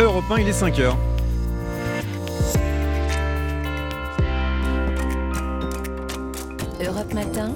Europe 1, il est 5h. Europe Matin.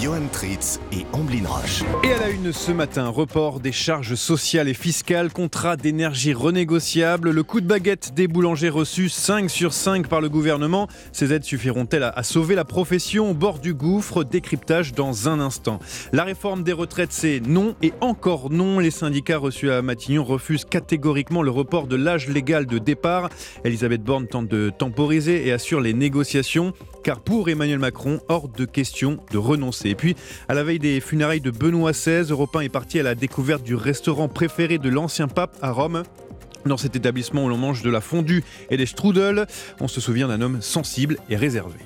Johan Tritz et Amblin Roche. Et à la une ce matin, report des charges sociales et fiscales, contrat d'énergie renégociable, le coup de baguette des boulangers reçus 5 sur 5 par le gouvernement. Ces aides suffiront-elles à sauver la profession au bord du gouffre? Décryptage dans un instant. La réforme des retraites, c'est non et encore non. Les syndicats reçus à Matignon refusent catégoriquement le report de l'âge légal de départ. Elisabeth Borne tente de temporiser et assure les négociations, car pour Emmanuel Macron, hors de question de renoncer. Et puis, à la veille des funérailles de Benoît XVI, Europe 1 est parti à la découverte du restaurant préféré de l'ancien pape à Rome. Dans cet établissement où l'on mange de la fondue et des strudels, on se souvient d'un homme sensible et réservé.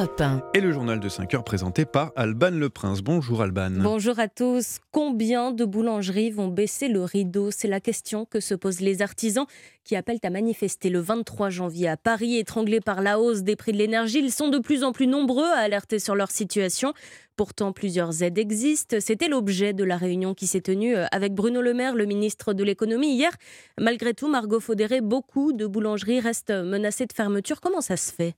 Europe 1. Et le journal de 5 heures présenté par Alban Le Prince. Bonjour Alban. Bonjour à tous. Combien de boulangeries vont baisser le rideau? C'est la question que se posent les artisans qui appellent à manifester le 23 janvier à Paris. Étranglés par la hausse des prix de l'énergie, ils sont de plus en plus nombreux à alerter sur leur situation. Pourtant, plusieurs aides existent. C'était l'objet de la réunion qui s'est tenue euh, avec Bruno Le Maire, le ministre de l'économie, hier. Malgré tout, Margot Faudéré, beaucoup de boulangeries restent menacées de fermeture. Comment ça se fait?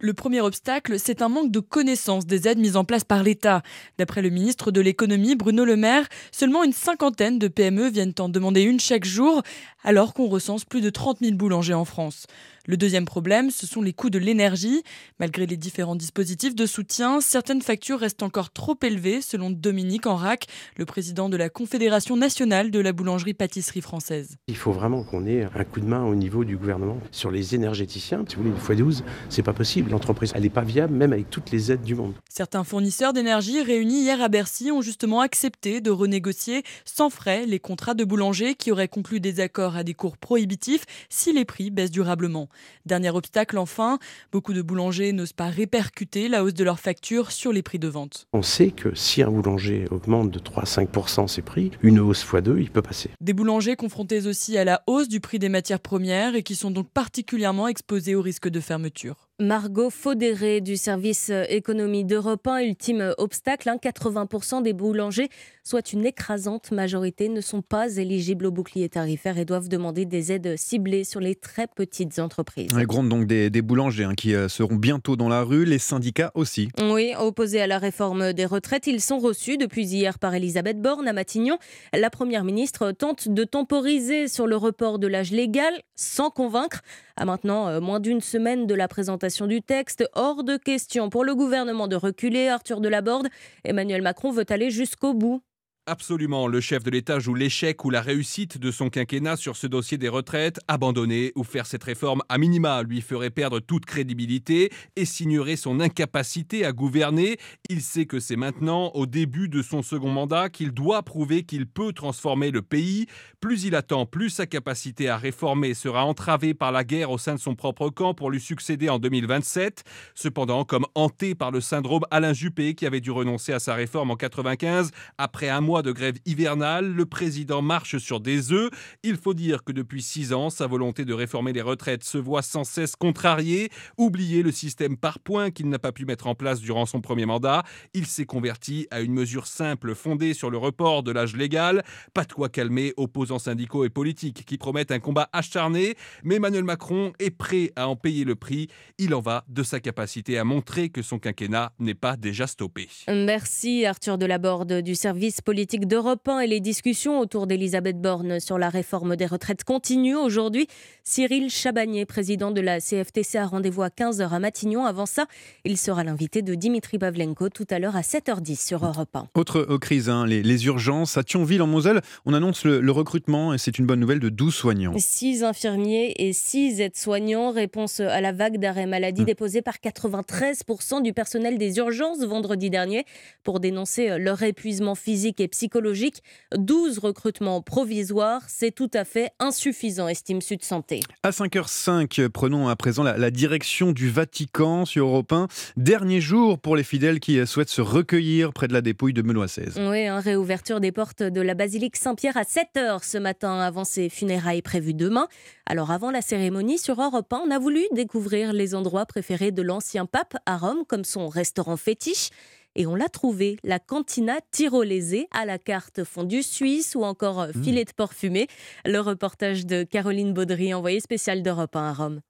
Le premier obstacle, c'est un manque de connaissance des aides mises en place par l'État. D'après le ministre de l'économie, Bruno Le Maire, seulement une cinquantaine de PME viennent en demander une chaque jour, alors qu'on recense plus de 30 000 boulangers en France. Le deuxième problème, ce sont les coûts de l'énergie. Malgré les différents dispositifs de soutien, certaines factures restent encore trop élevées, selon Dominique Enrac, le président de la Confédération nationale de la boulangerie-pâtisserie française. Il faut vraiment qu'on ait un coup de main au niveau du gouvernement sur les énergéticiens. Si vous voulez, une fois 12, c'est pas possible. L'entreprise, elle n'est pas viable, même avec toutes les aides du monde. Certains fournisseurs d'énergie réunis hier à Bercy ont justement accepté de renégocier sans frais les contrats de boulangers qui auraient conclu des accords à des cours prohibitifs si les prix baissent durablement. Dernier obstacle enfin, beaucoup de boulangers n'osent pas répercuter la hausse de leurs factures sur les prix de vente. On sait que si un boulanger augmente de 3 à 5% ses prix, une hausse x2, il peut passer. Des boulangers confrontés aussi à la hausse du prix des matières premières et qui sont donc particulièrement exposés au risque de fermeture. Margot Faudéré du service économie d'Europe 1, ultime obstacle, hein, 80% des boulangers, soit une écrasante majorité, ne sont pas éligibles au bouclier tarifaire et doivent demander des aides ciblées sur les très petites entreprises. Elle gronde donc des, des boulangers hein, qui euh, seront bientôt dans la rue, les syndicats aussi. Oui, opposés à la réforme des retraites, ils sont reçus depuis hier par Elisabeth Borne à Matignon. La Première ministre tente de temporiser sur le report de l'âge légal sans convaincre. À maintenant euh, moins d'une semaine de la présentation du texte, hors de question pour le gouvernement de reculer. Arthur Delaborde, Emmanuel Macron veut aller jusqu'au bout. Absolument, le chef de l'État joue l'échec ou la réussite de son quinquennat sur ce dossier des retraites. Abandonner ou faire cette réforme à minima lui ferait perdre toute crédibilité et signerait son incapacité à gouverner. Il sait que c'est maintenant, au début de son second mandat, qu'il doit prouver qu'il peut transformer le pays. Plus il attend, plus sa capacité à réformer sera entravée par la guerre au sein de son propre camp pour lui succéder en 2027. Cependant, comme hanté par le syndrome Alain Juppé qui avait dû renoncer à sa réforme en 95 après un mois de grève hivernale, le président marche sur des œufs. Il faut dire que depuis six ans, sa volonté de réformer les retraites se voit sans cesse contrariée. Oubliez le système par points qu'il n'a pas pu mettre en place durant son premier mandat. Il s'est converti à une mesure simple fondée sur le report de l'âge légal. Pas de quoi calmer opposants syndicaux et politiques qui promettent un combat acharné. Mais Emmanuel Macron est prêt à en payer le prix. Il en va de sa capacité à montrer que son quinquennat n'est pas déjà stoppé. Merci Arthur Delaborde du service politique d'Europe 1 et les discussions autour d'Elisabeth Borne sur la réforme des retraites continuent aujourd'hui. Cyril Chabagnier, président de la CFTC, a rendez-vous à 15h à Matignon. Avant ça, il sera l'invité de Dimitri Pavlenko tout à l'heure à 7h10 sur Europe 1. Autre euh, crise, hein, les, les urgences. À Thionville, en Moselle, on annonce le, le recrutement et c'est une bonne nouvelle de 12 soignants. 6 infirmiers et 6 aides-soignants. Réponse à la vague d'arrêt maladie Mmh. déposée par 93% du personnel des urgences vendredi dernier pour dénoncer leur épuisement physique et psychologique. 12 recrutements provisoires, c'est tout à fait insuffisant, estime Sud Santé. À 5h05, prenons à présent la, la direction du Vatican sur Europe 1. Dernier jour pour les fidèles qui souhaitent se recueillir près de la dépouille de Benoît XVI. Oui, hein, réouverture des portes de la basilique Saint-Pierre à 7h ce matin avant ses funérailles prévues demain. Alors avant la cérémonie sur Europe 1, on a voulu découvrir les endroits préférés de l'ancien pape à Rome comme son restaurant fétiche. Et on l'a trouvé, la cantina tyrolaisée à la carte fondue suisse ou encore Mmh. filet de porc fumé. Le reportage de Caroline Baudry, envoyée spéciale d'Europe 1 à Rome.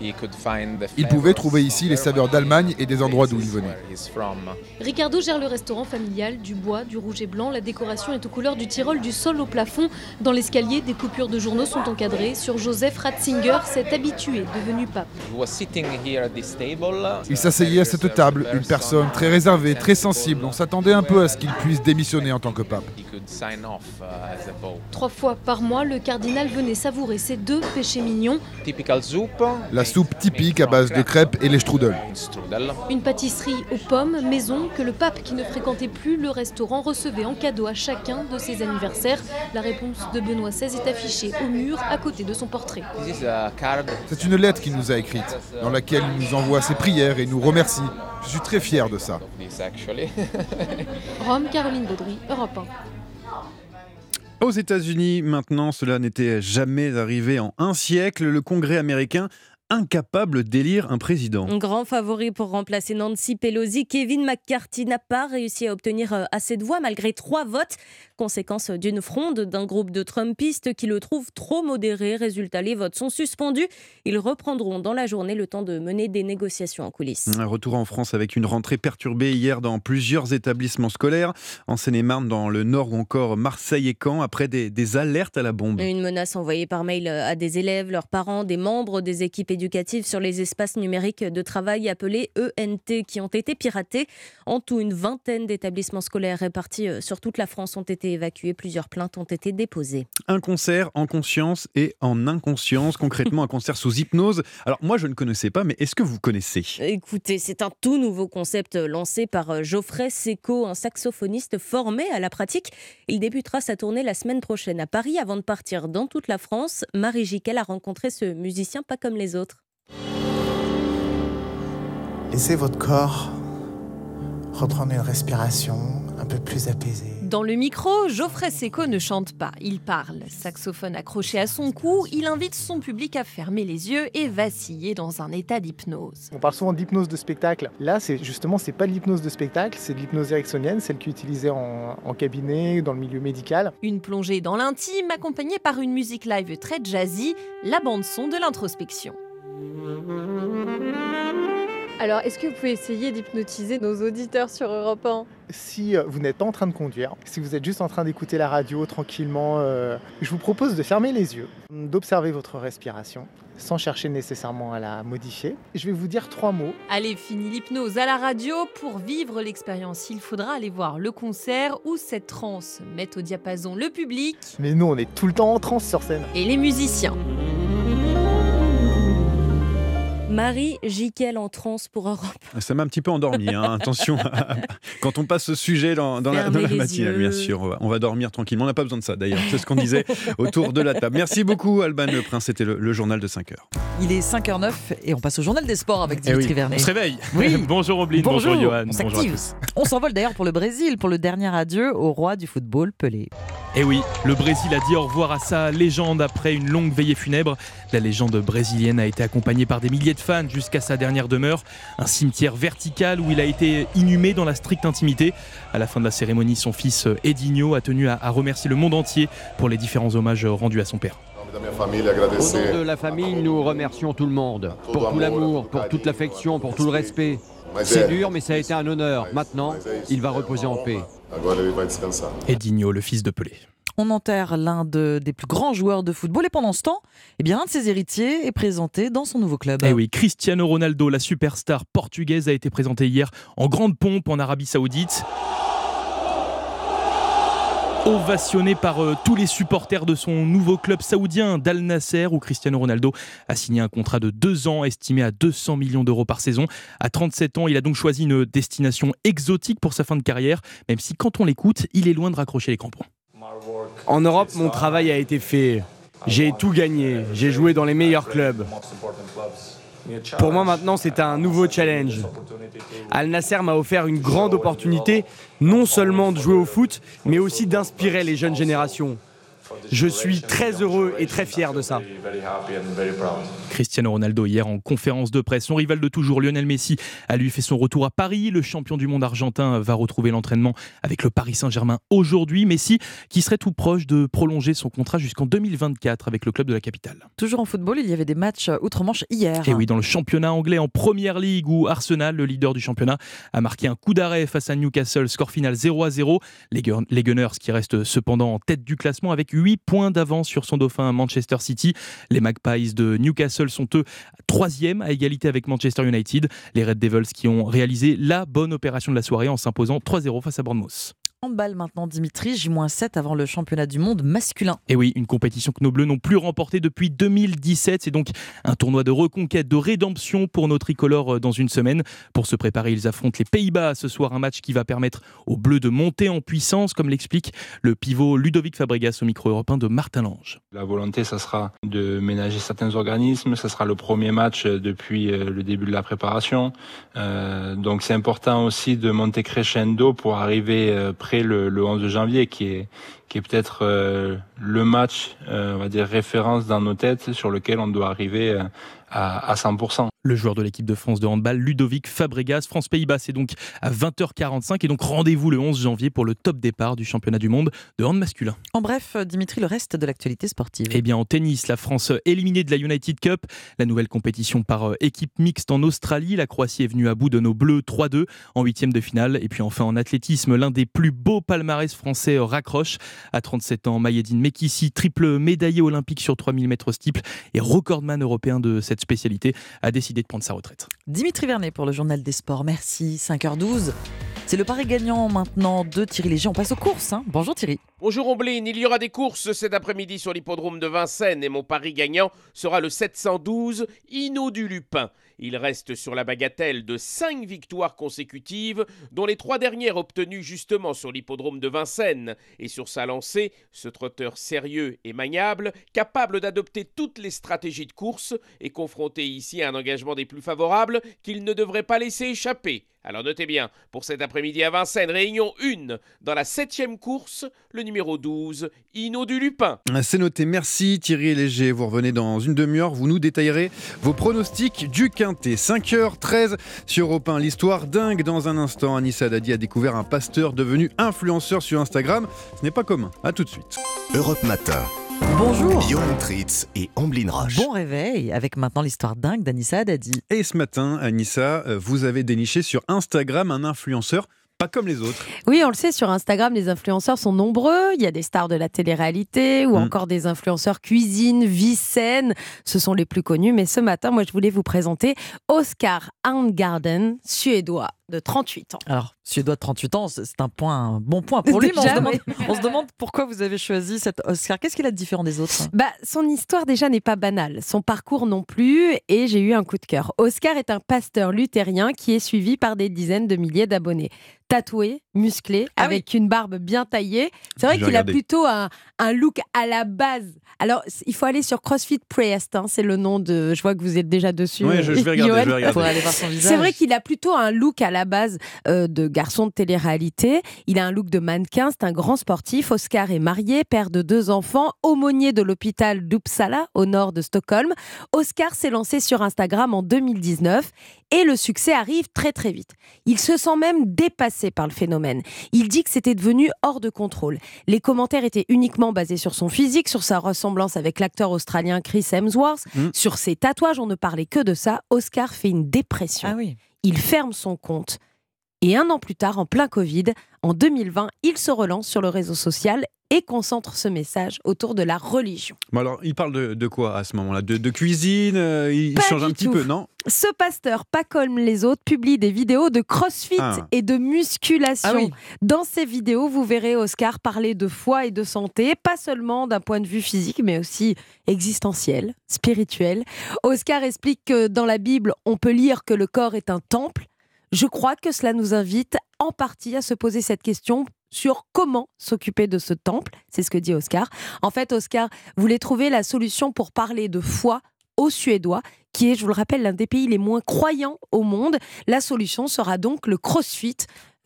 Il pouvait trouver ici les saveurs d'Allemagne et des endroits d'où il venait. Ricardo gère le restaurant familial, du bois, du rouge et blanc. La décoration est aux couleurs du Tyrol, du sol au plafond. Dans l'escalier, des coupures de journaux sont encadrées. Sur Joseph Ratzinger, cet habitué devenu pape. Il s'asseyait à cette table, une personne très réservée, très sensible. On s'attendait un peu à ce qu'il puisse démissionner en tant que pape. Trois fois par mois, le cardinal venait savourer ses deux péchés mignons. La soupe typique à base de crêpes et les strudels. Une pâtisserie aux pommes, maison, que le pape qui ne fréquentait plus le restaurant recevait en cadeau à chacun de ses anniversaires. La réponse de Benoît XVI est affichée au mur à côté de son portrait. C'est une lettre qu'il nous a écrite, dans laquelle il nous envoie ses prières et nous remercie. Je suis très fier de ça. Rome, Caroline Baudry, Europe 1. Aux États-Unis, maintenant, cela n'était jamais arrivé en un siècle. Le Congrès américain incapable d'élire un président. Grand favori pour remplacer Nancy Pelosi, Kevin McCarthy n'a pas réussi à obtenir euh, assez de voix malgré trois votes. Conséquence d'une fronde d'un groupe de Trumpistes qui le trouvent trop modéré. Résultat, les votes sont suspendus. Ils reprendront dans la journée le temps de mener des négociations en coulisses. Un retour en France avec une rentrée perturbée hier dans plusieurs établissements scolaires, en Seine-et-Marne, dans le Nord ou encore Marseille et Caen, après des, des alertes à la bombe. Une menace envoyée par mail à des élèves, leurs parents, des membres des équipes éducatives sur les espaces numériques de travail appelés ENT qui ont été piratés. En tout, une vingtaine d'établissements scolaires répartis euh, sur toute la France ont été évacués. Plusieurs plaintes ont été déposées. Un concert en conscience et en inconscience, concrètement un concert sous hypnose. Alors moi je ne connaissais pas, mais est-ce que vous connaissez? Écoutez, c'est un tout nouveau concept lancé par euh, Geoffrey Seco, un saxophoniste formé à la pratique. Il débutera sa tournée la semaine prochaine à Paris avant de partir dans toute la France. Marie Jiquel a rencontré ce musicien pas comme les autres. Laissez votre corps reprendre une respiration un peu plus apaisée. Dans le micro, Geoffrey Seco ne chante pas, il parle. Saxophone accroché à son cou, il invite son public à fermer les yeux et vaciller dans un état d'hypnose. On parle souvent d'hypnose de spectacle. Là, c'est justement, c'est pas de l'hypnose de spectacle, c'est de l'hypnose ericksonienne, celle qui est utilisée en, en cabinet, dans le milieu médical. Une plongée dans l'intime accompagnée par une musique live très jazzy, la bande-son de l'introspection. Alors, est-ce que vous pouvez essayer d'hypnotiser nos auditeurs sur Europe 1 Si euh, vous n'êtes pas en train de conduire, si vous êtes juste en train d'écouter la radio tranquillement, euh, je vous propose de fermer les yeux, d'observer votre respiration sans chercher nécessairement à la modifier. Je vais vous dire trois mots. Allez, fini l'hypnose à la radio. Pour vivre l'expérience, il faudra aller voir le concert où cette transe met au diapason le public. Mais nous, on est tout le temps en transe sur scène. Et les musiciens. Marie Jiquel en transe pour Europe. Ça m'a un petit peu endormi, hein. attention. Quand on passe ce sujet dans, dans la, dans la matinale, bien sûr, on va dormir tranquillement. On n'a pas besoin de ça d'ailleurs, c'est ce qu'on disait autour de la table. Merci beaucoup Alban Le Prince, c'était le, le, journal de 5 heures. Il est 5h09 et on passe au journal des sports avec Dimitri eh oui. Vernet. On se réveille. Oui. bonjour Oblin, bonjour, bonjour Johan, on bonjour à tous. On s'envole d'ailleurs pour le Brésil, pour le dernier adieu au roi du football, Pelé. Et oui, le Brésil a dit au revoir à sa légende après une longue veillée funèbre. La légende brésilienne a été accompagnée par des milliers de fans jusqu'à sa dernière demeure, un cimetière vertical où il a été inhumé dans la stricte intimité. À la fin de la cérémonie, son fils Edinho a tenu à, remercier le monde entier pour les différents hommages rendus à son père. Au nom de la famille, nous remercions tout le monde pour tout l'amour, pour toute l'affection, pour tout le respect. C'est dur, mais ça a été un honneur. Maintenant, il va reposer en paix. Edinho, le fils de Pelé. On enterre l'un de, des plus grands joueurs de football et pendant ce temps, eh bien, un de ses héritiers est présenté dans son nouveau club. Eh oui, Cristiano Ronaldo, la superstar portugaise, a été présenté hier en grande pompe en Arabie Saoudite ovationné par euh, tous les supporters de son nouveau club saoudien d'Al Nasser où Cristiano Ronaldo a signé un contrat de deux ans estimé à 200 millions d'euros par saison. À 37 ans, il a donc choisi une destination exotique pour sa fin de carrière, même si quand on l'écoute, il est loin de raccrocher les crampons. En Europe, mon travail a été fait. J'ai tout gagné. J'ai joué dans les meilleurs clubs. Pour moi maintenant, c'est un nouveau challenge. Al Nasser m'a offert une grande opportunité, non seulement de jouer au foot, mais aussi d'inspirer les jeunes générations. Je suis très heureux et très fier de ça. Cristiano Ronaldo hier en conférence de presse. Son rival de toujours, Lionel Messi, a lui fait son retour à Paris. Le champion du monde argentin va retrouver l'entraînement avec le Paris Saint-Germain aujourd'hui. Messi qui serait tout proche de prolonger son contrat jusqu'en 2024 avec le club de la capitale. Toujours en football, il y avait des matchs outre-Manche hier. Et oui, dans le championnat anglais en première ligue où Arsenal, le leader du championnat, a marqué un coup d'arrêt face à Newcastle, score final 0 à 0. Les Gunners qui restent cependant en tête du classement avec 8 points d'avance sur son dauphin Manchester City. Les Magpies de Newcastle sont eux troisième à égalité avec Manchester United. Les Red Devils qui ont réalisé la bonne opération de la soirée en s'imposant 3-0 face à Bournemouth. Handball maintenant, Dimitri, J-7 avant le championnat du monde masculin. Et oui, une compétition que nos Bleus n'ont plus remportée depuis 2017. C'est donc un tournoi de reconquête, de rédemption pour nos tricolores euh, dans une semaine. Pour se préparer, ils affrontent les Pays-Bas ce soir, un match qui va permettre aux Bleus de monter en puissance, comme l'explique le pivot Ludovic Fabregas au micro européen de Martin Lange. La volonté, ça sera de ménager certains organismes. Ça sera le premier match euh, depuis euh, le début de la préparation. donc c'est important aussi de monter crescendo pour arriver près le, 11 janvier, qui est, qui est peut-être euh, le match, euh, on va dire, référence dans nos têtes sur lequel on doit arriver euh, à, 100%. Le joueur de l'équipe de France de handball, Ludovic Fabregas, France-Pays-Bas, c'est donc à 20h45 et donc rendez-vous le 11 janvier pour le top départ du championnat du monde de hand masculin. En bref, Dimitri, le reste de l'actualité sportive. Eh bien, en tennis, la France éliminée de la United Cup, la nouvelle compétition par euh, équipe mixte en Australie. La Croatie est venue à bout de nos Bleus 3-2 en huitième de finale. Et puis enfin en athlétisme, l'un des plus beaux palmarès français euh, raccroche. À 37 ans, Mayedine Mekissi, triple médaillé olympique sur 3000 mètres steeple et recordman européen de cette spécialité, a décidé de prendre sa retraite. Dimitri Vernet pour le journal des sports. Merci. 5h12. C'est le pari gagnant maintenant de Thierry Léger. On passe aux courses. Hein. Bonjour Thierry. Bonjour Omblin. Il y aura des courses cet après-midi sur l'hippodrome de Vincennes et mon pari gagnant sera le 712 Inno du Lupin. Il reste sur la bagatelle de 5 victoires consécutives, dont les trois dernières obtenues justement sur l'hippodrome de Vincennes. Et sur sa lancée, ce trotteur sérieux et maniable, capable d'adopter toutes les stratégies de course, est confronté ici à un engagement des plus favorables qu'il ne devrait pas laisser échapper. Alors notez bien, pour cet après-midi à Vincennes, réunion 1 dans la septième course, le numéro 12, Ino du Lupin. C'est noté, merci Thierry Léger. Vous revenez dans une demi-heure, vous nous détaillerez vos pronostics du Quintet. 5h13 sur Europe 1, l'histoire dingue dans un instant. Anissa Dadi a découvert un pasteur devenu influenceur sur Instagram. Ce n'est pas commun. A tout de suite. Europe Matin. Bonjour. Johan Tritz et Amblin Roche. Bon réveil avec maintenant l'histoire dingue d'Anissa Haddadi. Et ce matin, Anissa, euh, vous avez déniché sur Instagram un influenceur pas comme les autres. Oui, on le sait, sur Instagram, les influenceurs sont nombreux. Il y a des stars de la télé-réalité ou mm. encore des influenceurs cuisine, vie saine. Ce sont les plus connus. Mais ce matin, moi, je voulais vous présenter Oscar Arngarden, suédois de 38 ans. Alors, Suédois de 38 ans, c'est un point, un bon point pour lui. on, se demande, pourquoi vous avez choisi cet Oscar. Qu'est-ce qu'il a de différent des autres? Bah, Son histoire déjà n'est pas banale, son parcours non plus, et j'ai eu un coup de cœur. Oscar est un pasteur luthérien qui est suivi par des dizaines de milliers d'abonnés tatoué, musclé, ah avec une barbe bien taillée. C'est vrai qu'il a plutôt un, look à la base. Alors, il faut aller sur CrossFit Priest, hein, c'est le nom de. Je vois que vous êtes déjà dessus. Oui, je, vais regarder. Je C'est vrai qu'il a plutôt un look à la base euh, de garçon de télé-réalité. Il a un look de mannequin, c'est un grand sportif. Oscar est marié, père de deux enfants, aumônier de l'hôpital d'Uppsala, au nord de Stockholm. Oscar s'est lancé sur Instagram en 2019 et le succès arrive très très vite. Il se sent même dépassé par le phénomène. Il dit que c'était devenu hors de contrôle. Les commentaires étaient uniquement basés sur son physique, sur sa ressemblance avec l'acteur australien Chris Hemsworth, mm. sur ses tatouages, on ne parlait que de ça. Oscar fait une dépression. Ah oui. Il ferme son compte. Et un an plus tard, en plein Covid, en 2020, il se relance sur le réseau social et concentre ce message autour de la religion. Bon alors, il parle de, quoi à ce moment-là de, cuisine euh, Il change un petit peu, non? Ce pasteur, pas comme les autres, publie des vidéos de crossfit ah. et de musculation. Ah Dans ces vidéos, vous verrez Oscar parler de foi et de santé, pas seulement d'un point de vue physique, mais aussi existentiel, spirituel. Oscar explique que dans la Bible, on peut lire que le corps est un temple. Je crois que cela nous invite en partie à se poser cette question sur comment s'occuper de ce temple. C'est ce que dit Oscar. En fait, Oscar voulait trouver la solution pour parler de foi aux Suédois, qui est, je vous le rappelle, l'un des pays les moins croyants au monde. La solution sera donc le crossfit.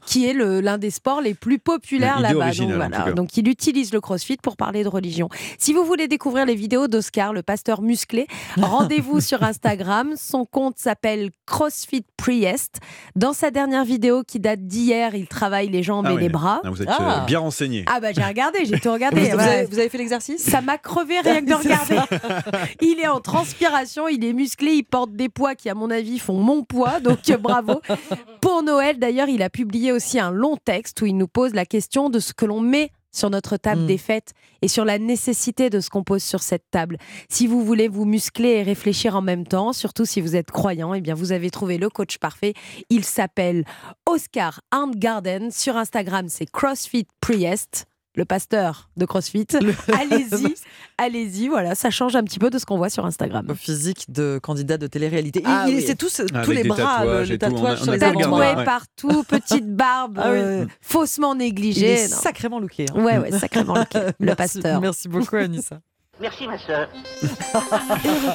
Qui est l'un des sports les plus populaires là-bas. Donc, voilà. il utilise le crossfit pour parler de religion. Si vous voulez découvrir les vidéos d'Oscar, le pasteur musclé, rendez-vous sur Instagram. Son compte s'appelle CrossFit Priest. Dans sa dernière vidéo qui date d'hier, il travaille les jambes Ah et les bras. Ah, vous êtes Ah. euh, bien renseigné. Ah bah j'ai regardé, j'ai tout regardé. Avez, vous avez fait l'exercice? Ça m'a crevé rien que de regarder. Il est en transpiration, il est musclé, il porte des poids qui, à mon avis, font mon poids. Donc euh, bravo. Pour Noël, d'ailleurs, il a publié aussi un long texte où il nous pose la question de ce que l'on met sur notre table Mm. des fêtes et sur la nécessité de ce qu'on pose sur cette table. Si vous voulez vous muscler et réfléchir en même temps, surtout si vous êtes croyant, eh bien vous avez trouvé le coach parfait. Il s'appelle Oscar Arngarden. Sur Instagram, c'est CrossFit Priest, le pasteur de CrossFit. Allez-y, allez-y, voilà, ça change un petit peu de ce qu'on voit sur Instagram. Le physique de candidat de télé-réalité. Ah il, oui. essaie tous, tous Avec les bras, le, tatouages le on a- tatouage sur les Tatoué ouais. partout, petite barbe, Ah euh, faussement Il négligée. est sacrément looké. hein. Ouais, ouais, sacrément looké, le Merci- pasteur. Merci beaucoup, Anissa. Merci ma sœur.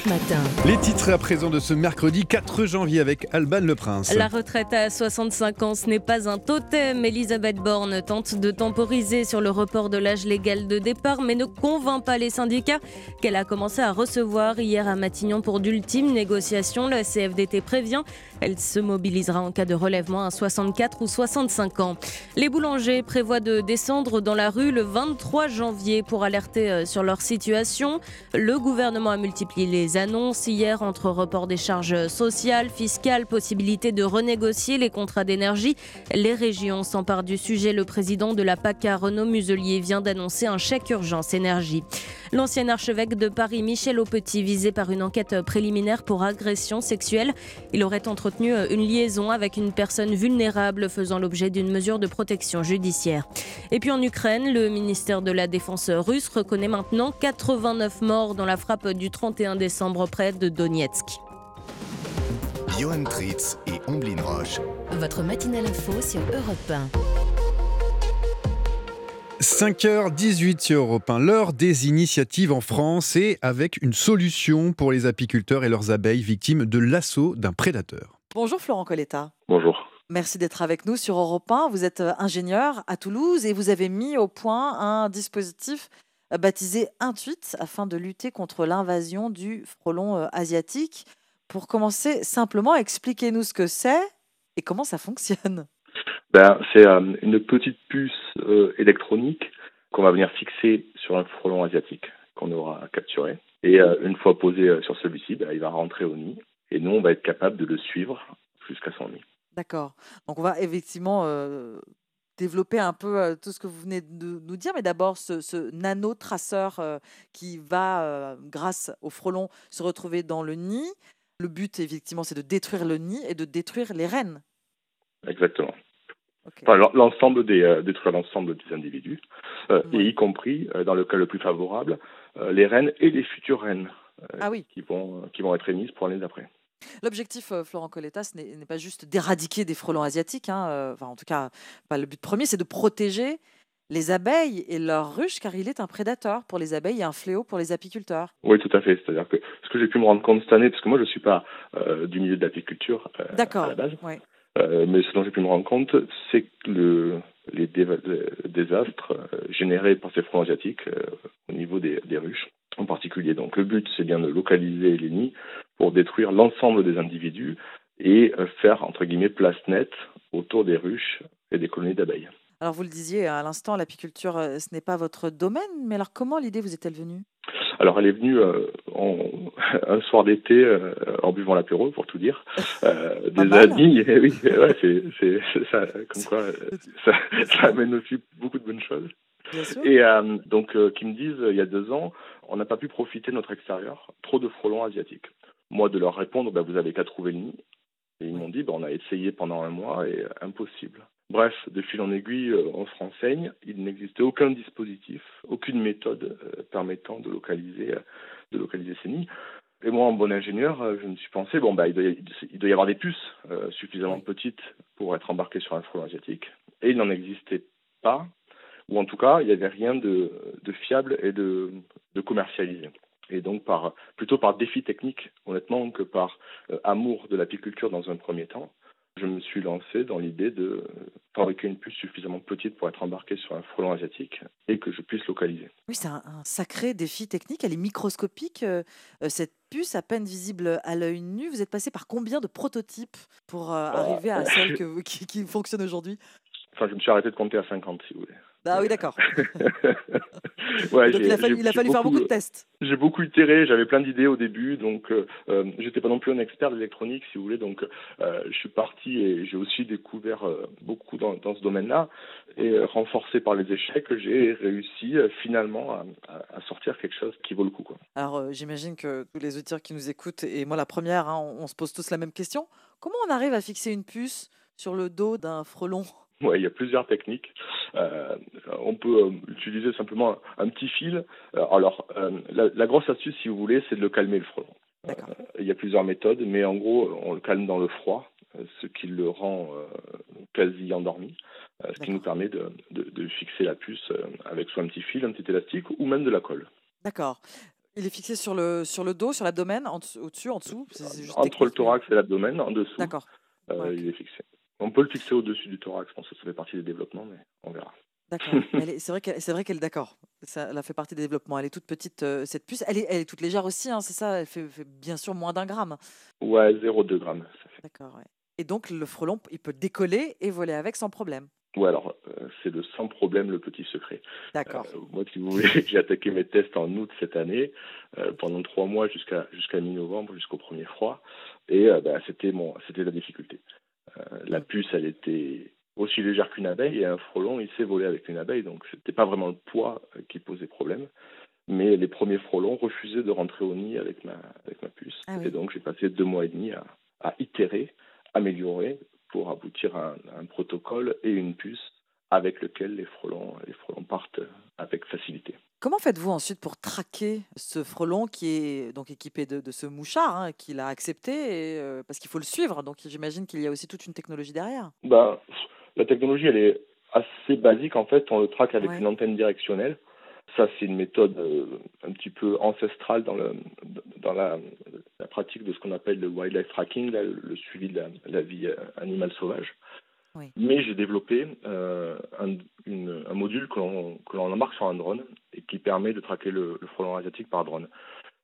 Matin. Les titres à présent de ce mercredi 4 janvier avec Alban Le Prince. La retraite à 65 ans, ce n'est pas un totem. Elisabeth Borne tente de temporiser sur le report de l'âge légal de départ, mais ne convainc pas les syndicats qu'elle a commencé à recevoir hier à Matignon pour d'ultimes négociations. La CFDT prévient, elle se mobilisera en cas de relèvement à 64 ou 65 ans. Les boulangers prévoient de descendre dans la rue le 23 janvier pour alerter euh, sur leur situation. Le gouvernement a multiplié les annonces hier entre report des charges sociales, fiscales, possibilité de renégocier les contrats d'énergie. Les régions s'emparent du sujet. Le président de la PACA, Renaud Muselier, vient d'annoncer un chèque urgence énergie. L'ancien archevêque de Paris, Michel Aupetit, visé par une enquête préliminaire pour agression sexuelle. Il aurait entretenu une liaison avec une personne vulnérable faisant l'objet d'une mesure de protection judiciaire. Et puis en Ukraine, le ministère de la Défense russe reconnaît maintenant 89 morts dans la frappe du 31 décembre près de Donetsk. Johan Tritz et Omblin Roche. Votre matinale info sur Europe 1. 5h18 sur Europe 1, l'heure des initiatives en France et avec une solution pour les apiculteurs et leurs abeilles victimes de l'assaut d'un prédateur. Bonjour Florent Coletta. Bonjour. Merci d'être avec nous sur Europe 1. Vous êtes euh, ingénieur à Toulouse et vous avez mis au point un dispositif baptisé Intuit afin de lutter contre l'invasion du frelon euh, asiatique. Pour commencer, simplement, expliquez-nous ce que c'est et comment ça fonctionne. Ben, c'est euh, une petite puce euh, électronique qu'on va venir fixer sur un frelon asiatique qu'on aura capturé. Et euh, une fois posé euh, sur celui-ci, ben, il va rentrer au nid. Et nous, on va être capable de le suivre jusqu'à son nid. D'accord. Donc on va effectivement euh, développer un peu euh, tout ce que vous venez de nous dire, mais d'abord ce, ce nano-traceur euh, qui va, euh, grâce au frelon, se retrouver dans le nid. Le but, effectivement, c'est de détruire le nid et de détruire les reines. Exactement. Enfin, l'ensemble des euh, détruire l'ensemble des individus, euh, et y compris, euh, dans le cas le plus favorable, euh, les reines et les futures reines euh, Ah oui. qui vont qui vont être émises pour l'année d'après. L'objectif, euh, Florent Coletta, ce n'est pas juste d'éradiquer des frelons asiatiques. hein, euh, enfin, en tout cas, pas le but premier, c'est de protéger les abeilles et leurs ruches, car il est un prédateur pour les abeilles et un fléau pour les apiculteurs. Oui, tout à fait. C'est-à-dire que ce que j'ai pu me rendre compte cette année, parce que moi je suis pas euh, du milieu de l'apiculture euh, à D'accord. la base, ouais. euh, mais ce dont j'ai pu me rendre compte, c'est que le, les désastres générés par ces fronts asiatiques au niveau des, des ruches en particulier. Donc le but, c'est bien de localiser les nids pour détruire l'ensemble des individus et euh, faire, entre guillemets, place nette autour des ruches et des colonies d'abeilles. Alors, vous le disiez à l'instant, l'apiculture, euh, ce n'est pas votre domaine, mais alors comment l'idée vous est-elle venue? Alors elle est venue euh, en, un soir d'été euh, en buvant l'apéro, pour tout dire. Euh, des mal. amis, et oui, ouais, c'est, ça, comme quoi ça, ça amène aussi beaucoup de bonnes choses. Et donc qui me disent il y a deux ans, on n'a pas pu profiter de notre extérieur, trop de frelons asiatiques. Moi de leur répondre, bah, vous avez qu'à trouver le nid. Et ils m'ont dit, bah, on a essayé pendant un mois et euh, impossible. Bref, de fil en aiguille, euh, on se renseigne. Il n'existait aucun dispositif, aucune méthode euh, permettant de localiser, de localiser ces nids. Et moi, en bon ingénieur, je me suis pensé, bon, bah, il, doit y, il doit y avoir des puces euh, suffisamment petites pour être embarquées sur un frelon asiatique. Et il n'en existait pas, ou en tout cas, il n'y avait rien de, de fiable et de, de commercialisé. Et donc, par, plutôt par défi technique, honnêtement, que par euh, amour de l'apiculture dans un premier temps, je me suis lancé dans l'idée de fabriquer une puce suffisamment petite pour être embarquée sur un frelon asiatique et que je puisse localiser. Oui, c'est un, sacré défi technique. Elle est microscopique, euh, euh, cette puce, à peine visible à l'œil nu. Vous êtes passé par combien de prototypes pour euh, ah, arriver à celle qui, qui fonctionne aujourd'hui? Enfin, je me suis arrêté de compter à 50, si vous voulez. Ah oui, d'accord. donc il a fallu, faire beaucoup de tests. J'ai beaucoup itéré, j'avais plein d'idées au début, donc euh, euh j'étais pas non plus un expert d'électronique, si vous voulez, donc euh, je suis parti et j'ai aussi découvert euh, beaucoup dans, dans ce domaine-là, et renforcé par les échecs, j'ai réussi finalement à, à, sortir quelque chose qui vaut le coup. Quoi. Alors j'imagine que tous les auditeurs qui nous écoutent, et moi la première, hein, on, on se pose tous la même question, comment on arrive à fixer une puce sur le dos d'un frelon? Ouais, il y a plusieurs techniques. Euh, on peut euh, utiliser simplement un, petit fil. Euh, alors, la, la, grosse astuce, si vous voulez, c'est de le calmer le frelon. il y a plusieurs méthodes, mais en gros, on le calme dans le froid, ce qui le rend quasi endormi, ce qui nous permet de, de, de, fixer la puce avec soit un petit fil, un petit élastique ou même de la colle. D'accord. Il est fixé sur le, sur le dos, sur l'abdomen, au-dessus, en dessut Entre le thorax et l'abdomen, en dessous. D'accord. Il est fixé. On peut le fixer au-dessus du thorax, je pense que ça fait partie des développements, mais on verra. D'accord. c'est vrai qu'elle, c'est vrai qu'elle, d'accord. Ça, elle a fait partie des développements. Elle est toute petite, euh, cette puce. Elle est, elle est toute légère aussi, hein, c'est ça? Elle fait, bien sûr moins d'un gramme. Ouais, 0,2 grammes. D'accord. Ouais. Et donc le frelon, il peut décoller et voler avec sans problème. Ouais, alors euh, c'est le sans problème le petit secret. D'accord. Euh, moi, si vous voulez, j'ai attaqué mes tests en août cette année, pendant trois mois jusqu'à jusqu'à mi-novembre, jusqu'au premier froid, et bah, c'était mon, c'était la difficulté. Euh, la puce, elle était aussi légère qu'une abeille et un frelon, il s'est volé avec une abeille, donc c'était pas vraiment le poids euh, qui posait problème. Mais les premiers frelons refusaient de rentrer au nid avec ma, avec ma puce. Ah et donc j'ai passé deux mois et demi à, à itérer, améliorer pour aboutir à un protocole et une puce avec lequel les frelons, les frelons partent avec facilité. Comment faites-vous ensuite pour traquer ce frelon qui est donc équipé de, ce mouchard hein, qu'il a accepté euh, parce qu'il faut le suivre Donc j'imagine qu'il y a aussi toute une technologie derrière. Ben, la technologie elle est assez basique en fait. On le traque avec une antenne directionnelle. Ça c'est une méthode euh, un petit peu ancestrale dans, le, dans la, pratique de ce qu'on appelle le wildlife tracking, le suivi de la vie euh, animale sauvage. Mais j'ai développé euh, un, un, module que l'on embarque sur un drone et qui permet de traquer le, le frelon asiatique par drone.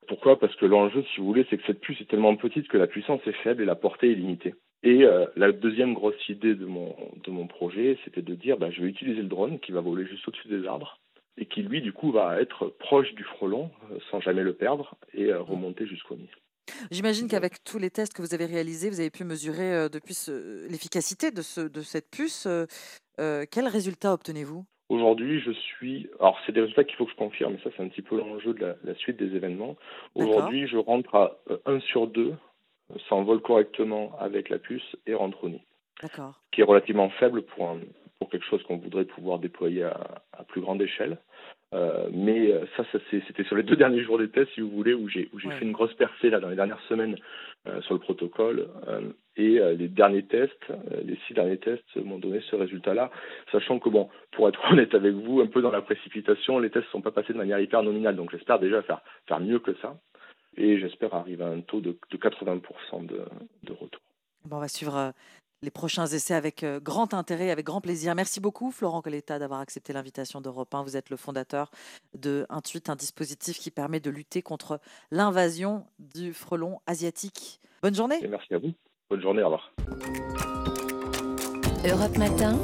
Pourquoi? Parce que l'enjeu, si vous voulez, c'est que cette puce est tellement petite que la puissance est faible et la portée est limitée. Et euh, la deuxième grosse idée de mon, de mon projet, c'était de dire, bah, je vais utiliser le drone qui va voler juste au-dessus des arbres et qui, lui, du coup, va être proche du frelon euh, sans jamais le perdre et remonter jusqu'au nid. J'imagine qu'avec tous les tests que vous avez réalisés, vous avez pu mesurer euh, depuis l'efficacité de, ce, de cette puce. Euh, euh, quels résultats obtenez-vous? Aujourd'hui, je suis. Alors, c'est des résultats qu'il faut que je confirme, mais ça, c'est un petit peu l'enjeu de la, suite des événements. Aujourd'hui, je rentre à 1 sur 2, s'envole correctement avec la puce et rentre au nid. D'accord. Qui est relativement faible pour, pour quelque chose qu'on voudrait pouvoir déployer à, à plus grande échelle. Euh, mais euh, ça, ça c'était sur les deux derniers jours des tests, si vous voulez, où j'ai fait une grosse percée là dans les dernières semaines euh, sur le protocole. et les derniers tests, les six derniers tests m'ont donné ce résultat-là, sachant que bon, pour être honnête avec vous, un peu dans la précipitation, les tests ne sont pas passés de manière hyper nominale, donc j'espère déjà faire faire mieux que ça. Et j'espère arriver à un taux de, de 80% de, de retour. Bon, on va suivre les prochains essais avec euh, grand intérêt, avec grand plaisir. Merci beaucoup, Florent Coletta, d'avoir accepté l'invitation d'Europe 1. Vous êtes le fondateur de Intuit, un dispositif qui permet de lutter contre l'invasion du frelon asiatique. Bonne journée. merci à vous. Bonne journée, au revoir. Europe Matin.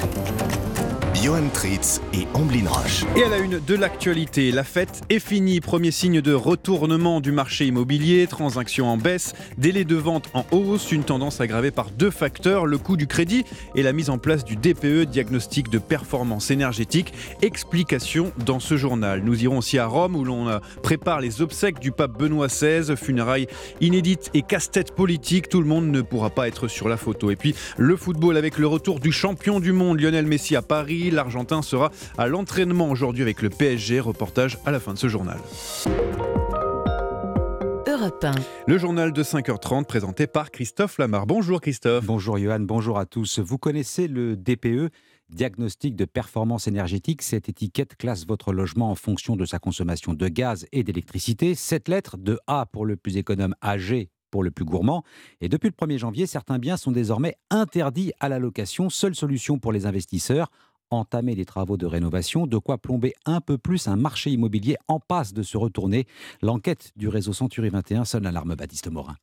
Johan Tritz et Amblin Roche. Et à la une de l'actualité, la fête est finie. Premier signe de retournement du marché immobilier, transactions en baisse, délai de vente en hausse, une tendance aggravée par deux facteurs, le coût du crédit et la mise en place du DPE, diagnostic de performance énergétique. Explication dans ce journal. Nous irons aussi à Rome où l'on euh, prépare les obsèques du pape Benoît XVI, funérailles inédites et casse-tête politique. Tout le monde ne pourra pas être sur la photo. Et puis le football avec le retour du champion du monde Lionel Messi à Paris L'Argentin sera à l'entraînement aujourd'hui avec le PSG. Reportage à la fin de ce journal. Le journal de 5h30 présenté par Christophe Lamar. Bonjour Christophe. Bonjour Johan, bonjour à tous. Vous connaissez le DPE Diagnostic de performance énergétique, cette étiquette classe votre logement en fonction de sa consommation de gaz et d'électricité. Cette lettre de A pour le plus économe AG pour le plus gourmand. Et depuis le 1er janvier, certains biens sont désormais interdits à la location. Seule solution pour les investisseurs, entamer des travaux de rénovation, de quoi plomber un peu plus un marché immobilier en passe de se retourner. L'enquête du réseau Century 21 sonne l'alarme Baptiste Morin.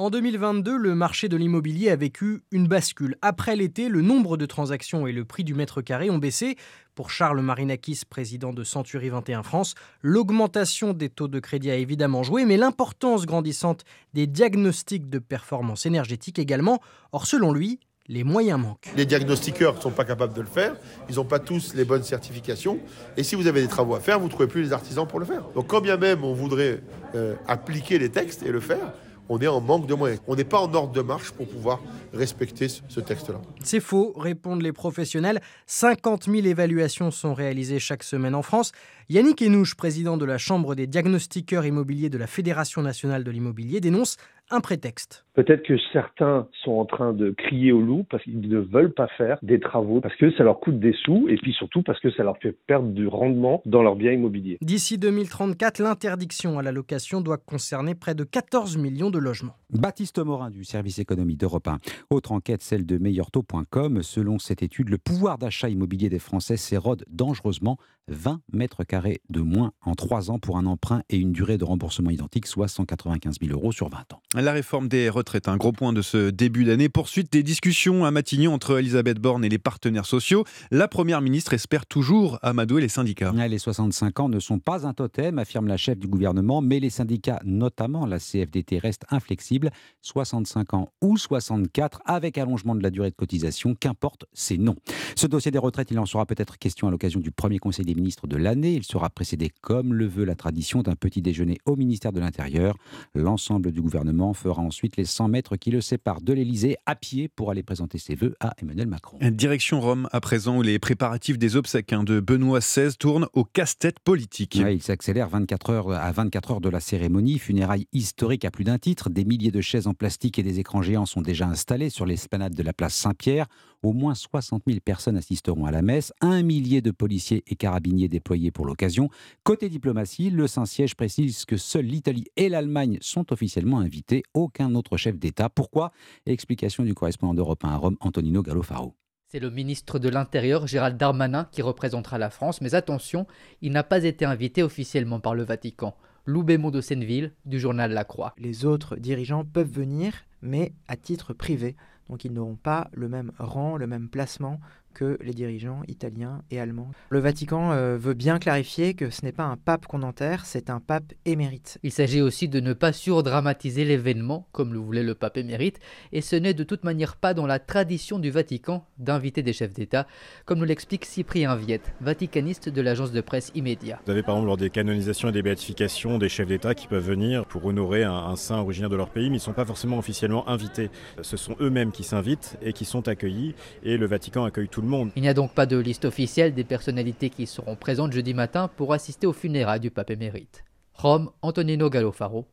En 2022, le marché de l'immobilier a vécu une bascule. Après l'été, le nombre de transactions et le prix du mètre carré ont baissé. Pour Charles Marinakis, président de Century 21 France, l'augmentation des taux de crédit a évidemment joué, mais l'importance grandissante des diagnostics de performance énergétique également. Or, selon lui, les moyens manquent. Les diagnostiqueurs ne sont pas capables de le faire, ils n'ont pas tous les bonnes certifications, et si vous avez des travaux à faire, vous ne trouvez plus les artisans pour le faire. Donc quand bien même on voudrait euh, appliquer les textes et le faire, on est en manque de moyens. On n'est pas en ordre de marche pour pouvoir respecter ce texte-là. C'est faux, répondent les professionnels. 50 000 évaluations sont réalisées chaque semaine en France. Yannick Henouche, président de la Chambre des diagnostiqueurs immobiliers de la Fédération nationale de l'immobilier, dénonce un prétexte. Peut-être que certains sont en train de crier au loup parce qu'ils ne veulent pas faire des travaux, parce que ça leur coûte des sous et puis surtout parce que ça leur fait perdre du rendement dans leurs biens immobiliers. D'ici 2034, l'interdiction à la location doit concerner près de 14 millions de logements. Baptiste Morin du service économie d'Europe 1. Autre enquête, celle de meilleurtaux.com. Selon cette étude, le pouvoir d'achat immobilier des Français s'érode dangereusement. 20 mètres carrés de moins en 3 ans pour un emprunt et une durée de remboursement identique, soit 195 000 euros sur 20 ans. La réforme des retraites, un gros point de ce début d'année. Poursuite des discussions à Matignon entre Elisabeth Borne et les partenaires sociaux. La Première ministre espère toujours amadouer les syndicats. Les 65 ans ne sont pas un totem, affirme la chef du gouvernement, mais les syndicats, notamment la CFDT, restent inflexibles. 65 ans ou 64, avec allongement de la durée de cotisation, qu'importe, c'est non. Ce dossier des retraites, il en sera peut-être question à l'occasion du premier conseil des ministre de l'année. Il sera précédé, comme le veut la tradition, d'un petit déjeuner au ministère de l'Intérieur. L'ensemble du gouvernement fera ensuite les 100 mètres qui le séparent de l'Elysée à pied pour aller présenter ses vœux à Emmanuel Macron. Direction Rome, à présent, où les préparatifs des obsèques hein, de Benoît XVI tournent au casse-tête politique. il s'accélère 24 heures à 24 heures de la cérémonie. Funérailles historiques à plus d'un titre. Des milliers de chaises en plastique et des écrans géants sont déjà installés sur l'esplanade de la place Saint-Pierre. Au moins 60 000 personnes assisteront à la messe, un millier de policiers et carabiniers déployés pour l'occasion. Côté diplomatie, le Saint-Siège précise que seuls l'Italie et l'Allemagne sont officiellement invités, aucun autre chef d'État. Pourquoi? Explication du correspondant d'Europe 1 à Rome, Antonino Gallofaro. C'est le ministre de l'Intérieur, Gérald Darmanin, qui représentera la France, mais attention, il n'a pas été invité officiellement par le Vatican. Lou de Senneville, du journal La Croix. Les autres dirigeants peuvent venir, mais à titre privé. Donc ils n'auront pas le même rang, le même placement que les dirigeants italiens et allemands. Le Vatican euh, veut bien clarifier que ce n'est pas un pape qu'on enterre, c'est un pape émérite. Il s'agit aussi de ne pas surdramatiser l'événement, comme le voulait le pape émérite, et ce n'est de toute manière pas dans la tradition du Vatican d'inviter des chefs d'État, comme nous l'explique Cyprien Viette, vaticaniste de l'agence de presse Immédiat. Vous avez par exemple lors des canonisations et des béatifications des chefs d'État qui peuvent venir pour honorer un, un saint originaire de leur pays, mais ils ne sont pas forcément officiellement invités. Ce sont eux-mêmes qui s'invitent et qui sont accueillis, et le Vatican accueille tout Il n'y a donc pas de liste officielle des personnalités qui seront présentes jeudi matin pour assister aux funérailles du pape émérite. Rome, Antonino Gallofaro,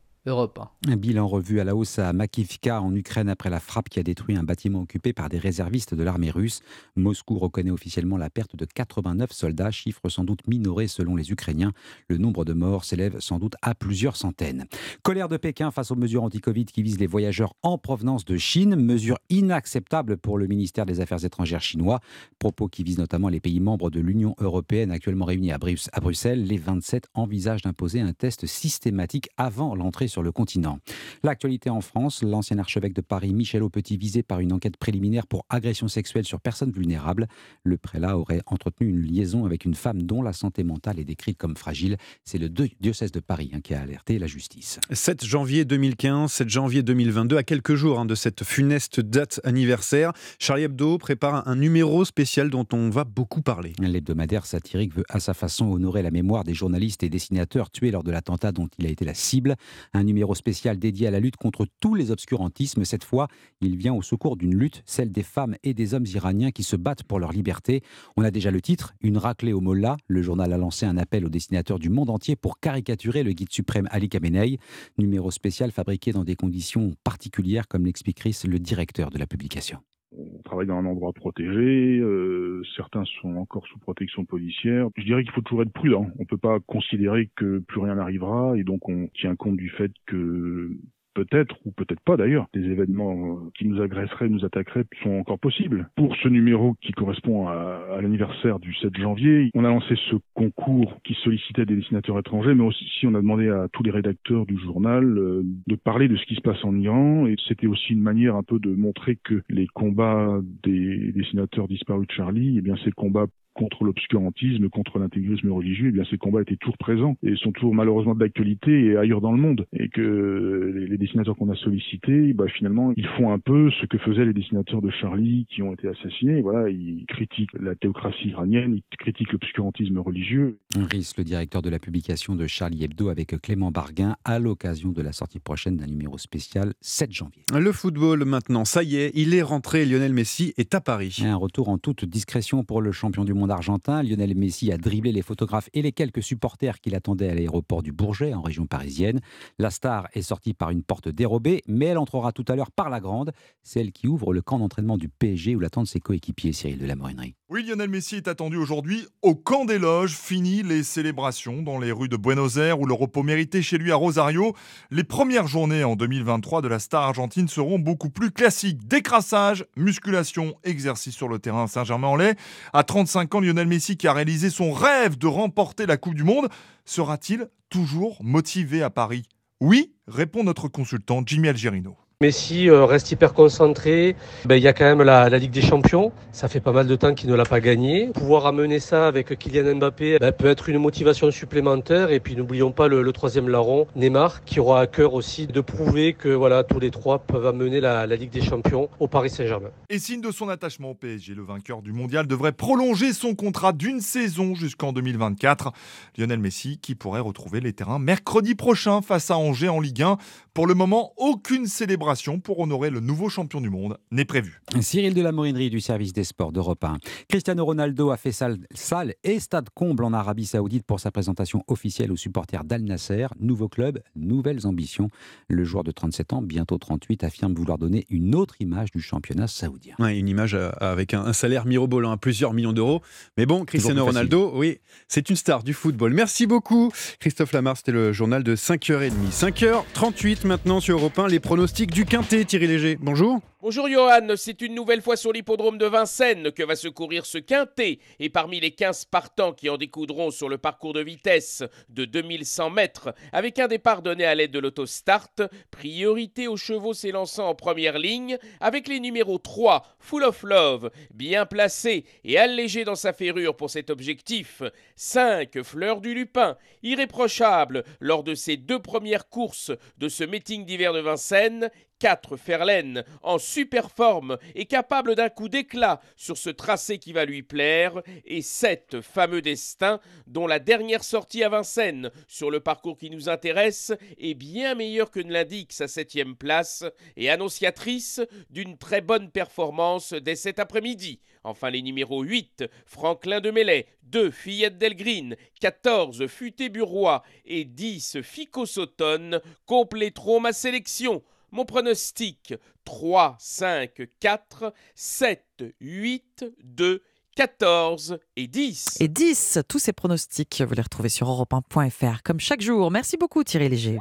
un bilan revu à la hausse à Makivka en Ukraine après la frappe qui a détruit un bâtiment occupé par des réservistes de l'armée russe. Moscou reconnaît officiellement la perte de 89 soldats, chiffre sans doute minoré selon les Ukrainiens. Le nombre de morts s'élève sans doute à plusieurs centaines. Colère de Pékin face aux mesures anti-Covid qui visent les voyageurs en provenance de Chine, mesure inacceptable pour le ministère des Affaires étrangères chinois. Propos qui visent notamment les pays membres de l'Union européenne actuellement réunis à, Bruxelles. Les 27 envisagent d'imposer un test systématique avant l'entrée sur le continent. L'actualité en France, l'ancien archevêque de Paris, Michel Aupetit, visé par une enquête préliminaire pour agression sexuelle sur personnes vulnérables. Le prélat aurait entretenu une liaison avec une femme dont la santé mentale est décrite comme fragile. C'est le diocèse de Paris hein, qui a alerté la justice. 7 janvier 2015, 7 janvier 2022, à quelques jours hein, de cette funeste date anniversaire, Charlie Hebdo prépare un numéro spécial dont on va beaucoup parler. L'hebdomadaire satirique veut à sa façon honorer la mémoire des journalistes et dessinateurs tués lors de l'attentat dont il a été la cible. Un numéro spécial dédié à la lutte contre tous les obscurantismes. Cette fois, il vient au secours d'une lutte, celle des femmes et des hommes iraniens qui se battent pour leur liberté. On a déjà le titre, Une raclée au Mollah. Le journal a lancé un appel aux dessinateurs du monde entier pour caricaturer le guide suprême Ali Khamenei. Numéro spécial fabriqué dans des conditions particulières, comme l'explique le directeur de la publication. On travaille dans un endroit protégé, euh, certains sont encore sous protection policière. Je dirais qu'il faut toujours être prudent. On ne peut pas considérer que plus rien n'arrivera et donc on tient compte du fait que peut-être, ou peut-être pas d'ailleurs, des événements qui nous agresseraient, nous attaqueraient sont encore possibles. Pour ce numéro qui correspond à, à l'anniversaire du 7 janvier, on a lancé ce concours qui sollicitait des dessinateurs étrangers, mais aussi on a demandé à tous les rédacteurs du journal euh, de parler de ce qui se passe en Iran, et c'était aussi une manière un peu de montrer que les combats des dessinateurs disparus de Charlie, eh bien ces combats contre l'obscurantisme, contre l'intégrisme religieux, eh bien ces combats étaient toujours présents et sont toujours malheureusement d'actualité et ailleurs dans le monde. Et que les, dessinateurs qu'on a sollicités, bah, finalement, ils font un peu ce que faisaient les dessinateurs de Charlie qui ont été assassinés. Voilà, ils critiquent la théocratie iranienne, ils critiquent l'obscurantisme religieux. Riss, le directeur de la publication de Charlie Hebdo avec Clément Barguin à l'occasion de la sortie prochaine d'un numéro spécial 7 janvier. Le football maintenant, ça y est, il est rentré. Lionel Messi est à Paris. un retour en toute discrétion pour le champion du monde argentin, Lionel Messi a dribblé les photographes et les quelques supporters qui l'attendaient à l'aéroport du Bourget, en région parisienne. La star est sortie par une porte dérobée, mais elle entrera tout à l'heure par la grande, celle qui ouvre le camp d'entraînement du PSG où l'attendent ses coéquipiers, Cyril de la Morinerie. Oui, Lionel Messi est attendu aujourd'hui au camp des loges. Fini les célébrations dans les rues de Buenos Aires ou le repos mérité chez lui à Rosario. Les premières journées en 2023 de la star argentine seront beaucoup plus classiques. Décrassage, musculation, exercice sur le terrain Saint-Germain-en-Laye. À 35 ans, Lionel Messi, qui a réalisé son rêve de remporter la Coupe du Monde, sera-t-il toujours motivé à Paris? Oui, répond notre consultant Jimmy Algerino. Messi euh, reste hyper concentré. Ben, il y a quand même la, Ligue des Champions. Ça fait pas mal de temps qu'il ne l'a pas gagné. Pouvoir amener ça avec Kylian Mbappé ben, peut être une motivation supplémentaire. Et puis n'oublions pas le, troisième larron, Neymar, qui aura à cœur aussi de prouver que voilà tous les trois peuvent amener la, la Ligue des Champions au Paris Saint-Germain. Et signe de son attachement au PSG, le vainqueur du mondial devrait prolonger son contrat d'une saison jusqu'en 2024. Lionel Messi qui pourrait retrouver les terrains mercredi prochain face à Angers en Ligue 1. Pour le moment, aucune célébration pour honorer le nouveau champion du monde n'est prévue. Cyril de la Morinerie du service des sports d'Europe 1. Cristiano Ronaldo a fait salle, salle, et stade comble en Arabie Saoudite pour sa présentation officielle aux supporters d'Al Nasser. Nouveau club, nouvelles ambitions. Le joueur de 37 ans, bientôt 38, affirme vouloir donner une autre image du championnat saoudien. une image euh, avec un, salaire mirobolant à plusieurs millions d'euros. Mais bon, Cristiano Ronaldo, oui, c'est une star du football. Merci beaucoup, Christophe Lamar. C'était le journal de 5h30. 5h38 maintenant sur Europe 1, les pronostics du du Quintet, Thierry Léger. Bonjour. Bonjour Johan, c'est une nouvelle fois sur l'hippodrome de Vincennes que va se courir ce quintet. Et parmi les 15 partants qui en découdront sur le parcours de vitesse de 2100 mètres, avec un départ donné à l'aide de l'autostart, priorité aux chevaux s'élançant en première ligne, avec les numéros 3, Full of Love, bien placé et allégé dans sa ferrure pour cet objectif, 5, Fleur du Lupin, irréprochable lors de ses deux premières courses de ce meeting d'hiver de Vincennes, 4 Ferlaine en super forme et capable d'un coup d'éclat sur ce tracé qui va lui plaire, et 7 fameux Destin dont la dernière sortie à Vincennes sur le parcours qui nous intéresse est bien meilleure que ne l'indique sa septième place et annonciatrice d'une très bonne performance dès cet après-midi. Enfin les numéros 8, Franklin de Mellet, 2, Fillette Delgreen, 14, Futé Burois et 10, Fico Sautonne compléteront ma sélection. Mon pronostic 3, 5, 4, 7, 8, 2, 14 et 10. Et 10, tous ces pronostics, vous les retrouvez sur europe1.fr comme chaque jour. Merci beaucoup Thierry Léger.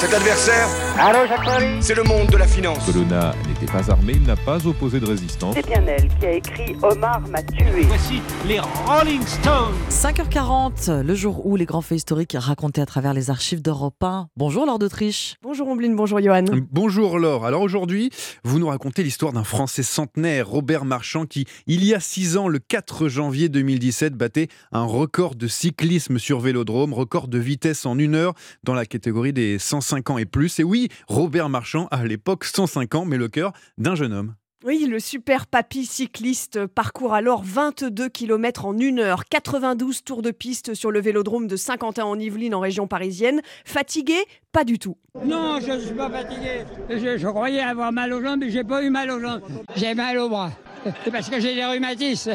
Cet adversaire, c'est le monde de la finance. Colonna n'était pas armé, il n'a pas opposé de résistance. C'est bien elle qui a écrit Omar m'a tué. Voici les Rolling Stones. 5h40, le jour où les grands faits historiques racontés à travers les archives d'Europe 1. Bonjour Laure d'Autriche. Bonjour Ombline, bonjour Johan. Bonjour Laure. Alors aujourd'hui, vous nous racontez l'histoire d'un Français centenaire, Robert Marchand, qui, il y a 6 ans, le 4 janvier 2017, battait un record de cyclisme sur vélodrome, record de vitesse en une heure dans la catégorie des 150 ans et plus. Et oui, Robert Marchand a à l'époque 105 ans, mais le cœur d'un jeune homme. Oui, le super papy cycliste parcourt alors 22 km en une heure, 92 tours de piste sur le vélodrome de Saint-Quentin en Yvelines en région parisienne. Fatigué? Pas du tout. Non, je ne suis pas fatigué. Je, je, croyais avoir mal aux jambes, mais j'ai pas eu mal aux jambes. J'ai mal aux bras. C'est parce que j'ai des rhumatismes.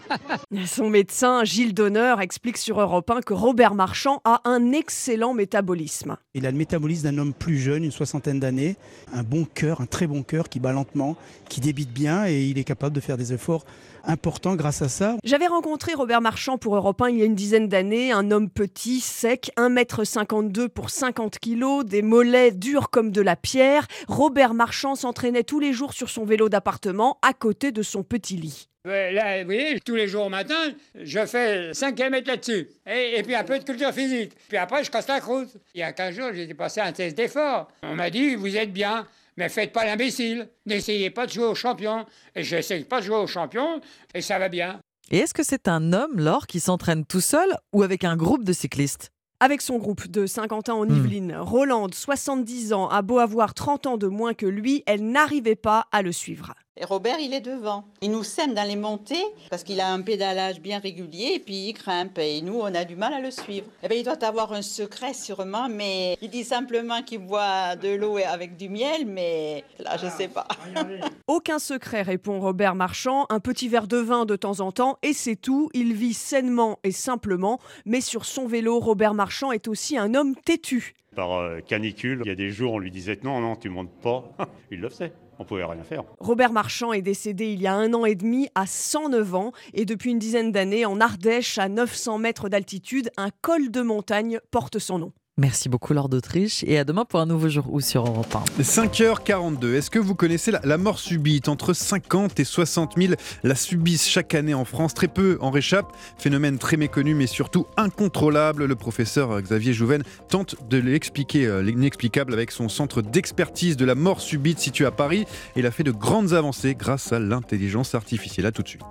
Son médecin, Gilles Donner, explique sur Europe 1 que Robert Marchand a un excellent métabolisme. Il a le métabolisme d'un homme plus jeune, une soixantaine d'années, un bon cœur, un très bon cœur qui bat lentement, qui débite bien et il est capable de faire des efforts important grâce à ça. J'avais rencontré Robert Marchand pour Europe 1 il y a une dizaine d'années, un homme petit, sec, 1m52 pour 50 kg, des mollets durs comme de la pierre. Robert Marchand s'entraînait tous les jours sur son vélo d'appartement à côté de son petit lit. Là, vous voyez, tous les jours au matin, je fais 5 km là-dessus. Et, puis un peu de culture physique. Puis après, je casse la croûte. Il y a 15 jours, j'ai passé un test d'effort. On m'a dit, vous êtes bien, mais faites pas l'imbécile. N'essayez pas de jouer au champion. Et j'essaye pas de jouer au champion, et ça va bien. Et est-ce que c'est un homme, Laure, qui s'entraîne tout seul ou avec un groupe de cyclistes? Avec son groupe de 50 ans en Hmm. Yvelines, Rolande, 70 ans, a beau avoir 30 ans de moins que lui, elle n'arrivait pas à le suivre. Et Robert, il est devant. Il nous sème dans les montées parce qu'il a un pédalage bien régulier et puis il grimpe. Et nous, on a du mal à le suivre. Eh bien, il doit avoir un secret sûrement, mais il dit simplement qu'il boit de l'eau avec du miel, mais là, je sais pas. Aucun secret, répond Robert Marchand, un petit verre de vin de temps en temps, et c'est tout. Il vit sainement et simplement, mais sur son vélo, Robert Marchand est aussi un homme têtu. Par euh, canicule, il y a des jours, on lui disait non, non, tu montes pas. il le faisait. On pouvait rien faire. Robert Marchand est décédé il y a un an et demi à 109 ans et depuis une dizaine d'années en Ardèche à 900 mètres d'altitude, un col de montagne porte son nom. Merci beaucoup, Laure d'Autriche, et à demain pour un nouveau jour ou sur Europe 1. 5h42, est-ce que vous connaissez la, la mort subite? Entre 50 et 60 000 la subissent chaque année en France. Très peu en réchappent. Phénomène très méconnu mais surtout incontrôlable. Le professeur Xavier Jouven tente de l'expliquer euh, l'inexplicable avec son centre d'expertise de la mort subite situé à Paris. Et il a fait de grandes avancées grâce à l'intelligence artificielle. À tout de suite.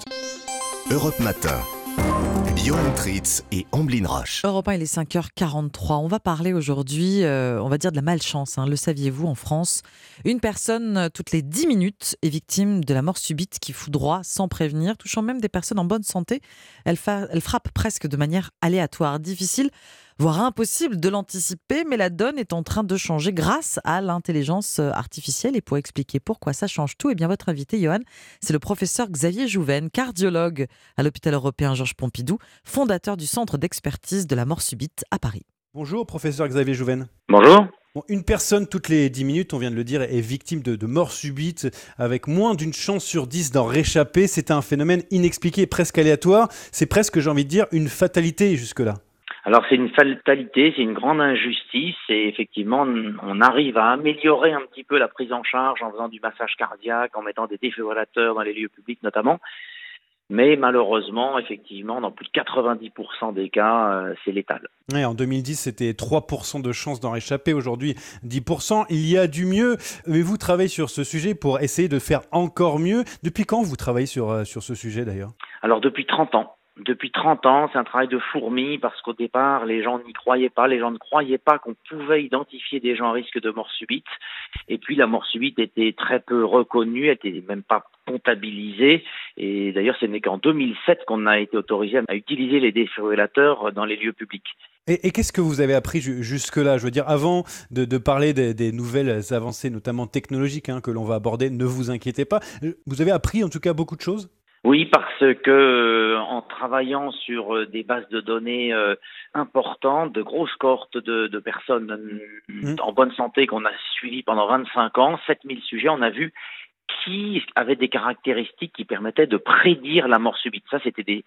Europe Matin. Johan Tritz et Amblin Roche. Europe 1, il est 5h43. On va parler aujourd'hui, euh, on va dire de la malchance. hein. Le saviez-vous, en France, une personne euh, toutes les 10 minutes est victime de la mort subite qui foudroie sans prévenir, touchant même des personnes en bonne santé. Elle frappe presque de manière aléatoire, difficile, voire impossible de l'anticiper, mais la donne est en train de changer grâce à l'intelligence euh, artificielle. Et pour expliquer pourquoi ça change tout, eh bien votre invité, Johan, c'est le professeur Xavier Jouven, cardiologue à l'hôpital européen Georges Pompidou, fondateur du centre d'expertise de la mort subite à Paris. Bonjour, professeur Xavier Jouven. Bonjour. Bon, une personne toutes les 10 minutes, on vient de le dire, est victime de, de mort subite avec moins d'une chance sur 10 d'en réchapper. C'est un phénomène inexpliqué, presque aléatoire. C'est presque, j'ai envie de dire, une fatalité jusque-là. Alors c'est une fatalité, c'est une grande injustice et effectivement on arrive à améliorer un petit peu la prise en charge en faisant du massage cardiaque, en mettant des défibrillateurs dans les lieux publics notamment. Mais malheureusement, effectivement, dans plus de 90% des cas, euh, c'est létal. Ouais, en 2010, c'était 3% de chances d'en réchapper. Aujourd'hui, 10%. Il y a du mieux. Mais vous travaillez sur ce sujet pour essayer de faire encore mieux? Depuis quand vous travaillez sur, euh, sur ce sujet d'ailleurs? Alors depuis 30 ans. Depuis 30 ans, c'est un travail de fourmi parce qu'au départ, les gens n'y croyaient pas, les gens ne croyaient pas qu'on pouvait identifier des gens à risque de mort subite. Et puis la mort subite était très peu reconnue, elle était même pas comptabilisée. Et d'ailleurs, ce n'est qu'en 2007 qu'on a été autorisé à utiliser les défibrillateurs dans les lieux publics. Et, qu'est-ce que vous avez appris ju- jusque-là? Je veux dire, avant de, parler des, des nouvelles avancées, notamment technologiques, hein, que l'on va aborder, ne vous inquiétez pas. Vous avez appris en tout cas beaucoup de choses? Oui, parce que euh, en travaillant sur euh, des bases de données euh, importantes, de grosses cohortes de, de personnes euh, en bonne santé qu'on a suivies pendant 25 ans, 7000 sujets, on a vu qui avaient des caractéristiques qui permettaient de prédire la mort subite. Ça, c'était des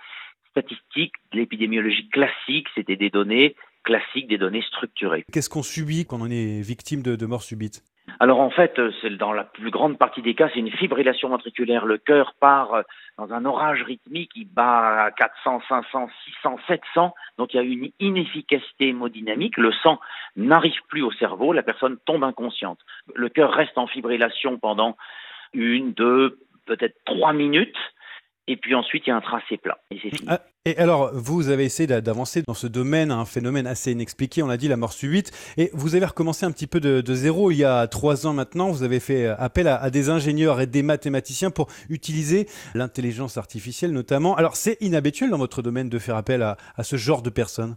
statistiques de l'épidémiologie classique, c'était des données classiques, des données structurées. Qu'est-ce qu'on subit quand on est victime de, de mort subite? Alors en fait, euh, dans la plus grande partie des cas, c'est une fibrillation ventriculaire. Le cœur part euh, dans un orage rythmique, il bat à 400, 500, 600, 700. Donc il y a une inefficacité hémodynamique. Le sang n'arrive plus au cerveau, la personne tombe inconsciente. Le cœur reste en fibrillation pendant une, deux, peut-être trois minutes. Et puis ensuite, il y a un tracé plat. Et c'est fini. Ah, Et alors, vous avez essayé d'a- d'avancer dans ce domaine, un phénomène assez inexpliqué, on l'a dit, la mort subite. Et vous avez recommencé un petit peu de, de zéro il y a trois ans maintenant. Vous avez fait appel à, à des ingénieurs et des mathématiciens pour utiliser l'intelligence artificielle notamment. Alors, c'est inhabituel dans votre domaine de faire appel à, à ce genre de personnes?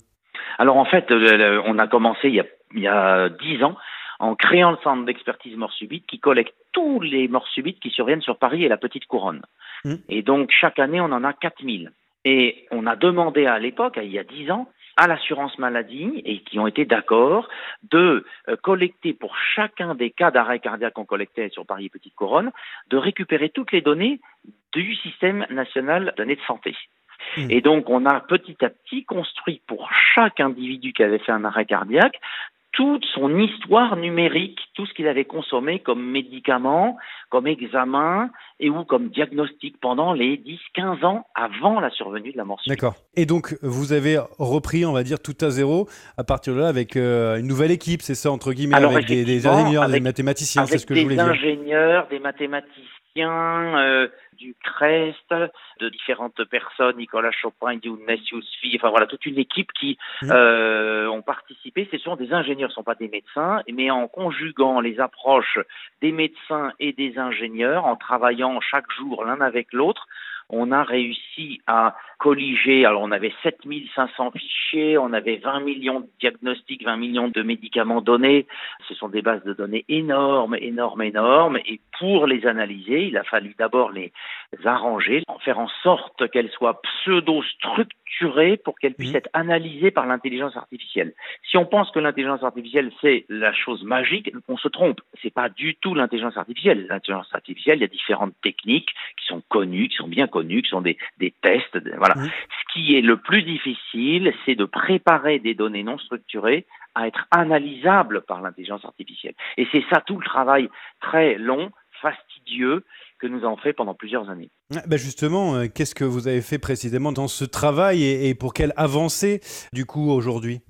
Alors en fait, on a commencé il y a, il y a 10 ans en créant le centre d'expertise mort subite qui collecte tous les morts subites qui surviennent sur Paris et la Petite Couronne. Mmh. Et donc chaque année, on en a 4000. Et on a demandé à l'époque, il y a dix ans, à l'assurance maladie et qui ont été d'accord de euh, collecter pour chacun des cas d'arrêt cardiaque qu'on collectait sur Paris Petite Couronne, de récupérer toutes les données du système national données de santé. Mmh. Et donc, on a petit à petit construit pour chaque individu qui avait fait un arrêt cardiaque toute son histoire numérique, tout ce qu'il avait consommé comme médicament, comme examen et ou comme diagnostic pendant les 10-15 ans avant la survenue de la mort D'accord. Et donc, vous avez repris, on va dire, tout à zéro à partir de là avec euh, une nouvelle équipe, c'est ça, entre guillemets, avec des, ingénieurs, des mathématiciens, c'est ce que je voulais dire. Des ingénieurs, des mathématiciens, euh, du CREST, de différentes personnes, Nicolas Chopin, Younes Yousfi, enfin voilà, toute une équipe qui mmh. euh, ont participé. Ce sont des ingénieurs, ce ne sont pas des médecins, mais en conjuguant les approches des médecins et des ingénieurs, en travaillant chaque jour l'un avec l'autre, on a réussi à colliger, alors on avait 7500 fichiers, on avait 20 millions de diagnostics, 20 millions de médicaments donnés. Ce sont des bases de données énormes, énormes, énormes. Et pour les analyser, il a fallu d'abord les arranger, faire en sorte qu'elles soient pseudo-structurées pour qu'elles puissent être analysées par l'intelligence artificielle. Si on pense que l'intelligence artificielle c'est la chose magique, on se trompe. C'est pas du tout l'intelligence artificielle. L'intelligence artificielle, il y a différentes techniques qui sont connues, qui sont bien connues, qui sont des, des tests. Voilà. Ce qui est le plus difficile, c'est de préparer des données non structurées à être analysables par l'intelligence artificielle. Et c'est ça tout le travail très long, fastidieux que nous avons fait pendant plusieurs années. Ben justement, euh, qu'est-ce que vous avez fait précisément dans ce travail et, pour quelle avancée du coup aujourd'hui?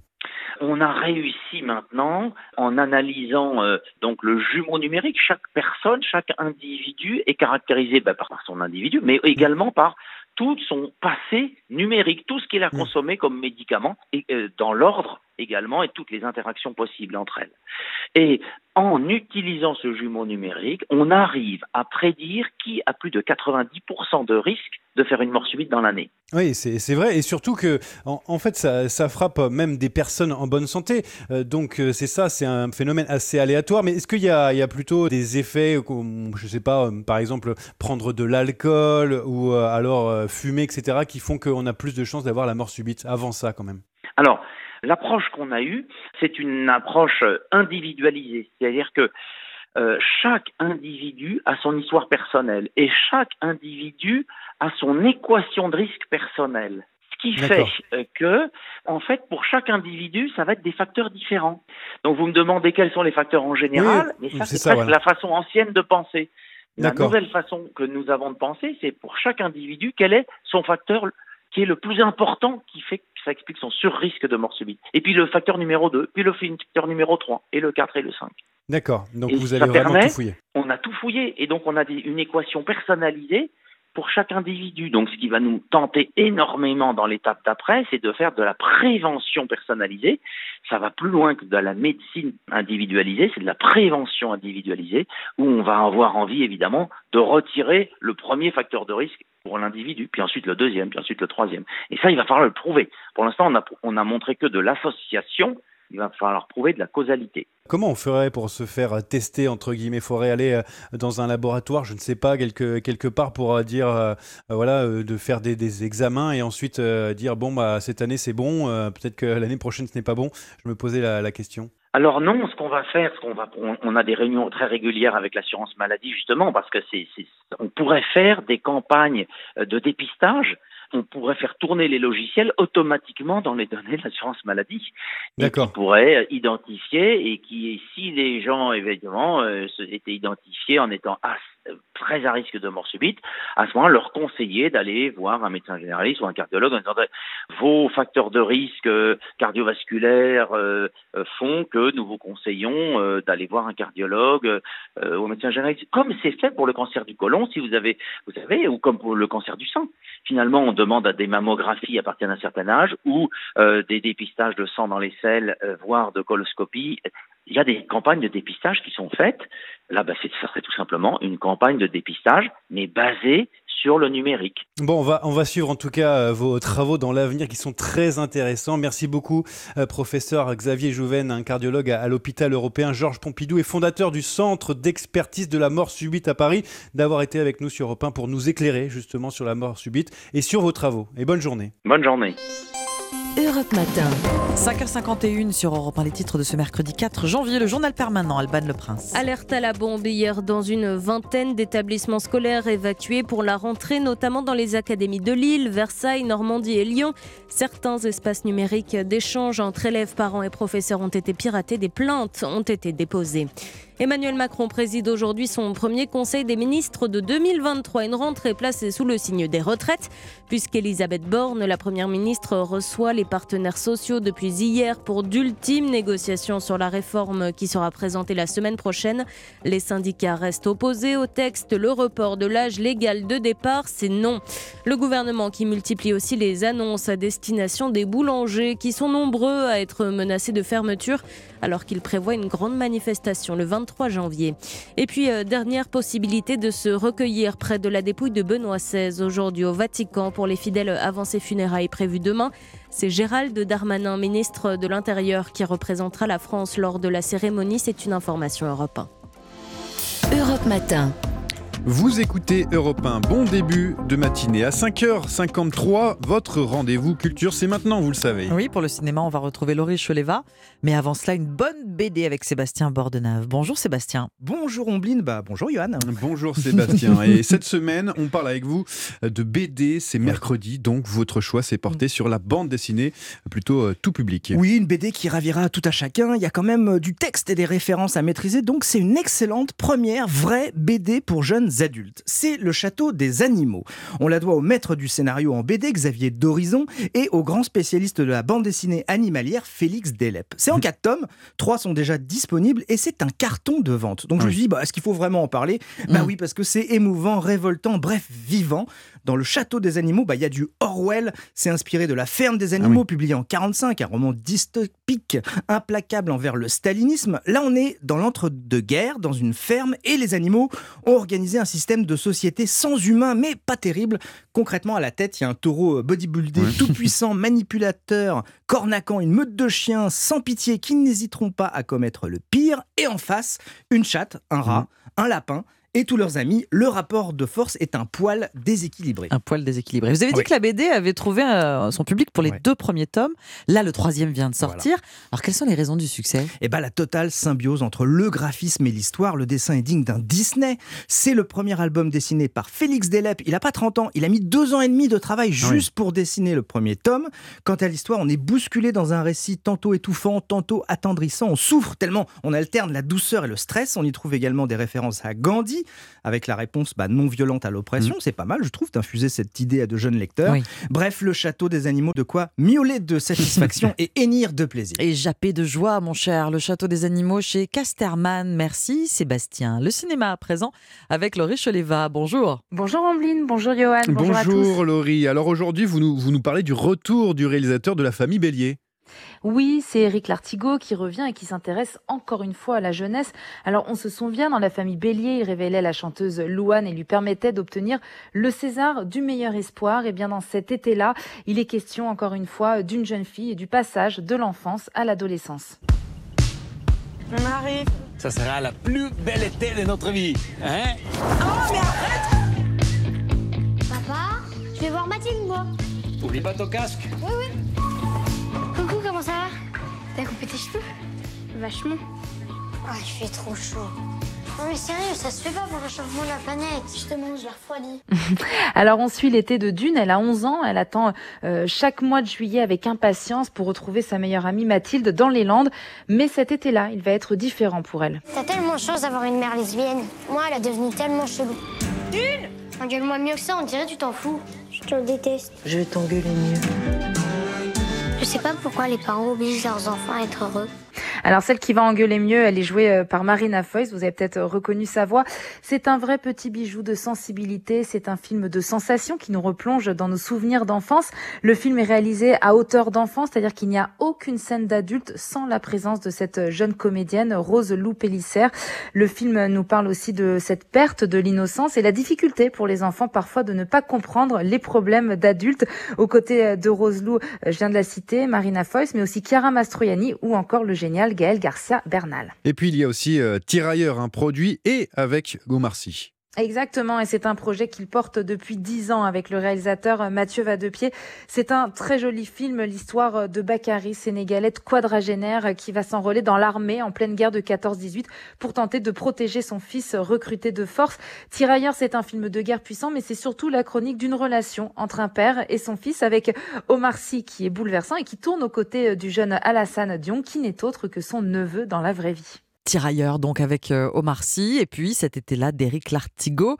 On a réussi maintenant en analysant euh, donc le jumeau numérique. Chaque personne, chaque individu est caractérisé ben, par, son individu, mais également par tout son passé numérique, tout ce qu'il a mmh. consommé comme médicament, et, euh, dans l'ordre également, et toutes les interactions possibles entre elles. Et en utilisant ce jumeau numérique, on arrive à prédire qui a plus de 90% de risque de faire une mort subite dans l'année. Oui, c'est vrai, et surtout que, en, fait, ça, frappe même des personnes en bonne santé. Euh, donc, euh, c'est ça, c'est un phénomène assez aléatoire. Mais est-ce qu'il y, y, a plutôt des effets, comme, je ne sais pas, euh, par exemple, prendre de l'alcool ou alors fumer, etc., qui font qu'on a plus de chances d'avoir la mort subite avant ça, quand même? Alors, L'approche qu'on a eue, c'est une approche individualisée, c'est-à-dire que euh, chaque individu a son histoire personnelle et chaque individu a son équation de risque personnelle. Ce qui fait euh, que, en fait, pour chaque individu, ça va être des facteurs différents. Donc, vous me demandez quels sont les facteurs en général, mais ça, c'est presque la façon ancienne de penser. La nouvelle façon que nous avons de penser, c'est pour chaque individu, quel est son facteur qui est le plus important qui fait que ça explique son surrisque de mort subite. Et puis le facteur numéro 2, puis le facteur numéro 3, et le 4 et le 5. D'accord, donc vous avez vraiment tout fouillé. On a tout fouillé, et donc on a une équation personnalisée pour chaque individu. Donc ce qui va nous tenter énormément dans l'étape d'après, c'est de faire de la prévention personnalisée. Ça va plus loin que de la médecine individualisée, c'est de la prévention individualisée, où on va avoir envie évidemment de retirer le premier facteur de risque pour l'individu, puis ensuite le deuxième, puis ensuite le troisième. Et ça, il va falloir le prouver. Pour l'instant, on a, on a montré que de l'association, il va falloir prouver de la causalité. Comment on ferait pour se faire tester, entre guillemets Il faudrait aller euh, dans un laboratoire, je ne sais pas, quelque, quelque part pour euh, dire, euh, voilà, de faire des, examens et ensuite dire, bon, bah, cette année c'est bon, peut-être que l'année prochaine ce n'est pas bon. Je me posais la question. Alors non, ce qu'on va faire, ce qu'on va, on, a des réunions très régulières avec l'assurance maladie justement parce que c'est, on pourrait faire des campagnes de dépistage. On pourrait faire tourner les logiciels automatiquement dans les données de l'assurance maladie, et qui pourrait euh, identifier et qui, si les gens évidemment euh, étaient identifiés en étant très à risque de mort subite, à ce moment leur conseiller d'aller voir un médecin généraliste ou un cardiologue en disant vos facteurs de risque euh, cardiovasculaires euh, euh, font que nous vous conseillons d'aller voir un cardiologue ou un médecin généraliste, comme c'est fait pour le cancer du côlon, si vous avez, vous savez, ou comme pour le cancer du sang. Finalement, on demande à des mammographies à partir d'un certain âge ou des dépistages de sang dans les selles, voire de coloscopie il y a des campagnes de dépistage qui sont faites. Là, bah, ça serait tout simplement une campagne de dépistage, mais basée sur le numérique. Bon, on va, on va suivre en tout cas euh, vos travaux dans l'avenir qui sont très intéressants. Merci beaucoup, euh, professeur Xavier Jouven, un cardiologue à, à l'hôpital européen Georges Pompidou et fondateur du Centre d'expertise de la mort subite à Paris, d'avoir été avec nous sur Europe 1 pour nous éclairer justement sur la mort subite et sur vos travaux. Et bonne journée. Bonne journée. Europe Matin. 5h51 sur Europe 1, les titres de ce mercredi 4 janvier, le journal permanent, Alban Le Prince. Alerte à la bombe hier dans une vingtaine d'établissements scolaires évacués pour la rentrée, notamment dans les académies de Lille, Versailles, Normandie et Lyon. Certains espaces numériques d'échange entre élèves, parents et professeurs ont été piratés, des plaintes ont été déposées. Emmanuel Macron préside aujourd'hui son premier conseil des ministres de 2023, une rentrée placée sous le signe des retraites, puisqu'Elisabeth Borne, la première ministre, reçoit les partenaires sociaux depuis hier pour d'ultimes négociations sur la réforme qui sera présentée la semaine prochaine. Les syndicats restent opposés au texte. Le report de l'âge légal de départ, c'est non. Le gouvernement qui multiplie aussi les annonces à destination des boulangers qui sont nombreux à être menacés de fermeture alors qu'il prévoit une grande manifestation le 23 janvier. Et puis, euh, dernière possibilité de se recueillir près de la dépouille de Benoît XVI aujourd'hui au Vatican pour les fidèles avant ses funérailles prévues demain. C'est Gérald Darmanin, ministre de l'Intérieur, qui représentera la France lors de la cérémonie. C'est une information Europe 1. Europe Matin. Vous écoutez Europe 1, bon début de matinée. À 5h53, votre rendez-vous culture, c'est maintenant, vous le savez. Oui, pour le cinéma, on va retrouver Laurie Choleva. Mais avant cela, une bonne BD avec Sébastien Bordenave. Bonjour Sébastien. Bonjour Ombline, bah bonjour Johan. Bonjour Sébastien. Et cette semaine, on parle avec vous de BD, c'est mercredi, donc votre choix s'est porté sur la bande dessinée, plutôt euh, tout public. Oui, une BD qui ravira tout à chacun. Il y a quand même euh, du texte et des références à maîtriser, donc c'est une excellente première vraie BD pour jeunes adultes. C'est Le Château des Animaux. On la doit au maître du scénario en BD, Xavier Dorison, et au grand spécialiste de la bande dessinée animalière, Félix Delep. C'est en quatre tomes, trois sont déjà disponibles et c'est un carton de vente. Donc je me suis dit, bah, est-ce qu'il faut vraiment en parler? Bah oui, parce que c'est émouvant, révoltant, bref, vivant. Dans Le Château des Animaux, bah, il y a du Orwell, c'est inspiré de La Ferme des Animaux, publié en 45, un roman dystopique, implacable envers le stalinisme. Là, on est dans l'entre-deux-guerres, dans une ferme, et les animaux ont organisé un système de société sans humains, mais pas terrible. Concrètement, à la tête, il y a un taureau bodybuildé, tout puissant, manipulateur, cornaquant, une meute de chiens sans pitié qui n'hésiteront pas à commettre le pire. Et en face, une chatte, un rat, un lapin et tous leurs amis. Le rapport de force est un poil déséquilibré. Un poil déséquilibré. Vous avez dit que la BD avait trouvé euh, son public pour les deux premiers tomes. Là, le troisième vient de sortir. Alors, quelles sont les raisons du succès? Eh bien, la totale symbiose entre le graphisme et l'histoire. Le dessin est digne d'un Disney. C'est le premier album dessiné par Félix Delep. Il n'a pas 30 ans. Il a mis deux ans et demi de travail juste pour dessiner le premier tome. Quant à l'histoire, on est bousculé dans un récit tantôt étouffant, tantôt attendrissant. On souffre tellement on alterne la douceur et le stress. On y trouve également des références à Gandhi avec la réponse bah, non violente à l'oppression. C'est pas mal, je trouve, d'infuser cette idée à de jeunes lecteurs. Bref, le château des animaux, de quoi miauler de satisfaction et hennir de plaisir. Et japper de joie, mon cher. Le château des animaux chez Casterman. Merci, Sébastien. Le cinéma à présent avec Laurie Choleva. Bonjour. Bonjour Ambline, bonjour Johan. Bonjour, à tous. Laurie. Alors aujourd'hui, vous nous, vous nous parlez du retour du réalisateur de la famille Bélier. Oui, c'est Eric Lartigot qui revient et qui s'intéresse encore une fois à la jeunesse. Alors, on se souvient, dans la famille Bélier, il révélait la chanteuse Louane et lui permettait d'obtenir le César du meilleur espoir. Et bien, dans cet été-là, il est question encore une fois d'une jeune fille et du passage de l'enfance à l'adolescence. On arrive. Ça sera la plus belle été de notre vie, hein? Oh, mais arrête Papa, je vais voir Mathilde, moi. Oublie pas ton casque. Oui, oui. Comment ça va T'as coupé tes cheveux Vachement. Ah, il fait trop chaud. Non mais sérieux, ça se fait pas pour le réchauffement de la planète. Justement, je l'ai refroidi. Alors on suit l'été de Dune, elle a 11 ans, elle attend euh, chaque mois de juillet avec impatience pour retrouver sa meilleure amie Mathilde dans les Landes. Mais cet été-là, il va être différent pour elle. T'as tellement de chance d'avoir une mère lesbienne. Moi, elle a devenu tellement chelou. Dune Engueule-moi mieux que ça, on dirait que tu t'en fous. Je te déteste. Je vais t'engueuler mieux. Je sais pas pourquoi les parents obligent leurs enfants à être heureux. Alors celle qui va engueuler mieux, elle est jouée euh, par Marina Foïs. Vous avez peut-être reconnu sa voix. C'est un vrai petit bijou de sensibilité. C'est un film de sensation qui nous replonge dans nos souvenirs d'enfance. Le film est réalisé à hauteur d'enfant, c'est-à-dire qu'il n'y a aucune scène d'adulte sans la présence de cette jeune comédienne, Rose Lou Pélissère. Le film nous parle aussi de cette perte de l'innocence et la difficulté pour les enfants parfois de ne pas comprendre les problèmes d'adultes. Aux côtés de Rose Lou, je viens de la citer, Marina Foïs, mais aussi Chiara Mastroianni ou encore le Gaël Garcia Bernal. Et puis il y a aussi euh, Tirailleur, un produit et avec Gomarcy. Exactement, et c'est un projet qu'il porte depuis dix ans avec le réalisateur Mathieu Vadepied. C'est un très joli film, l'histoire de Bakary, sénégalette quadragénaire, qui va s'enrôler dans l'armée en pleine guerre de 14-18 pour tenter de protéger son fils recruté de force. Tirailleurs, c'est un film de guerre puissant, mais c'est surtout la chronique d'une relation entre un père et son fils avec Omar Sy, qui est bouleversant et qui tourne aux côtés du jeune Alassane Dion, qui n'est autre que son neveu dans la vraie vie. Tirailleurs, donc avec euh, Omar Sy, et puis cet été-là d'Éric Lartigot.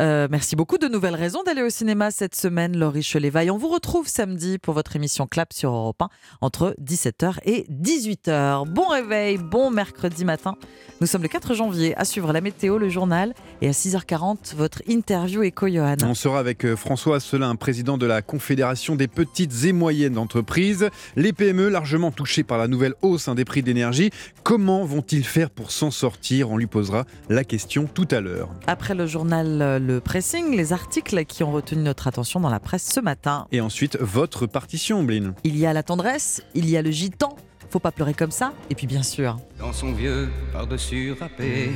Euh, merci beaucoup. De nouvelles raisons d'aller au cinéma cette semaine, Laurie Chelevaille. On vous retrouve samedi pour votre émission Clap sur Europe 1 entre 17h et 18h. Bon réveil, bon mercredi matin. Nous sommes le 4 janvier à suivre la météo, le journal, et à 6h40, votre interview éco Johan. On sera avec euh, François Asselin, président de la Confédération des petites et moyennes entreprises. Les PME largement touchées par la nouvelle hausse hein, des prix d'énergie, comment vont-ils faire pour s'en sortir On lui posera la question tout à l'heure. Après le journal euh, Le Pressing, les articles qui ont retenu notre attention dans la presse ce matin. Et ensuite, votre partition, Blin. Il y a la tendresse, il y a le gitan. Faut pas pleurer comme ça. Et puis bien sûr. Dans son vieux par-dessus râpé,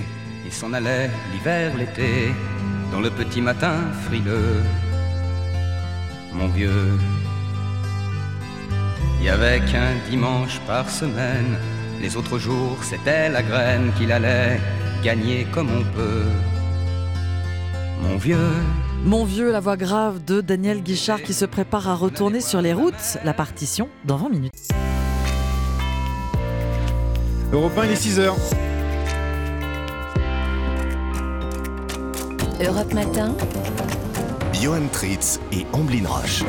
il s'en allait l'hiver, l'été, dans le petit matin frileux. Mon vieux, il y avait qu'un dimanche par semaine les autres jours, c'était la graine qu'il allait gagner comme on peut. Mon vieux. Mon vieux, la voix grave de Daniel Guichard qui se prépare à retourner sur les routes. La partition dans 20 minutes. Europe 1, il est 6h. Europe Matin. Johan Tritz et Amblin Roche.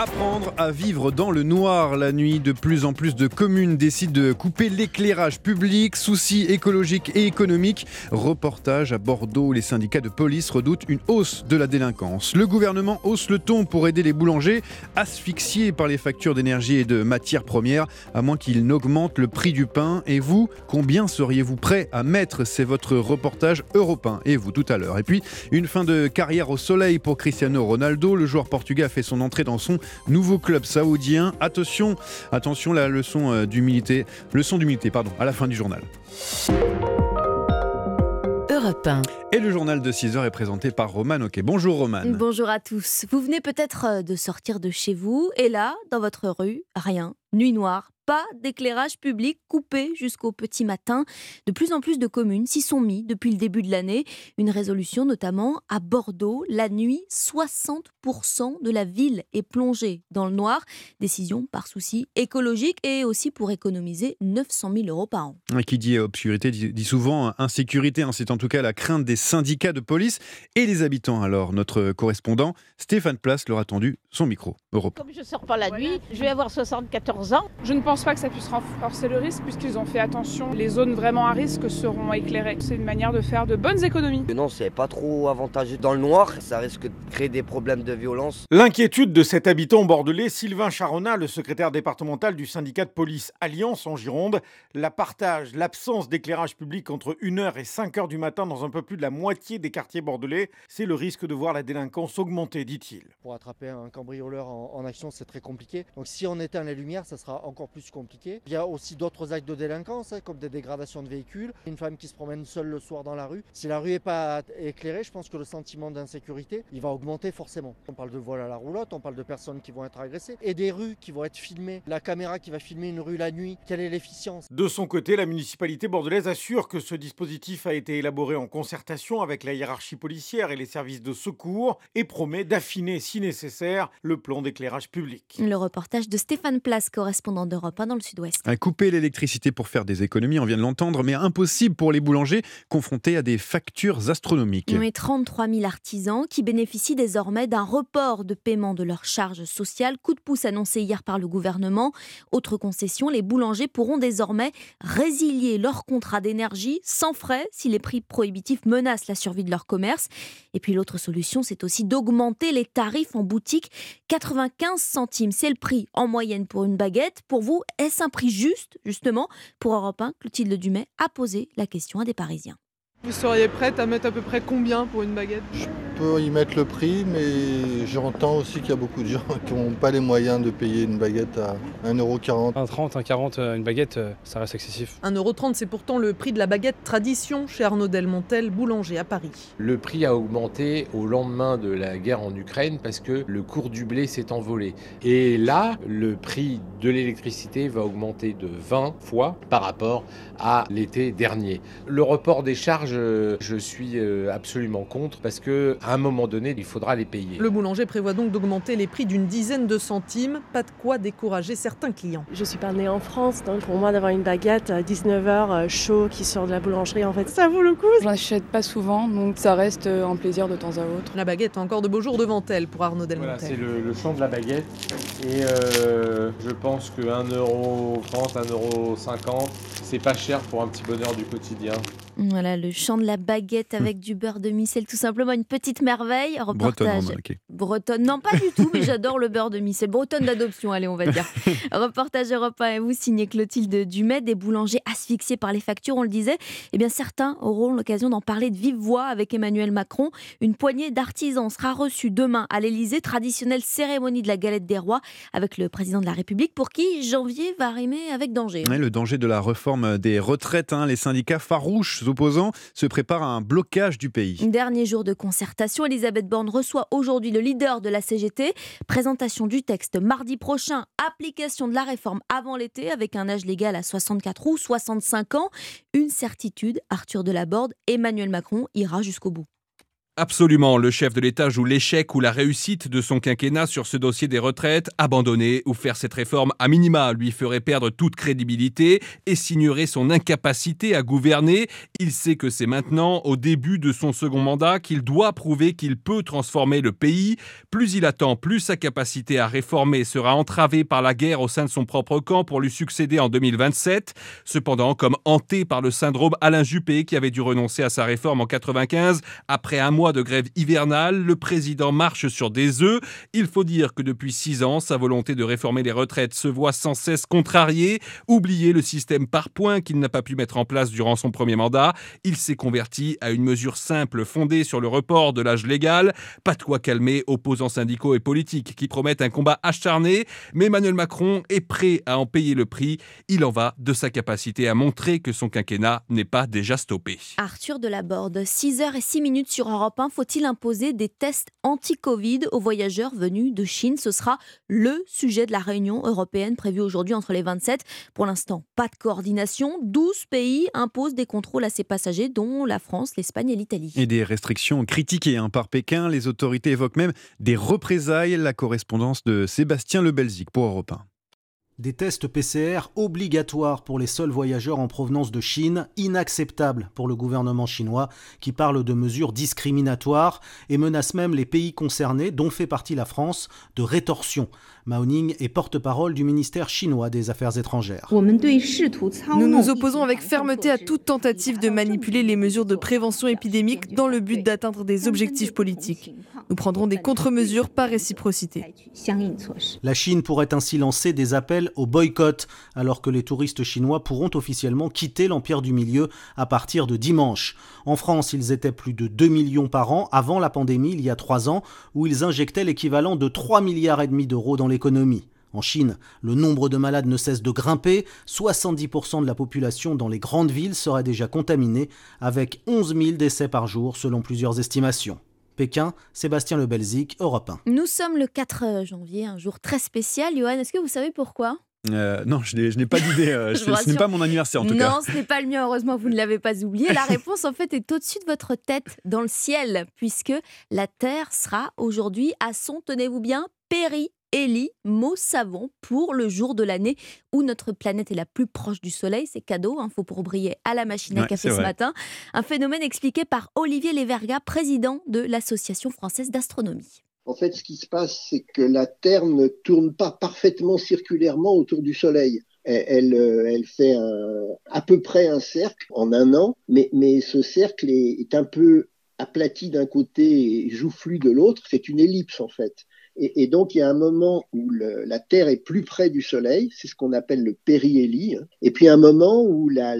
Apprendre à vivre dans le noir la nuit. De plus en plus de communes décident de couper l'éclairage public. Soucis écologiques et économiques. Reportage à Bordeaux. Les syndicats de police redoutent une hausse de la délinquance. Le gouvernement hausse le ton pour aider les boulangers asphyxiés par les factures d'énergie et de matières premières, à moins qu'ils n'augmentent le prix du pain. Et vous, combien seriez-vous prêt à mettre? C'est votre reportage européen. Et vous tout à l'heure. Et puis, une fin de carrière au soleil pour Cristiano Ronaldo. Le joueur portugais a fait son entrée dans son nouveau club saoudien. Attention, attention la leçon euh, d'humilité, leçon d'humilité pardon, à la fin du journal. Europe 1. Et le journal de 6 heures est présenté par Roman Ok. Bonjour Roman. Bonjour à tous. Vous venez peut-être euh, de sortir de chez vous et là, dans votre rue, rien. Nuit noire, pas d'éclairage public coupé jusqu'au petit matin. De plus en plus de communes s'y sont mis depuis le début de l'année. Une résolution notamment à Bordeaux. La nuit, 60% de la ville est plongée dans le noir. Décision par souci écologique et aussi pour économiser 900 000 euros par an. Qui dit obscurité dit souvent insécurité. Hein. C'est en tout cas la crainte des syndicats de police et les habitants. Alors notre correspondant Stéphane Place leur a tendu son micro. Europe. Comme je sors pas la nuit, je vais avoir 74 ans. Je ne pense pas que ça puisse renforcer le risque puisqu'ils ont fait attention. Les zones vraiment à risque seront éclairées. C'est une manière de faire de bonnes économies. Non, c'est pas trop avantageux dans le noir. Ça risque de créer des problèmes de violence. L'inquiétude de cet habitant bordelais, Sylvain Charonna, le secrétaire départemental du syndicat de police Alliance en Gironde, la partage, l'absence d'éclairage public entre 1h et 5h du matin dans un peu plus de la moitié des quartiers bordelais, c'est le risque de voir la délinquance augmenter, dit-il. Pour attraper un cambrioleur en, en action, c'est très compliqué. Donc si on éteint les lumières, ça sera encore plus compliqué. Il y a aussi d'autres actes de délinquance, hein, comme des dégradations de véhicules. Une femme qui se promène seule le soir dans la rue. Si la rue n'est pas éclairée, je pense que le sentiment d'insécurité, il va augmenter forcément. On parle de vol à la roulotte, on parle de personnes qui vont être agressées et des rues qui vont être filmées. La caméra qui va filmer une rue la nuit, quelle est l'efficience? De son côté, la municipalité bordelaise assure que ce dispositif a été élaboré en concertation avec la hiérarchie policière et les services de secours et promet d'affiner, si nécessaire, le plan d'éclairage public. Le reportage de Stéphane Place, correspondant d'Europe Europe 1 dans le sud-ouest. Couper l'électricité pour faire des économies, on vient de l'entendre, mais impossible pour les boulangers confrontés à des factures astronomiques. Oui, 33 000 artisans qui bénéficient désormais d'un report de paiement de leurs charges sociales. Coup de pouce annoncé hier par le gouvernement. Autre concession, les boulangers pourront désormais résilier leur contrat d'énergie sans frais si les prix prohibitifs menacent la survie de leur commerce. Et puis l'autre solution, c'est aussi d'augmenter les tarifs en boutique. 95 centimes, c'est le prix en moyenne pour une baguette. Pour vous, est-ce un prix juste, justement Pour Europe 1, Clotilde Dumais a posé la question à des Parisiens? Vous seriez prête à mettre à peu près combien pour une baguette? Je peux y mettre le prix, mais j'entends aussi qu'il y a beaucoup de gens qui n'ont pas les moyens de payer une baguette à 1,40€. 1,30€, 1,40€, une baguette, euh, ça reste excessif. 1,30€, c'est pourtant le prix de la baguette tradition chez Arnaud Delmontel, boulanger à Paris. Le prix a augmenté au lendemain de la guerre en Ukraine parce que le cours du blé s'est envolé. Et là, le prix de l'électricité va augmenter de 20 fois par rapport à l'été dernier. Le report des charges je suis euh, absolument contre parce que à un moment donné, il faudra les payer. Le boulanger prévoit donc d'augmenter les prix d'une dizaine de centimes, pas de quoi décourager certains clients. Je suis pas née en France, donc pour moi d'avoir une baguette à 19h euh, chaud qui sort de la boulangerie, en fait, ça vaut le coup. J'en achète pas souvent, donc ça reste euh, un plaisir de temps à autre. La baguette a encore de beaux jours devant elle pour Arnaud Delmontel. Voilà, c'est le, le champ de la baguette et euh, je pense que 1,30€, 1,50€, c'est pas cher pour un petit bonheur du quotidien. Voilà, le chant de la baguette avec du beurre de micelle, tout simplement une petite merveille. Reportage. Bretonne. Bretonne, non pas du tout, mais j'adore le beurre de micelle. Bretonne d'adoption, allez, on va dire. Reportage Europe 1 et vous, signé Clotilde Dumet, des boulangers asphyxiés par les factures, on le disait. Eh bien, certains auront l'occasion d'en parler de vive voix avec Emmanuel Macron. Une poignée d'artisans sera reçue demain à l'Elysée, traditionnelle cérémonie de la galette des rois avec le président de la République, pour qui janvier va rimer avec danger. Le danger de la réforme des retraites, hein. les syndicats farouches opposants se préparent à un blocage du pays. Dernier jour de concertation, Elisabeth Borne reçoit aujourd'hui le leader de la CGT. Présentation du texte mardi prochain, application de la réforme avant l'été avec un âge légal à 64 ou 65 ans. Une certitude, Arthur Delaborde, Emmanuel Macron ira jusqu'au bout. Absolument, le chef de l'État joue l'échec ou la réussite de son quinquennat sur ce dossier des retraites. Abandonner ou faire cette réforme à minima lui ferait perdre toute crédibilité et signerait son incapacité à gouverner. Il sait que c'est maintenant, au début de son second mandat, qu'il doit prouver qu'il peut transformer le pays. Plus il attend, plus sa capacité à réformer sera entravée par la guerre au sein de son propre camp pour lui succéder en 2027. Cependant, comme hanté par le syndrome Alain Juppé qui avait dû renoncer à sa réforme en 95 après un mois de grève hivernale, le président marche sur des œufs. Il faut dire que depuis six ans, sa volonté de réformer les retraites se voit sans cesse contrariée. Oubliez le système par points qu'il n'a pas pu mettre en place durant son premier mandat. Il s'est converti à une mesure simple fondée sur le report de l'âge légal. Pas de quoi calmer opposants syndicaux et politiques qui promettent un combat acharné. Mais Emmanuel Macron est prêt à en payer le prix. Il en va de sa capacité à montrer que son quinquennat n'est pas déjà stoppé. Arthur Delaborde, 6h et 6 minutes sur Europe 1. Faut-il imposer des tests anti-Covid aux voyageurs venus de Chine? Ce sera le sujet de la réunion européenne prévue aujourd'hui entre les 27. Pour l'instant, pas de coordination. 12 pays imposent des contrôles à ces passagers, dont la France, l'Espagne et l'Italie. Et des restrictions critiquées hein, par Pékin. Les autorités évoquent même des représailles. La correspondance de Sébastien Lebelzik pour Europe 1. Des tests PCR obligatoires pour les seuls voyageurs en provenance de Chine, inacceptable pour le gouvernement chinois qui parle de mesures discriminatoires et menace même les pays concernés, dont fait partie la France, de rétorsion. Mao Ning est porte-parole du ministère chinois des Affaires étrangères. Nous nous opposons avec fermeté à toute tentative de manipuler les mesures de prévention épidémique dans le but d'atteindre des objectifs politiques. Nous prendrons des contre-mesures par réciprocité. La Chine pourrait ainsi lancer des appels au boycott, alors que les touristes chinois pourront officiellement quitter l'Empire du Milieu à partir de dimanche. En France, ils étaient plus de 2 millions par an avant la pandémie, il y a 3 ans, où ils injectaient l'équivalent de 3 milliards et demi d'euros dans l'économie. En Chine, le nombre de malades ne cesse de grimper, 70% de la population dans les grandes villes serait déjà contaminée, avec 11 000 décès par jour selon plusieurs estimations. Pékin, Sébastien Lebelzik, Europe 1. Nous sommes le 4 janvier, un jour très spécial. Johan, est-ce que vous savez pourquoi? Euh, non, je n'ai pas d'idée. euh, ce n'est pas mon anniversaire en tout non, cas. ce n'est pas le mien, heureusement, vous ne l'avez pas oublié. La réponse, en fait, est au-dessus de votre tête, dans le ciel, puisque la Terre sera aujourd'hui à son, tenez-vous bien, péri Eli, mot savant pour le jour de l'année où notre planète est la plus proche du Soleil. C'est cadeau, il hein, faut pour briller à la machine à café ce matin. Un phénomène expliqué par Olivier Leverga, président de l'Association française d'astronomie. En fait, ce qui se passe, c'est que la Terre ne tourne pas parfaitement circulairement autour du Soleil. Elle, elle, fait à peu près un cercle en un an, mais, mais ce cercle est un peu aplati d'un côté et joufflu de l'autre, c'est une ellipse en fait. Et, donc il y a un moment où la Terre est plus près du Soleil, c'est ce qu'on appelle le périhélie, hein. et puis un moment où la,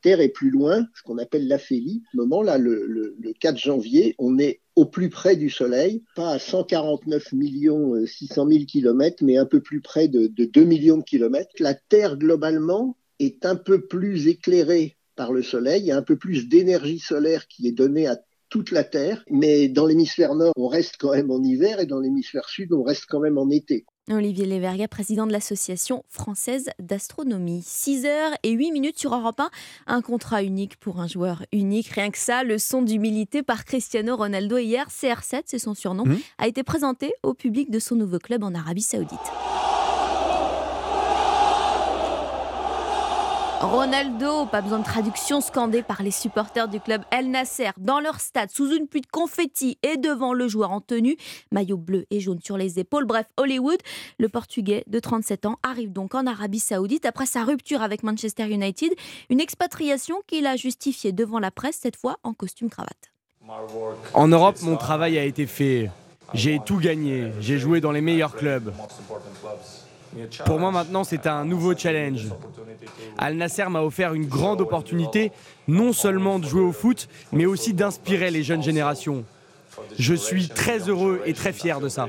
Terre est plus loin, ce qu'on appelle l'aphélie. Moment-là, le, 4 janvier, on est au plus près du Soleil, pas à 149 millions 600 000 kilomètres, mais un peu plus près de, de 2 millions de kilomètres. La Terre globalement est un peu plus éclairée par le Soleil, il y a un peu plus d'énergie solaire qui est donnée à toute la Terre, mais dans l'hémisphère nord, on reste quand même en hiver et dans l'hémisphère sud, on reste quand même en été. Olivier Leverga, président de l'Association française d'astronomie. 6 heures et 8 minutes sur Europe 1. Un contrat unique pour un joueur unique. Rien que ça, le son d'humilité par Cristiano Ronaldo hier, CR7, c'est son surnom, mmh. a été présenté au public de son nouveau club en Arabie Saoudite. Ronaldo, pas besoin de traduction, scandé par les supporters du club El Nasser dans leur stade sous une pluie de confettis et devant le joueur en tenue, maillot bleu et jaune sur les épaules. Bref, Hollywood, le Portugais de 37 ans arrive donc en Arabie Saoudite après sa rupture avec Manchester United, une expatriation qu'il a justifiée devant la presse, cette fois en costume cravate. En Europe, mon travail a été fait. J'ai tout gagné. J'ai joué dans les meilleurs clubs. Pour moi maintenant, c'est un nouveau challenge. Al Nasser m'a offert une grande opportunité, non seulement de jouer au foot, mais aussi d'inspirer les jeunes générations. Je suis très heureux et très fier de ça.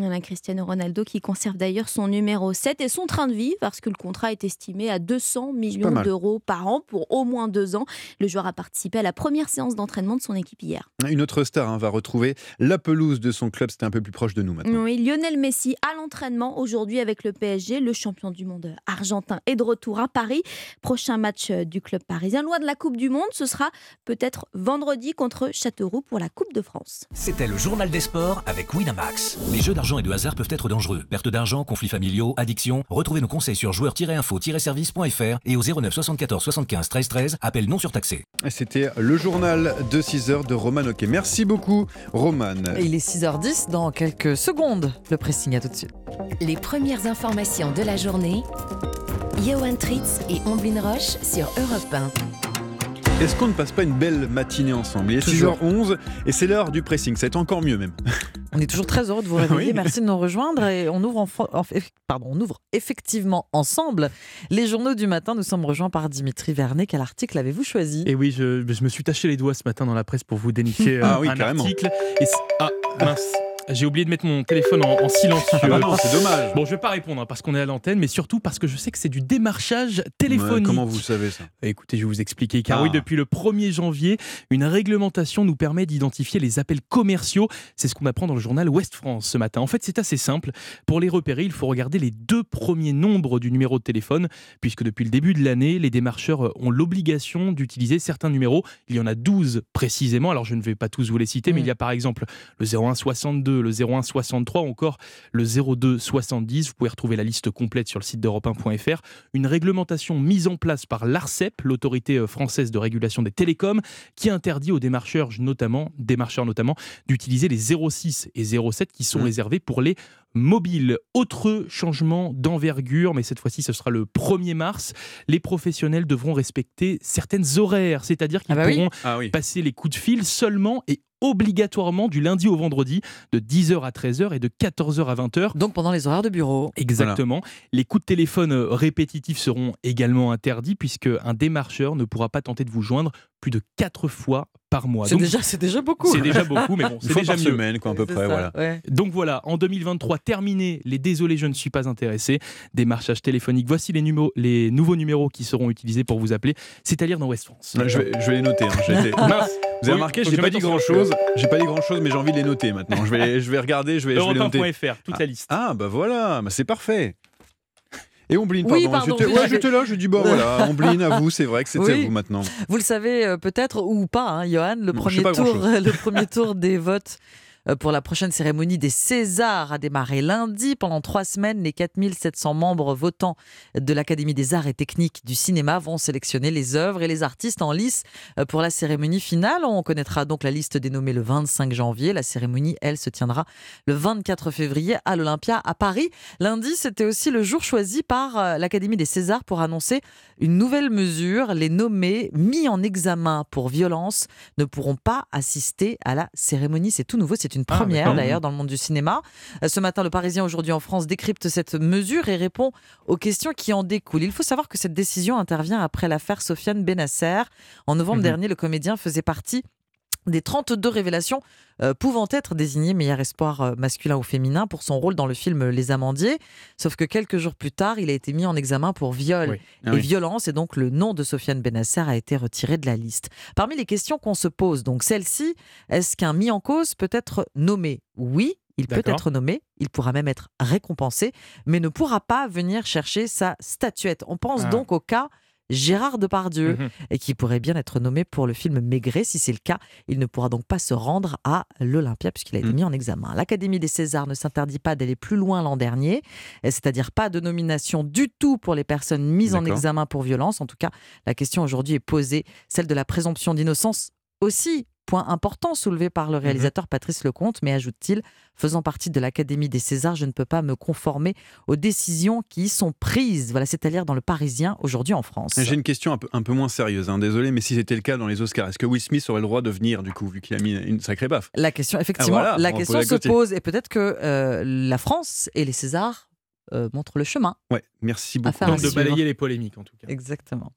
A Cristiano Ronaldo qui conserve d'ailleurs son numéro 7 et son train de vie parce que le contrat est estimé à 200 millions d'euros par an pour au moins deux ans. Le joueur a participé à la première séance d'entraînement de son équipe hier. Une autre star hein, va retrouver la pelouse de son club, c'était un peu plus proche de nous maintenant. Oui, Lionel Messi à l'entraînement aujourd'hui avec le PSG, le champion du monde argentin est de retour à Paris. Prochain match euh, du club parisien, loin de la Coupe du Monde, ce sera peut-être vendredi contre Châteauroux pour la Coupe de France. C'était le journal des sports avec Winamax. Les jeux d'argent et de hasard peuvent être dangereux. Perte d'argent, conflits familiaux, addiction. Retrouvez nos conseils sur joueurs-info-service.fr et au 09 74 75 13 13. Appel non surtaxé. C'était le journal de 6 h de Roman Ok. Merci beaucoup, Roman. il est 6h10 dans quelques secondes. Le pressing, à tout de suite. Les premières informations de la journée. Johan Tritz et Omblin Roche sur Europe 1. Est-ce qu'on ne passe pas une belle matinée ensemble? Il est 6h11 et c'est l'heure du pressing, ça va être encore mieux même. On est toujours très heureux de vous réveiller. Merci de nous rejoindre. Et on ouvre, pardon, on ouvre effectivement ensemble les journaux du matin. Nous sommes rejoints par Dimitri Vernet. Quel article avez-vous choisi? Et oui, je, me suis taché les doigts ce matin dans la presse pour vous dénicher ah, oui, un carrément. article. Et ah, mince. J'ai oublié de mettre mon téléphone en, silencieux. Ah bah non, c'est dommage. Bon, je vais pas répondre hein, parce qu'on est à l'antenne, mais surtout parce que je sais que c'est du démarchage téléphonique. comment vous savez ça? Écoutez, je vais vous expliquer. Car oui, ah. depuis le 1er janvier, une réglementation nous permet d'identifier les appels commerciaux. C'est ce qu'on apprend dans le journal Ouest France ce matin. En fait, c'est assez simple. Pour les repérer, il faut regarder les deux premiers nombres du numéro de téléphone, puisque depuis le début de l'année, les démarcheurs ont l'obligation d'utiliser certains numéros. Il y en a 12 précisément. Alors, je ne vais pas tous vous les citer, mais mm. il y a par exemple le 0162 le 01 63 ou encore le 02 70. Vous pouvez retrouver la liste complète sur le site d'Europe 1.fr. Une réglementation mise en place par l'ARCEP, l'autorité euh, française de régulation des télécoms, qui interdit aux démarcheurs notamment, démarcheurs notamment d'utiliser les 06 et 07 qui sont mmh. réservés pour les mobiles. Autre changement d'envergure, mais cette fois-ci ce sera le 1er mars. Les professionnels devront respecter certaines horaires, c'est-à-dire qu'ils ah bah pourront ah passer les coups de fil seulement et obligatoirement du lundi au vendredi de 10h à 13h et de 14h à 20h. Donc pendant les horaires de bureau. Exactement. Les coups de téléphone répétitifs seront également interdits puisque un démarcheur ne pourra pas tenter de vous joindre plus de 4 fois par mois. C'est déjà, déjà beaucoup. C'est déjà beaucoup, mais bon, c'est déjà mieux. semaine, quoi, à peu près. voilà. Donc voilà, en 2023, terminé les Désolé, je ne suis pas intéressé. Démarchage téléphonique. Voici les, numéros, les nouveaux numéros qui seront utilisés pour vous appeler. C'est à lire dans West France. je, vais, je, vais, les noter. Hein. vous avez remarqué, je n'ai pas dit grand chose. J'ai pas dit grand chose, mais j'ai envie de les noter maintenant. Je vais, je vais regarder, je vais, je vais les noter. toute la liste. Ah, bah voilà, bah c'est parfait. Et Ombline, pardon. Oui, pardon j'étais là, je dis, bon voilà, Ombline, à vous, c'est vrai que c'était vous maintenant. Vous le savez euh, peut-être ou pas, hein, Johan, le, premier tour, le premier tour des votes pour la prochaine cérémonie des Césars a démarré lundi. Pendant trois semaines, les 4700 membres votants de l'Académie des arts et techniques du cinéma vont sélectionner les œuvres et les artistes en lice euh, pour la cérémonie finale. On connaîtra donc la liste dénommée le 25 janvier. La cérémonie, elle, se tiendra le 24 février à l'Olympia à Paris. Lundi, c'était aussi le jour choisi par euh, l'Académie des Césars pour annoncer une nouvelle mesure. Les nommés mis en examen pour violence ne pourront pas assister à la cérémonie. C'est tout nouveau, c'est une Ah, première d'ailleurs dans le monde du cinéma. Euh, Ce matin, le Parisien aujourd'hui en France décrypte cette mesure et répond aux questions qui en découlent. Il faut savoir que cette décision intervient après l'affaire Sofiane Benasser. En novembre Mhm. dernier, le comédien faisait partie des 32 révélations euh, pouvant être désignées meilleur espoir euh, masculin ou féminin pour son rôle dans le film Les Amandiers. Sauf que quelques jours plus tard, il a été mis en examen pour viol Oui. et Ah oui. violence et donc le nom de Sofiane Benasser a été retiré de la liste. Parmi les questions qu'on se pose, donc celle-ci, est-ce qu'un mis en cause peut être nommé? Oui. Il peut être nommé, il pourra même être récompensé, mais ne pourra pas venir chercher sa statuette. On pense Ah. donc au cas Gérard Depardieu, Mhm. et qui pourrait bien être nommé pour le film Maigret. Si c'est le cas, il ne pourra donc pas se rendre à l'Olympia puisqu'il a été Mhm. mis en examen. L'Académie des Césars ne s'interdit pas d'aller plus loin l'an dernier, c'est-à-dire pas de nomination du tout pour les personnes mises en examen pour violence. En tout cas, la question aujourd'hui est posée, celle de la présomption d'innocence aussi. Point important soulevé par le réalisateur Patrice Lecomte, mais ajoute-t-il, faisant partie de l'Académie des Césars, je ne peux pas me conformer aux décisions qui y sont prises. Voilà, c'est à dire dans le Parisien aujourd'hui en France. J'ai une question un peu, un peu moins sérieuse, hein, désolé, mais si c'était le cas dans les Oscars, est-ce que Will Smith aurait le droit de venir, du coup, vu qu'il a mis une sacrée baffe? La question, effectivement, Ah, voilà, la on question se côté. pose et peut-être que euh, la France et les Césars euh, montrent le chemin. Ouais, merci beaucoup. De balayer les polémiques en tout cas. Exactement.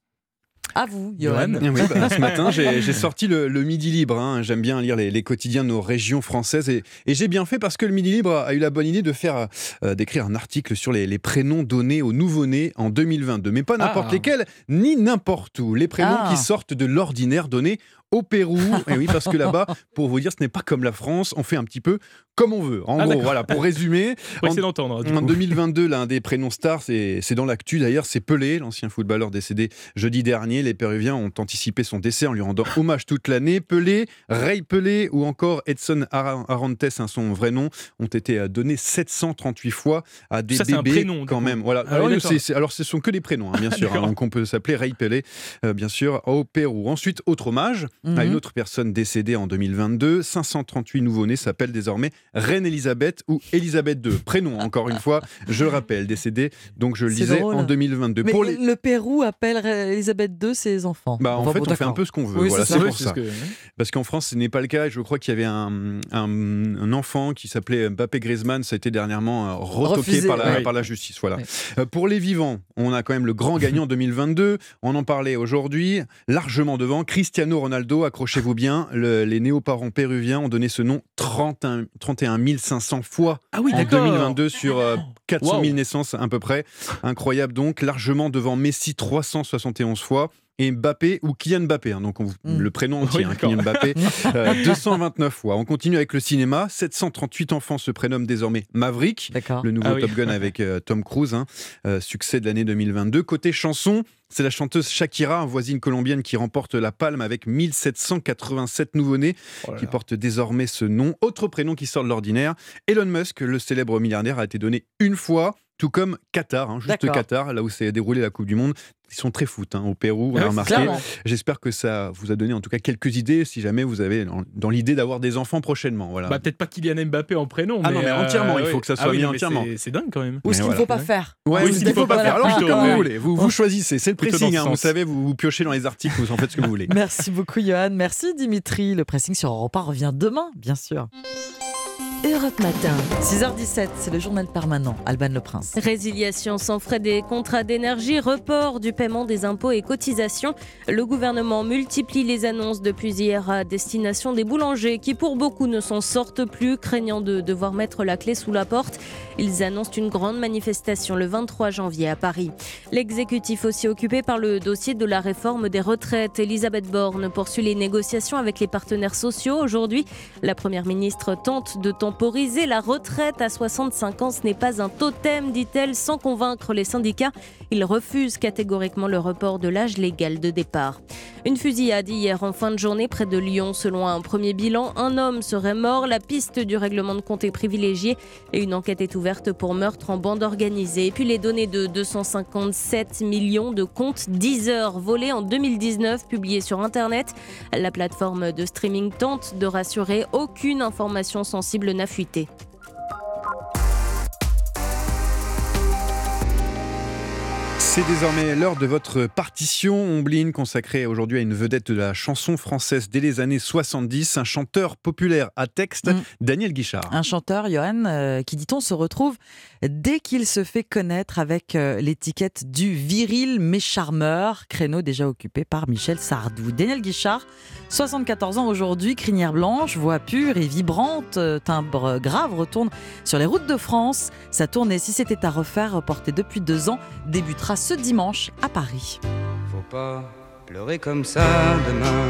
À vous, Johan. Oui, bah, ce matin, j'ai j'ai sorti le, le Midi Libre. hein. J'aime bien lire les, les quotidiens de nos régions françaises. Et, et j'ai bien fait parce que le Midi Libre a eu la bonne idée de faire euh, d'écrire un article sur les, les prénoms donnés aux nouveau-nés en 2022. Mais pas n'importe Ah. lesquels, ni n'importe où. Les prénoms Ah. qui sortent de l'ordinaire donnés au Pérou. et oui, parce que là-bas, pour vous dire, ce n'est pas comme la France. On fait un petit peu comme on veut. En Ah, gros, voilà, pour résumer. En- d'entendre. en coup. 2022, l'un des prénoms stars, c'est dans l'actu d'ailleurs, c'est Pelé, l'ancien footballeur décédé jeudi dernier. Les Péruviens ont anticipé son décès en lui rendant hommage toute l'année. Pelé, Ray Pelé ou encore Edson Ara- Arantes, hein, son vrai nom, ont été euh, donnés 738 fois à des Ça, c'est un bébés prénom, quand même. Voilà. Ah oui, alors, c'est- c'est- alors, ce sont que des prénoms, hein, bien sûr. hein. Donc on peut s'appeler Ray Pelé, euh, bien sûr, au Pérou. Ensuite, autre hommage à Mhm. une autre personne décédée en 2022. 538 nouveau-nés s'appellent désormais Reine Elisabeth ou Elisabeth II. Prénom, encore une fois, je le rappelle, décédée, donc je le drôle. en 2022. Mais Pour les... le Pérou appelle Elisabeth II ses enfants. Bah, en Enfin, fait, bon, on fait un peu ce qu'on veut. Oui, voilà, c'est pour ça. que- Parce qu'en France, ce n'est pas le cas. Je crois qu'il y avait un, un- un enfant qui s'appelait Mbappé Griezmann. Ça a été dernièrement euh, retoqué Refusé, par, la, ouais. par la justice. Voilà. Euh, pour les vivants, on a quand même le grand gagnant en 2022. On en parlait aujourd'hui, largement devant. Cristiano Ronaldo, accrochez-vous bien. Le- les néo-parents péruviens ont donné ce nom 31, 31 500 fois Ah oui, en d'accord. 2022 sur euh, 400 000 Wow. naissances à peu près. Incroyable donc, largement devant Messi 371 fois. Et Mbappé ou Kylian Mbappé, hein, donc on- Mm. le prénom entier, Oui, hein. Kylian Mbappé, euh, 229 fois. On continue avec le cinéma. 738 enfants se prénomment désormais Maverick, D'accord. le nouveau Ah oui. Top Gun avec euh, Tom Cruise, hein, euh, succès de l'année 2022. Côté chanson, c'est la chanteuse Shakira, voisine colombienne, qui remporte la palme avec 1787 nouveau-nés Oh qui là. porte désormais ce nom. Autre prénom qui sort de l'ordinaire, Elon Musk, le célèbre milliardaire, a été donné une fois. Tout comme Qatar, hein, juste. Qatar, là où s'est déroulée la Coupe du Monde. Ils sont très foot hein, au Pérou, on Ah a oui, remarqué. J'espère que ça vous a donné en tout cas quelques idées si jamais vous avez dans, dans l'idée d'avoir des enfants prochainement. Voilà. Bah, peut-être pas Kylian Mbappé en prénom. Ah non, mais euh, entièrement, il faut ouais. que ça Ah soit oui, mis non, mais entièrement. c'est- dingue quand même. Ou ce Mais qu'il ne voilà. faut pas faire. Ouais, Oui, ou ce qu'il qu'il faut pas faire. Alors, plutôt, comme ouais. vous voulez, vous, vous choisissez, c'est le pressing. hein, vous savez, vous, vous piochez dans les articles, vous en faites ce que vous voulez. Merci beaucoup, Johan. Merci, Dimitri. Le pressing sur Europe 1 revient demain, bien sûr. Europe Matin. 6h17, c'est le journal permanent. Alban Le Prince. Résiliation sans frais des contrats d'énergie, report du paiement des impôts et cotisations. Le gouvernement multiplie les annonces depuis hier à destination des boulangers qui pour beaucoup ne s'en sortent plus, craignant de devoir mettre la clé sous la porte. Ils annoncent une grande manifestation le 23 janvier à Paris. L'exécutif aussi occupé par le dossier de la réforme des retraites. Elisabeth Borne poursuit les négociations avec les partenaires sociaux. Aujourd'hui, la Première ministre tente de tempérer temporisée. La retraite à 65 ans, ce n'est pas un totem, dit-elle, sans convaincre les syndicats. Il refuse catégoriquement le report de l'âge légal de départ. Une fusillade hier en fin de journée près de Lyon. Selon un premier bilan, un homme serait mort. La piste du règlement de compte est privilégiée et une enquête est ouverte pour meurtre en bande organisée. Et puis les données de 257 millions de comptes 10 heures volés en 2019 publiées sur Internet. La plateforme de streaming tente de rassurer aucune information sensible n'a fuité. C'est désormais l'heure de votre partition Ombline consacrée aujourd'hui à une vedette de la chanson française dès les années 70, un chanteur populaire à texte, mm. Daniel Guichard. Un chanteur, Johan, euh, qui dit-on se retrouve dès qu'il se fait connaître avec euh, l'étiquette du viril mais charmeur, créneau déjà occupé par Michel Sardou. Daniel Guichard, 74 ans aujourd'hui, crinière blanche, voix pure et vibrante, euh, timbre grave, retourne sur les routes de France. Sa tournée, si c'était à refaire, reportée depuis deux ans, débutera ce dimanche à Paris. Faut pas pleurer comme ça demain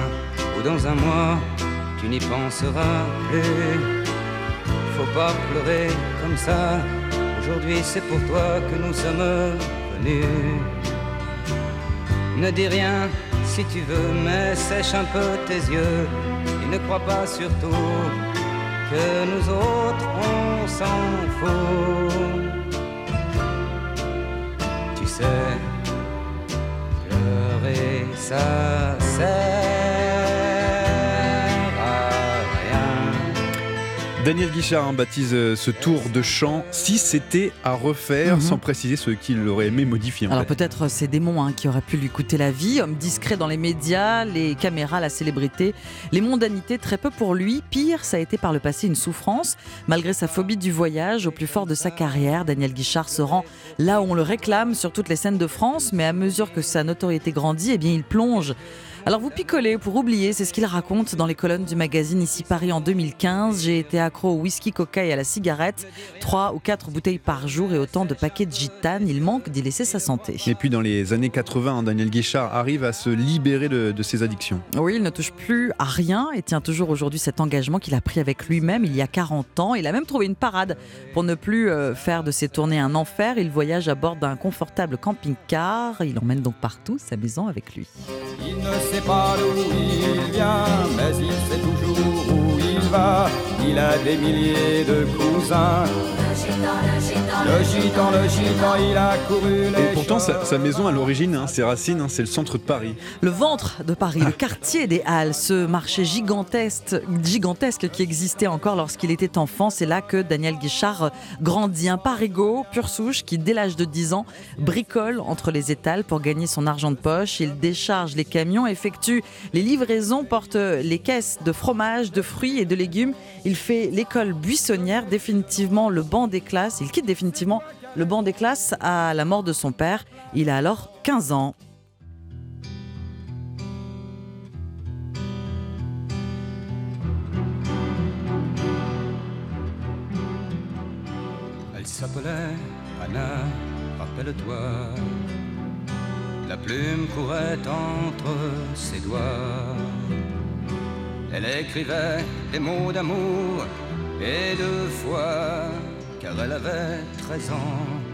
ou dans un mois, tu n'y penseras plus. Faut pas pleurer comme ça, aujourd'hui c'est pour toi que nous sommes venus. Ne dis rien si tu veux, mais sèche un peu tes yeux et ne crois pas surtout que nous autres on s'en fout c'est pleurer, ça Daniel Guichard baptise euh, ce tour de chant si c'était à refaire, mhm. sans préciser ce qu'il aurait aimé modifier. Alors peut-être ces démons hein, qui auraient pu lui coûter la vie, homme discret dans les médias, les caméras, la célébrité, les mondanités, très peu pour lui. Pire, ça a été par le passé une souffrance. Malgré sa phobie du voyage, au plus fort de sa carrière, Daniel Guichard se rend là où on le réclame sur toutes les scènes de France, mais à mesure que sa notoriété grandit, eh bien il plonge alors vous picolez pour oublier, c'est ce qu'il raconte dans les colonnes du magazine Ici Paris en 2015. J'ai été accro au whisky, coca et à la cigarette. Trois ou quatre bouteilles par jour et autant de paquets de gitane. Il manque d'y laisser sa santé. Et puis dans les années 80, Daniel Guichard arrive à se libérer de, de ses addictions. Oui, il ne touche plus à rien et tient toujours aujourd'hui cet engagement qu'il a pris avec lui-même il y a 40 ans. Il a même trouvé une parade pour ne plus euh, faire de ses tournées un enfer. Il voyage à bord d'un confortable camping-car. Il emmène donc partout sa maison avec lui. Il ne sait pas d'où il vient, mais il sait toujours où il va. Il a des milliers de cousins. Le gitan, le gitan, il a couru les Et pourtant, sa, maison à l'origine, hein, ses racines, hein, c'est le centre de Paris. Le ventre de Paris, le quartier des Halles, ce marché gigantesque, gigantesque qui existait encore lorsqu'il était enfant. C'est là que Daniel Guichard grandit. Un parigot, pure souche, qui dès l'âge de 10 ans bricole entre les étals pour gagner son argent de poche. Il décharge les camions, effectue les livraisons, porte les caisses de fromage, de fruits et de légumes. Il fait l'école buissonnière, définitivement le banc des classes. Il quitte définitivement le banc des classes à la mort de son père. Il a alors 15 ans. Elle s'appelait Anna, rappelle-toi. La plume courait entre ses doigts. Elle écrivait des mots d'amour et deux fois, car elle avait 13 ans.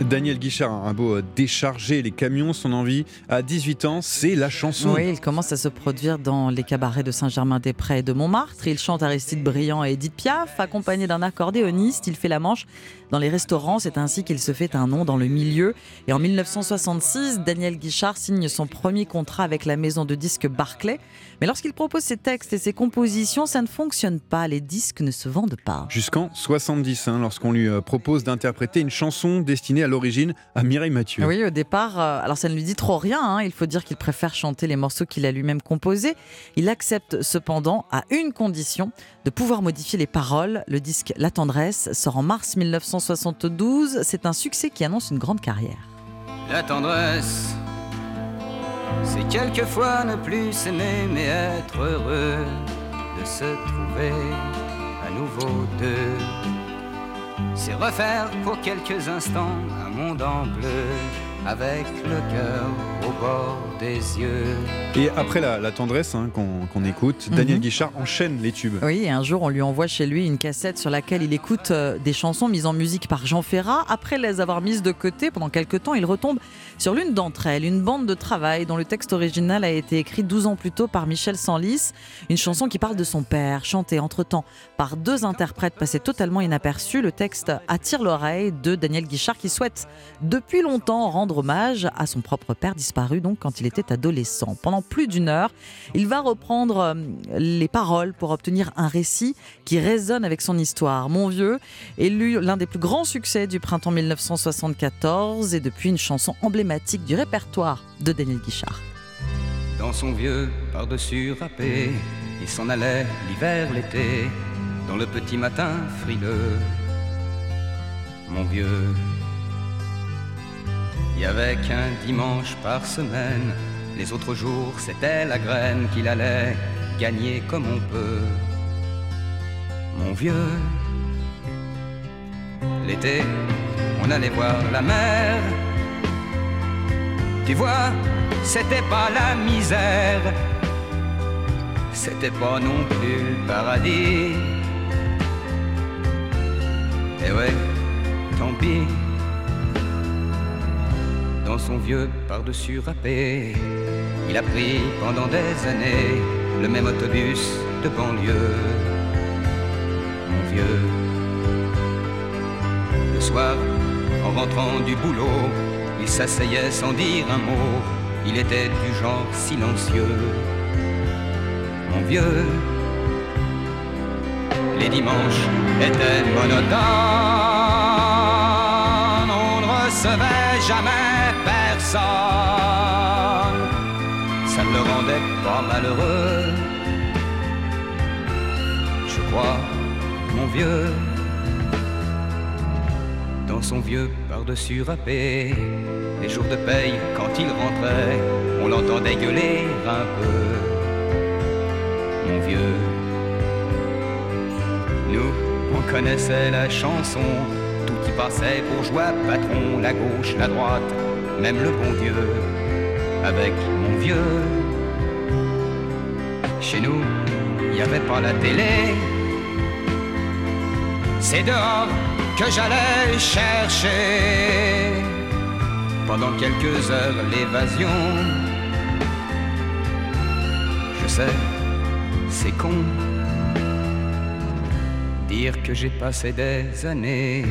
Daniel Guichard, un beau euh, décharger les camions, son envie à 18 ans, c'est la chanson. Oui, il commence à se produire dans les cabarets de Saint-Germain-des-Prés et de Montmartre. Il chante Aristide Briand et Edith Piaf, accompagné d'un accordéoniste. Il fait la manche dans les restaurants. C'est ainsi qu'il se fait un nom dans le milieu. Et en 1966, Daniel Guichard signe son premier contrat avec la maison de disques Barclay. Mais lorsqu'il propose ses textes et ses compositions, ça ne fonctionne pas. Les disques ne se vendent pas. Jusqu'en 70, hein, lorsqu'on lui euh, propose d'interpréter une chanson destinée à l'origine à Mireille Mathieu. Oui, au départ, euh, alors ça ne lui dit trop rien. Hein. Il faut dire qu'il préfère chanter les morceaux qu'il a lui-même composés. Il accepte cependant à une condition de pouvoir modifier les paroles. Le disque La tendresse sort en mars 1972. C'est un succès qui annonce une grande carrière. La tendresse c'est quelquefois ne plus s'aimer mais être heureux de se trouver à nouveau deux. C'est refaire pour quelques instants un monde en bleu avec le cœur au bord des yeux. Et après la, tendresse hein, qu'on écoute, Daniel mhm. Guichard enchaîne les tubes. Oui, et un jour on lui envoie chez lui une cassette sur laquelle il écoute euh, des chansons mises en musique par Jean Ferrat. Après les avoir mises de côté pendant quelques temps, il retombe sur l'une d'entre elles, une bande de travail dont le texte original a été écrit 12 ans plus tôt par Michel Sanlis, une chanson qui parle de son père, chantée entre-temps par deux interprètes passés totalement inaperçus. Le texte attire l'oreille de Daniel Guichard qui souhaite depuis longtemps rendre hommage à son propre père disparu donc quand il était adolescent. Pendant plus d'une heure, il va reprendre euh, les paroles pour obtenir un récit qui résonne avec son histoire. Mon vieux est l'un des plus grands succès du printemps 1974 et depuis une chanson emblématique du répertoire de Daniel Guichard. Dans son vieux par-dessus râpé, il s'en allait l'hiver, l'été, dans le petit matin frileux. Mon vieux, il y avait qu'un dimanche par semaine, les autres jours c'était la graine qu'il allait gagner comme on peut. Mon vieux, l'été, on allait voir la mer. Tu vois, c'était pas la misère, c'était pas non plus le paradis. Et ouais, tant pis. Dans son vieux par-dessus râpé, il a pris pendant des années le même autobus de banlieue. Mon vieux, le soir, en rentrant du boulot, il s'asseyait sans dire un mot. Il était du genre silencieux. Mon vieux, les dimanches étaient monotones. On ne recevait jamais personne. Ça ne le rendait pas malheureux. Je crois, mon vieux, dans son vieux par-dessus râpé. Les jours de paye, quand il rentrait, on l'entendait gueuler un peu. Mon vieux, connaissait la chanson, tout y passait pour joie, patron, la gauche, la droite, même le bon Dieu, avec mon vieux. Chez nous, il n'y avait pas la télé, c'est dehors que j'allais chercher pendant quelques heures l'évasion. Je sais, c'est con dire que j'ai passé des années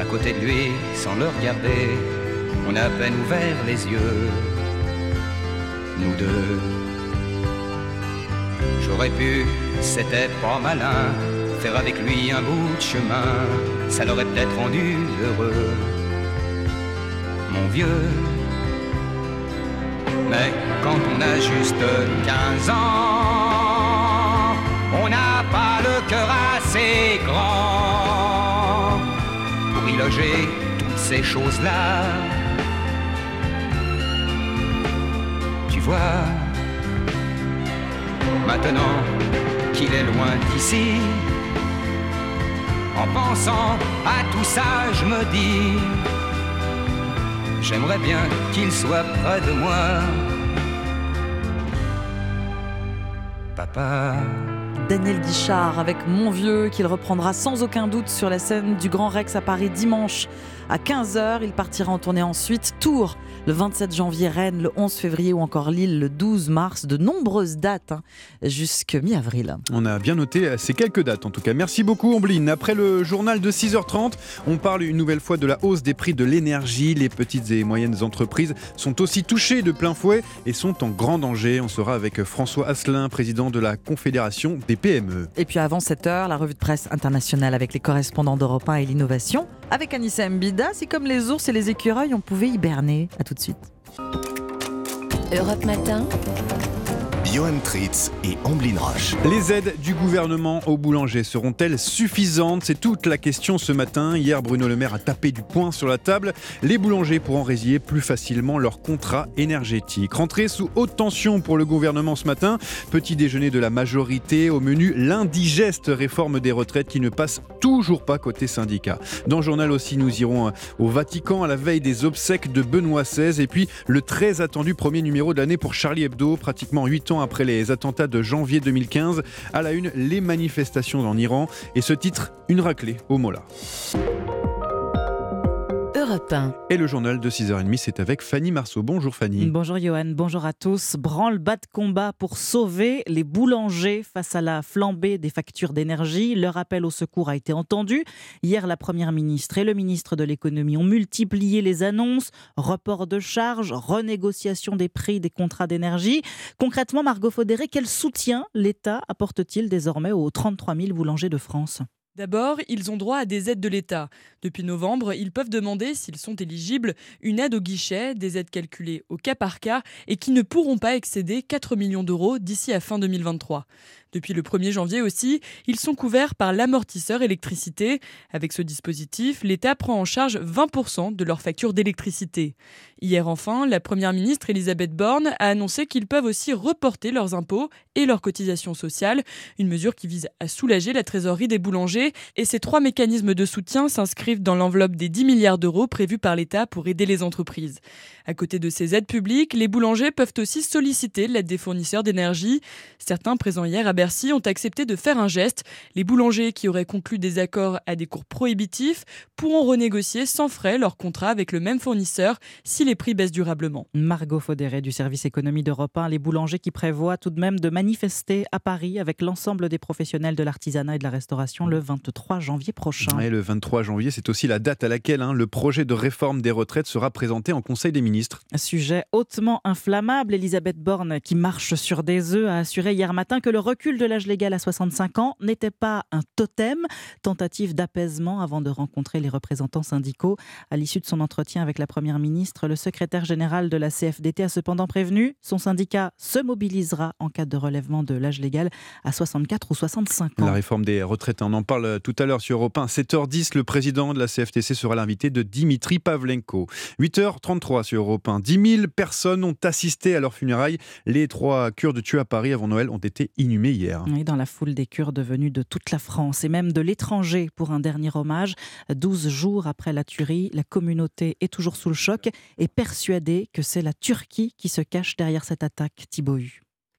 à côté de lui sans le regarder. On a à peine ouvert les yeux, nous deux. J'aurais pu, c'était pas malin faire avec lui un bout de chemin, ça l'aurait peut-être rendu heureux, mon vieux. Mais quand on a juste 15 ans, on n'a pas le cœur assez grand pour y loger toutes ces choses-là. Tu vois, maintenant qu'il est loin d'ici, en pensant à tout ça, je me dis, j'aimerais bien qu'il soit près de moi. Papa. Daniel Guichard avec Mon Vieux qu'il reprendra sans aucun doute sur la scène du Grand Rex à Paris dimanche à 15h. Il partira en tournée ensuite. Tours le 27 janvier, Rennes le 11 février ou encore Lille le 12 mars. De nombreuses dates hein, jusqu'à mi-avril. On a bien noté ces quelques dates en tout cas. Merci beaucoup Ombline. Après le journal de 6h30, on parle une nouvelle fois de la hausse des prix de l'énergie. Les petites et moyennes entreprises sont aussi touchées de plein fouet et sont en grand danger. On sera avec François Asselin, président de la Confédération des PME. Et puis avant 7h, la revue de presse internationale avec les correspondants d'Europe 1 et l'innovation. Avec Anissa Mbida, c'est comme les ours et les écureuils, on pouvait hiberner. À tout de suite. Europe Matin. Johan Tritz et Amblin Roche. Les aides du gouvernement aux boulangers seront-elles suffisantes? C'est toute la question ce matin. Hier, Bruno Le Maire a tapé du poing sur la table. Les boulangers pourront résilier plus facilement leur contrat énergétique. Rentrée sous haute tension pour le gouvernement ce matin. Petit déjeuner de la majorité. Au menu, l'indigeste réforme des retraites qui ne passe toujours pas côté syndicat. Dans le journal aussi, nous irons au Vatican à la veille des obsèques de Benoît XVI. Et puis, le très attendu premier numéro de l'année pour Charlie Hebdo, pratiquement 8 ans après les attentats de janvier 2015. À la une, les manifestations en Iran. Et ce titre, une raclée au Mola. Et le journal de 6h30, c'est avec Fanny Marceau. Bonjour Fanny. Bonjour Johan, bonjour à tous. Branle-bas de combat pour sauver les boulangers face à la flambée des factures d'énergie. Leur appel au secours a été entendu. Hier, la Première ministre et le ministre de l'économie ont multiplié les annonces, report de charges, renégociation des prix des contrats d'énergie. Concrètement, Margot Faudéré, quel soutien l'État apporte-t-il désormais aux 33 000 boulangers de France? D'abord, ils ont droit à des aides de l'État. Depuis novembre, ils peuvent demander, s'ils sont éligibles, une aide au guichet, des aides calculées au cas par cas et qui ne pourront pas excéder 4 millions d'euros d'ici à fin 2023. Depuis le 1er janvier aussi, ils sont couverts par l'amortisseur électricité. Avec ce dispositif, l'État prend en charge 20% de leur facture d'électricité. Hier enfin, la Première ministre Elisabeth Borne a annoncé qu'ils peuvent aussi reporter leurs impôts et leurs cotisations sociales, une mesure qui vise à soulager la trésorerie des boulangers. Et ces trois mécanismes de soutien s'inscrivent dans l'enveloppe des 10 milliards d'euros prévus par l'État pour aider les entreprises. À côté de ces aides publiques, les boulangers peuvent aussi solliciter l'aide des fournisseurs d'énergie. Certains présents hier à Bercy ont accepté de faire un geste. Les boulangers qui auraient conclu des accords à des cours prohibitifs pourront renégocier sans frais leur contrat avec le même fournisseur si les prix baissent durablement. Margot Faudéré du service économie d'Europe 1, les boulangers qui prévoient tout de même de manifester à Paris avec l'ensemble des professionnels de l'artisanat et de la restauration le 23 janvier prochain. Et le 23 janvier, c'est aussi la date à laquelle hein, le projet de réforme des retraites sera présenté en Conseil des ministres. Sujet hautement inflammable, Elisabeth Borne, qui marche sur des œufs, a assuré hier matin que le recul de l'âge légal à 65 ans n'était pas un totem. Tentative d'apaisement avant de rencontrer les représentants syndicaux. À l'issue de son entretien avec la Première ministre, le secrétaire général de la CFDT a cependant prévenu son syndicat se mobilisera en cas de relèvement de l'âge légal à 64 ou 65 ans. La réforme des retraites, on en parle tout à l'heure sur Europe 1. 7h10, le président de la CFTC sera l'invité de Dimitri Pavlenko. 8h33 sur Europe 1. 10 000 personnes ont assisté à leur funérailles. Les trois Kurdes tués à Paris avant Noël ont été inhumés hier. Oui, dans la foule des Kurdes venus de toute la France et même de l'étranger pour un dernier hommage. 12 jours après la tuerie, la communauté est toujours sous le choc et persuadée que c'est la Turquie qui se cache derrière cette attaque. Thibaut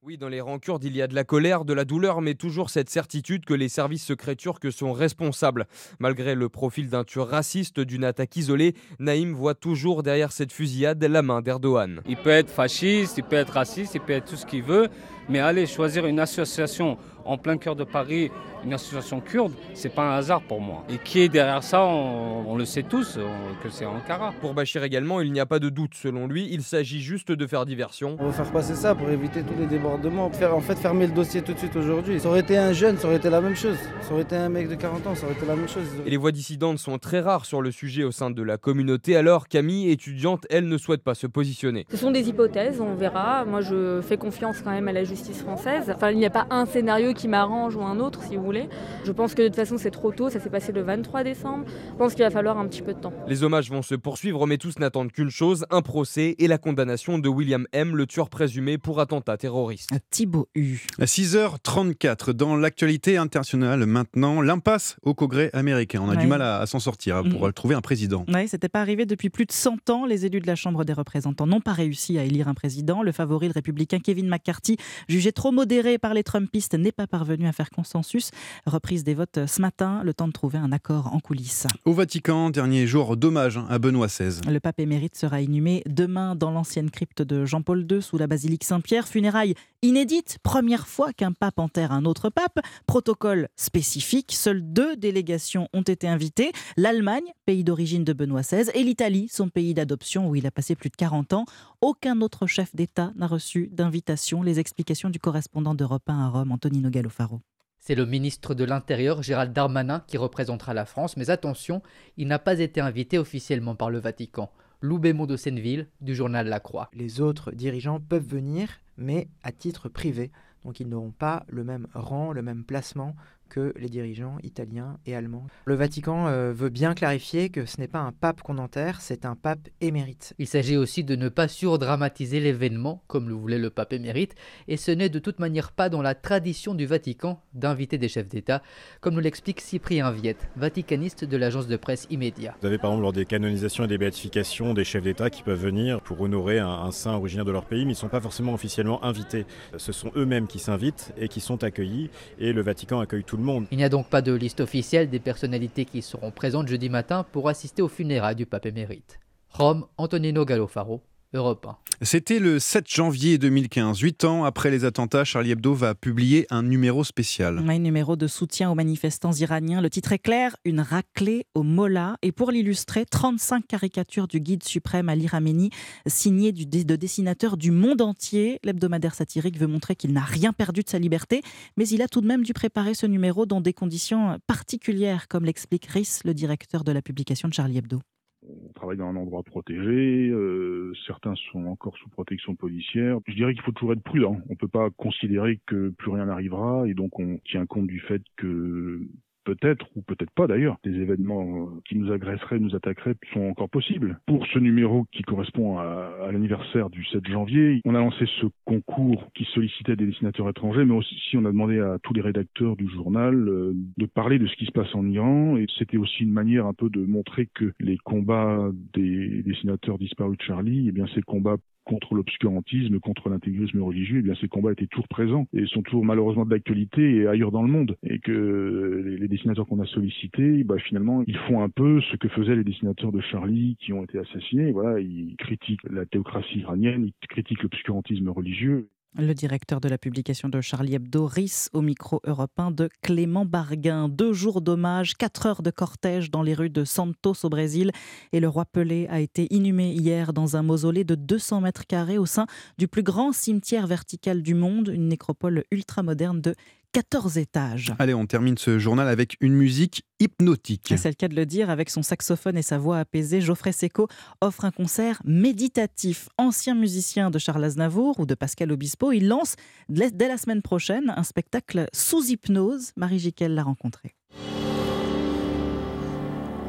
oui, dans les rangs kurdes, il y a de la colère, de la douleur, mais toujours cette certitude que les services secrets turcs sont responsables. Malgré le profil d'un tueur raciste d'une attaque isolée, Naïm voit toujours derrière cette fusillade la main d'Erdogan. Il peut être fasciste, il peut être raciste, il peut être tout ce qu'il veut, mais aller choisir une association en plein cœur de Paris, une association kurde, c'est pas un hasard pour moi. Et qui est derrière ça, on, le sait tous, que c'est Ankara. Pour Bachir également, il n'y a pas de doute. Selon lui, il s'agit juste de faire diversion. On veut faire passer ça pour éviter tous les débordements. Faire, en fait, fermer le dossier tout de suite aujourd'hui. Ça aurait été un jeune, ça aurait été la même chose. Ça aurait été un mec de 40 ans, ça aurait été la même chose. Et les voix dissidentes sont très rares sur le sujet au sein de la communauté. Alors, Camille, étudiante, elle ne souhaite pas se positionner. Ce sont des hypothèses, on verra. Moi, je fais confiance quand même à la justice française. Enfin, il n'y a pas un scénario qui m'arrange ou un autre, si vous voulez. Je pense que de toute façon, c'est trop tôt. Ça s'est passé le 23 décembre. Je pense qu'il va falloir un petit peu de temps. Les hommages vont se poursuivre, mais tous n'attendent qu'une chose un procès et la condamnation de William M., le tueur présumé pour attentat terroriste. Thibaut U. À 6h34, dans l'actualité internationale maintenant, l'impasse au Congrès américain. On a du mal à, s'en sortir hein, pour mm. trouver un président. Oui, c'était pas arrivé depuis plus de 100 ans. Les élus de la Chambre des représentants n'ont pas réussi à élire un président. Le favori, le républicain Kevin McCarthy, jugé trop modéré par les Trumpistes, n'est pas parvenu à faire consensus. Reprise des votes ce matin, le temps de trouver un accord en coulisses. Au Vatican, dernier jour d'hommage à Benoît XVI. Le pape émérite sera inhumé demain dans l'ancienne crypte de Jean-Paul II sous la basilique Saint-Pierre. Funérailles inédites, première fois qu'un pape enterre un autre pape. Protocole spécifique, seules deux délégations ont été invitées. L'Allemagne, pays d'origine de Benoît XVI, et l'Italie, son pays d'adoption où il a passé plus de 40 ans. Aucun autre chef d'État n'a reçu d'invitation. Les explications du correspondant d'Europe 1 à Rome, Antonino Gallofaro. C'est le ministre de l'Intérieur, Gérald Darmanin, qui représentera la France, mais attention, il n'a pas été invité officiellement par le Vatican. Lou Bémont de Senneville, du journal La Croix. Les autres dirigeants peuvent venir, mais à titre privé. Donc ils n'auront pas le même rang, le même placement que les dirigeants italiens et allemands. Le Vatican euh, veut bien clarifier que ce n'est pas un pape qu'on enterre, c'est un pape émérite. Il s'agit aussi de ne pas surdramatiser l'événement, comme le voulait le pape émérite, et ce n'est de toute manière pas dans la tradition du Vatican d'inviter des chefs d'État, comme nous l'explique Cyprien Viette, vaticaniste de l'agence de presse Immédiat. Vous avez par exemple lors des canonisations et des béatifications des chefs d'État qui peuvent venir pour honorer un, un saint originaire de leur pays, mais ils ne sont pas forcément officiellement invités. Ce sont eux-mêmes qui s'invitent et qui sont accueillis, et le Vatican accueille tout le Il n'y a donc pas de liste officielle des personnalités qui seront présentes jeudi matin pour assister aux funérailles du pape émérite. Rome, Antonino Gallofaro, Europe 1. C'était le 7 janvier 2015. Huit ans après les attentats, Charlie Hebdo va publier un numéro spécial. Un numéro de soutien aux manifestants iraniens. Le titre est clair, une raclée au Mollah. Et pour l'illustrer, 35 caricatures du guide suprême Ali Khamenei, signées de dessinateurs du monde entier. L'hebdomadaire satirique veut montrer qu'il n'a rien perdu de sa liberté, mais il a tout de même dû préparer ce numéro dans des conditions particulières, comme l'explique Rhys, le directeur de la publication de Charlie Hebdo. On travaille dans un endroit protégé, euh, certains sont encore sous protection policière. Je dirais qu'il faut toujours être prudent. On ne peut pas considérer que plus rien n'arrivera et donc on tient compte du fait que peut-être, ou peut-être pas d'ailleurs, des événements qui nous agresseraient, nous attaqueraient sont encore possibles. Pour ce numéro qui correspond à, à l'anniversaire du 7 janvier, on a lancé ce concours qui sollicitait des dessinateurs étrangers, mais aussi on a demandé à tous les rédacteurs du journal euh, de parler de ce qui se passe en Iran, et c'était aussi une manière un peu de montrer que les combats des dessinateurs disparus de Charlie, eh bien ces combats contre l'obscurantisme, contre l'intégrisme religieux, eh bien ces combats étaient toujours présents et sont toujours malheureusement d'actualité et ailleurs dans le monde. Et que les, les dessinateurs qu'on a sollicités, bah, finalement, ils font un peu ce que faisaient les dessinateurs de Charlie qui ont été assassinés. Voilà, ils critiquent la théocratie iranienne, ils critiquent l'obscurantisme religieux. Le directeur de la publication de Charlie Hebdo, RIS, au micro européen de Clément Barguin. Deux jours d'hommage, quatre heures de cortège dans les rues de Santos au Brésil. Et le roi Pelé a été inhumé hier dans un mausolée de 200 mètres carrés au sein du plus grand cimetière vertical du monde, une nécropole ultramoderne de 14 étages. Allez, on termine ce journal avec une musique hypnotique. C'est le cas de le dire, avec son saxophone et sa voix apaisée, Geoffrey Seco offre un concert méditatif. Ancien musicien de Charles Aznavour ou de Pascal Obispo, il lance dès la semaine prochaine un spectacle sous hypnose. Marie Jiquel l'a rencontré.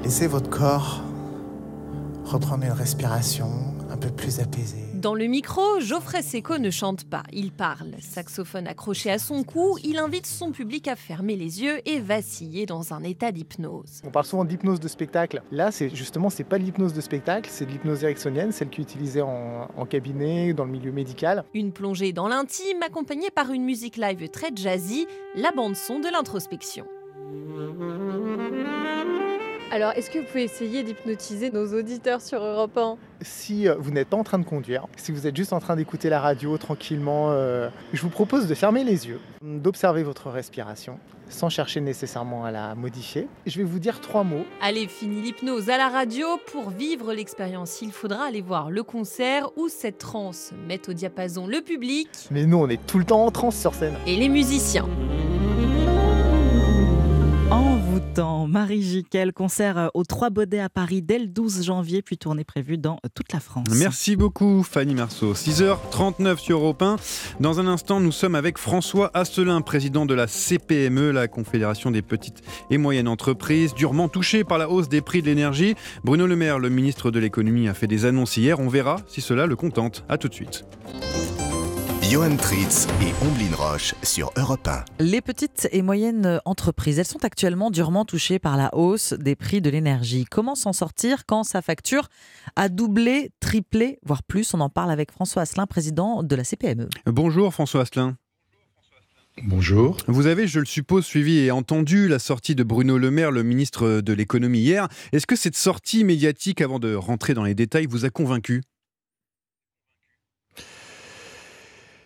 Laissez votre corps reprendre une respiration un peu plus apaisée. Dans le micro, Geoffrey Seco ne chante pas, il parle. Saxophone accroché à son cou, il invite son public à fermer les yeux et vaciller dans un état d'hypnose. On parle souvent d'hypnose de spectacle. Là, c'est justement, c'est pas de l'hypnose de spectacle, c'est de l'hypnose ericksonienne, celle qui est utilisée en, en cabinet, dans le milieu médical. Une plongée dans l'intime accompagnée par une musique live très jazzy, la bande son de l'introspection. Alors, est-ce que vous pouvez essayer d'hypnotiser nos auditeurs sur Europe 1 Si euh, vous n'êtes pas en train de conduire, si vous êtes juste en train d'écouter la radio tranquillement, euh, je vous propose de fermer les yeux, d'observer votre respiration sans chercher nécessairement à la modifier. Je vais vous dire trois mots. Allez, fini l'hypnose à la radio. Pour vivre l'expérience, il faudra aller voir le concert où cette transe met au diapason le public. Mais nous, on est tout le temps en transe sur scène. Et les musiciens. Marie Jiquel, concert au Trois Baudets à Paris dès le 12 janvier, puis tournée prévue dans toute la France. Merci beaucoup Fanny Marceau. 6h39 sur Europe 1. Dans un instant, nous sommes avec François Asselin, président de la CPME, la Confédération des petites et moyennes entreprises, durement touchée par la hausse des prix de l'énergie. Bruno Le Maire, le ministre de l'économie, a fait des annonces hier. On verra si cela le contente. A tout de suite. Johan Tritz et Omblin Roche sur Europe 1. Les petites et moyennes entreprises, elles sont actuellement durement touchées par la hausse des prix de l'énergie. Comment s'en sortir quand sa facture a doublé, triplé, voire plus? On en parle avec François Asselin, président de la CPME. Bonjour François Asselin. Bonjour. Vous avez, je le suppose, suivi et entendu la sortie de Bruno Le Maire, le ministre de l'économie hier. Est-ce que cette sortie médiatique, avant de rentrer dans les détails, vous a convaincu?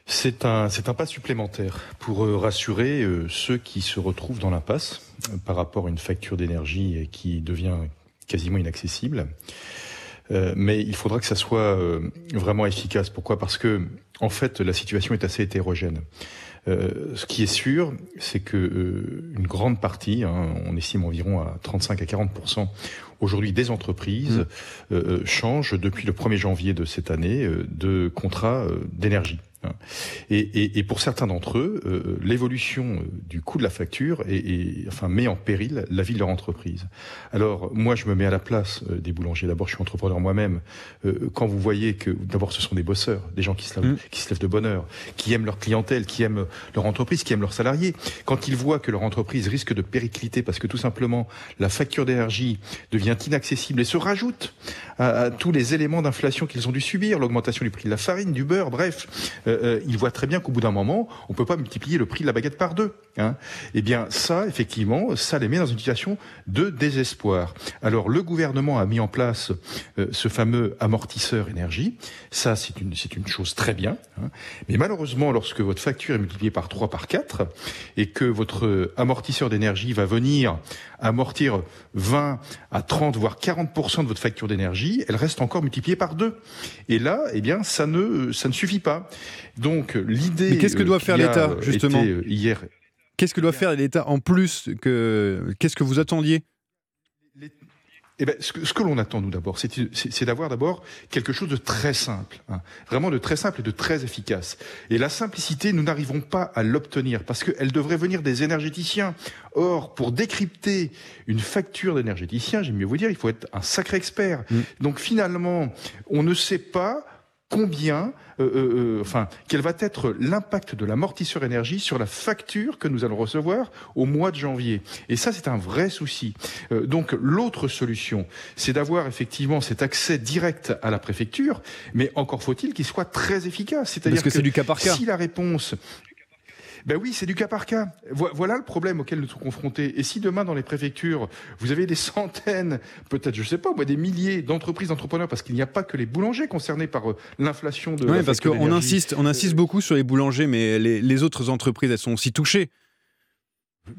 C'est un, c'est un pas supplémentaire pour euh, rassurer euh, ceux qui se retrouvent dans l'impasse euh, par rapport à une facture d'énergie qui devient quasiment inaccessible. mais il faudra que ça soit vraiment efficace. Pourquoi? Parce que en fait, la situation est assez hétérogène. Euh, ce qui est sûr, c'est que une grande partie, hein, on estime environ à 35 à 40 aujourd'hui des entreprises mmh. changent depuis le 1er janvier de cette année de contrat d'énergie. Hein. Et, pour certains d'entre eux, euh, l'évolution euh, du coût de la facture est, enfin, met en péril la vie de leur entreprise. Alors, moi, je me mets à la place euh, des boulangers. D'abord, je suis entrepreneur moi-même. quand vous voyez que, d'abord, ce sont des bosseurs, des gens qui se, lèvent, mm. qui se lèvent de bonne heure, qui aiment leur clientèle, qui aiment leur entreprise, qui aiment leurs salariés. Quand ils voient que leur entreprise risque de péricliter parce que tout simplement la facture d'énergie devient inaccessible et se rajoute à tous les éléments d'inflation qu'ils ont dû subir, l'augmentation du prix de la farine, du beurre, bref, euh, euh, il voit très bien qu'au bout d'un moment, on ne peut pas multiplier le prix de la baguette par deux. Hein. Eh bien, ça, effectivement, ça les met dans une situation de désespoir. Alors, le gouvernement a mis en place euh, ce fameux amortisseur énergie. Ça, c'est une, c'est une chose très bien. Hein. Mais malheureusement, lorsque votre facture est multipliée par 3, par 4, et que votre amortisseur d'énergie va venir amortir 20 à 30, voire 40% de votre facture d'énergie, elle reste encore multipliée par 2. Et là, eh bien, ça ne, ça ne suffit pas. Donc, l'idée. Mais qu'est-ce que doit faire l'État, justement Hier. Qu'est-ce que doit faire l'État en plus que. Qu'est-ce que vous attendiez eh ben, ce que, l'on attend, nous, d'abord, c'est d'avoir d'abord quelque chose de très simple, hein. vraiment de très simple et de très efficace. Et la simplicité, nous n'arrivons pas à l'obtenir parce qu'elle devrait venir des énergéticiens. Or, pour décrypter une facture d'énergéticien, j'aime mieux vous dire, il faut être un sacré expert. Mm. Donc, finalement, on ne sait pas combien, euh, euh, euh, enfin, quel va être l'impact de l'amortisseur énergie sur la facture que nous allons recevoir au mois de janvier. Et ça, c'est un vrai souci. donc, l'autre solution, c'est d'avoir effectivement cet accès direct à la préfecture, mais encore faut-il qu'il soit très efficace. C'est-à-dire que, que c'est du cas par cas. Si la réponse ben oui, c'est du cas par cas. Voilà le problème auquel nous sommes confrontés. Et si demain, dans les préfectures, vous avez des centaines, peut-être, je sais pas, des milliers d'entreprises, d'entrepreneurs, parce qu'il n'y a pas que les boulangers concernés par euh, l'inflation de. Oui, parce qu'on insiste, on insiste beaucoup sur les boulangers, mais les autres entreprises, elles sont aussi touchées.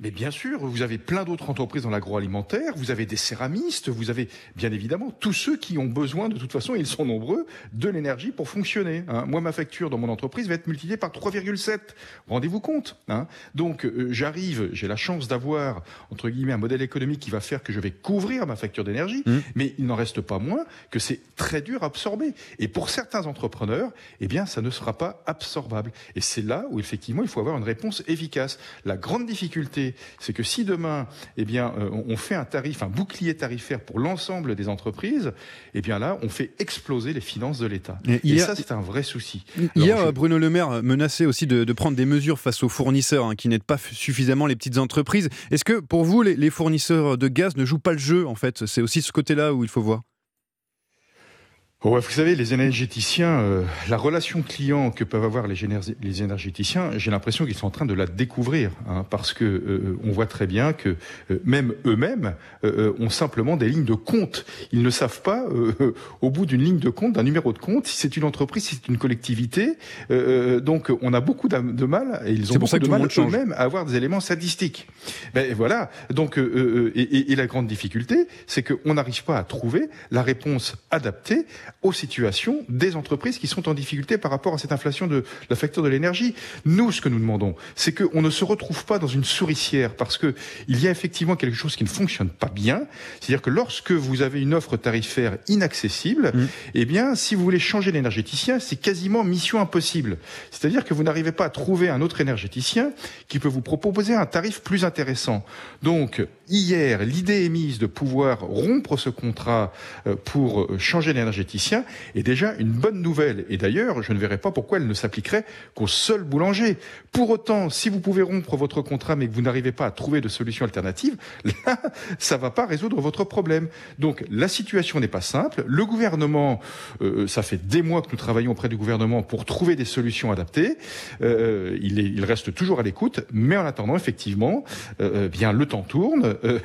Mais bien sûr, vous avez plein d'autres entreprises dans l'agroalimentaire, vous avez des céramistes, vous avez bien évidemment tous ceux qui ont besoin, de toute façon, ils sont nombreux, de l'énergie pour fonctionner. Hein. Moi, ma facture dans mon entreprise va être multipliée par 3,7. Rendez-vous compte hein. Donc, euh, j'arrive, j'ai la chance d'avoir, entre guillemets, un modèle économique qui va faire que je vais couvrir ma facture d'énergie, mmh. mais il n'en reste pas moins que c'est très dur à absorber. Et pour certains entrepreneurs, eh bien, ça ne sera pas absorbable. Et c'est là où, effectivement, il faut avoir une réponse efficace. La grande difficulté c'est que si demain, eh bien, euh, on fait un tarif, un bouclier tarifaire pour l'ensemble des entreprises, eh bien là, on fait exploser les finances de l'État. Et, ça, c'est un vrai souci. Hier, Bruno Le Maire menaçait aussi de, prendre des mesures face aux fournisseurs hein, qui n'aident pas suffisamment les petites entreprises. Est-ce que pour vous, les fournisseurs de gaz ne jouent pas le jeu en fait? C'est aussi ce côté-là où il faut voir vous savez, les énergéticiens, euh, la relation client que peuvent avoir les, les énergéticiens, j'ai l'impression qu'ils sont en train de la découvrir, hein, parce que euh, on voit très bien que euh, même eux-mêmes ont simplement des lignes de compte. Ils ne savent pas, au bout d'une ligne de compte, d'un numéro de compte, si c'est une entreprise, si c'est une collectivité. donc, on a beaucoup de mal, et ils ont beaucoup de mal eux-mêmes à avoir des éléments statistiques. Ben voilà. Donc, et, et la grande difficulté, c'est qu'on n'arrive pas à trouver la réponse adaptée aux situations des entreprises qui sont en difficulté par rapport à cette inflation de la facture de l'énergie. Nous, ce que nous demandons, c'est qu'on ne se retrouve pas dans une souricière parce que il y a effectivement quelque chose qui ne fonctionne pas bien. C'est-à-dire que lorsque vous avez une offre tarifaire inaccessible, mmh. eh bien, si vous voulez changer l'énergéticien, c'est quasiment mission impossible. C'est-à-dire que vous n'arrivez pas à trouver un autre énergéticien qui peut vous proposer un tarif plus intéressant. Donc, hier, l'idée émise de pouvoir rompre ce contrat euh, pour euh, changer l'énergéticien est déjà une bonne nouvelle. Et d'ailleurs, je ne verrais pas pourquoi elle ne s'appliquerait qu'au seul boulanger. Pour autant, si vous pouvez rompre votre contrat mais que vous n'arrivez pas à trouver de solution alternative, là, ça va pas résoudre votre problème. Donc, la situation n'est pas simple. Le gouvernement, euh, ça fait des mois que nous travaillons auprès du gouvernement pour trouver des solutions adaptées. il, est, il, reste toujours à l'écoute, mais en attendant, effectivement, bien le temps tourne. Euh,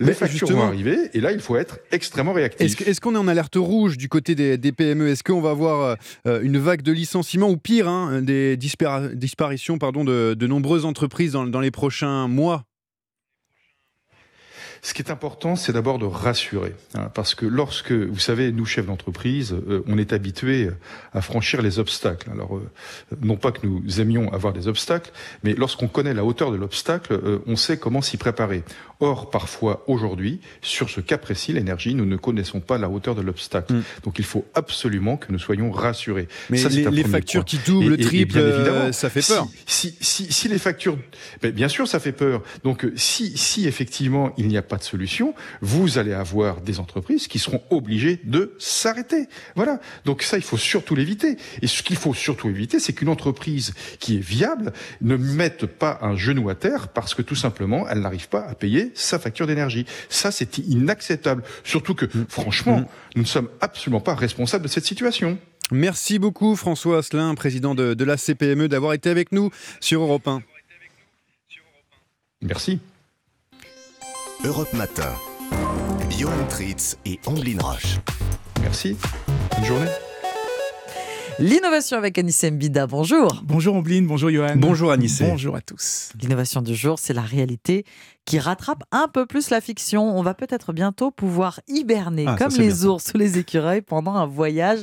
les factures vont arriver et là, il faut être extrêmement réactif. Est-ce qu'on est en alerte rouge du côté des, PME Est-ce qu'on va avoir euh, une vague de licenciements? Ou pire, hein, des disparitions pardon, de, nombreuses entreprises dans les prochains mois? Ce qui est important, c'est d'abord de rassurer. Hein, parce que lorsque, vous savez, nous, chefs d'entreprise, euh, on est habitués à franchir les obstacles. Alors, euh, non pas que nous aimions avoir des obstacles, mais lorsqu'on connaît la hauteur de l'obstacle, euh, on sait comment s'y préparer. Or, parfois, aujourd'hui, sur ce cas précis, l'énergie, nous ne connaissons pas la hauteur de l'obstacle. Mm. Donc, il faut absolument que nous soyons rassurés. Mais ça, les, factures qui doublent, triplent, évidemment, ça fait peur. Si, si, si, les factures... Ben, bien sûr, ça fait peur. Donc, si, si effectivement, il n'y a pas de solution, vous allez avoir des entreprises qui seront obligées de s'arrêter. Voilà. Donc ça, il faut surtout l'éviter. Et ce qu'il faut surtout éviter, c'est qu'une entreprise qui est viable ne mette pas un genou à terre parce que tout simplement, elle n'arrive pas à payer sa facture d'énergie. Ça, c'est inacceptable. Surtout que, mm. franchement, mm. nous ne sommes absolument pas responsables de cette situation. Merci beaucoup François Asselin, président de, de la CPME, d'avoir été avec nous sur Europe 1. Merci. Europe Matin. Johan Tritz et Amblin Roche. Merci. Bonne journée. L'innovation avec Anissé Mbida, bonjour. Bonjour Ambline, bonjour Johan. Bonjour Anissé. Bonjour à tous. L'innovation du jour, c'est la réalité qui rattrape un peu plus la fiction. On va peut-être bientôt pouvoir hiberner ah, comme les ours ou les écureuils pendant un voyage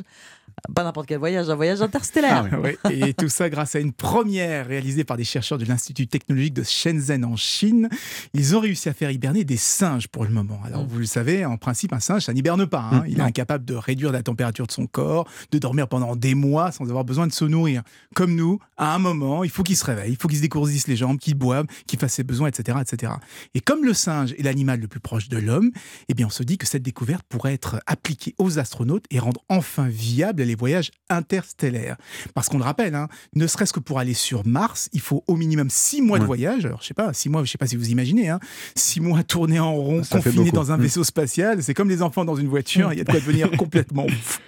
pas n'importe quel voyage, un voyage interstellaire. Ah et tout ça grâce à une première réalisée par des chercheurs de l'Institut technologique de Shenzhen en Chine. Ils ont réussi à faire hiberner des singes pour le moment. Alors, mm. vous le savez, en principe, un singe, ça n'hiberne pas. Hein. Mm. Il est incapable de réduire la température de son corps, de dormir pendant des mois sans avoir besoin de se nourrir. Comme nous, à un moment, il faut qu'il se réveille, il faut qu'il se décourdisse les jambes, qu'il boive, qu'il fasse ses besoins, etc., etc. Et comme le singe est l'animal le plus proche de l'homme, eh bien, on se dit que cette découverte pourrait être appliquée aux astronautes et rendre enfin viable les voyages interstellaires. Parce qu'on le rappelle, hein, ne serait-ce que pour aller sur Mars, il faut au minimum six mois de voyage. Alors, je sais pas, six mois, je sais pas si vous imaginez, hein, six mois tournés en rond, confinés dans un mm. vaisseau spatial, c'est comme les enfants dans une voiture, il y a de quoi devenir complètement ouf.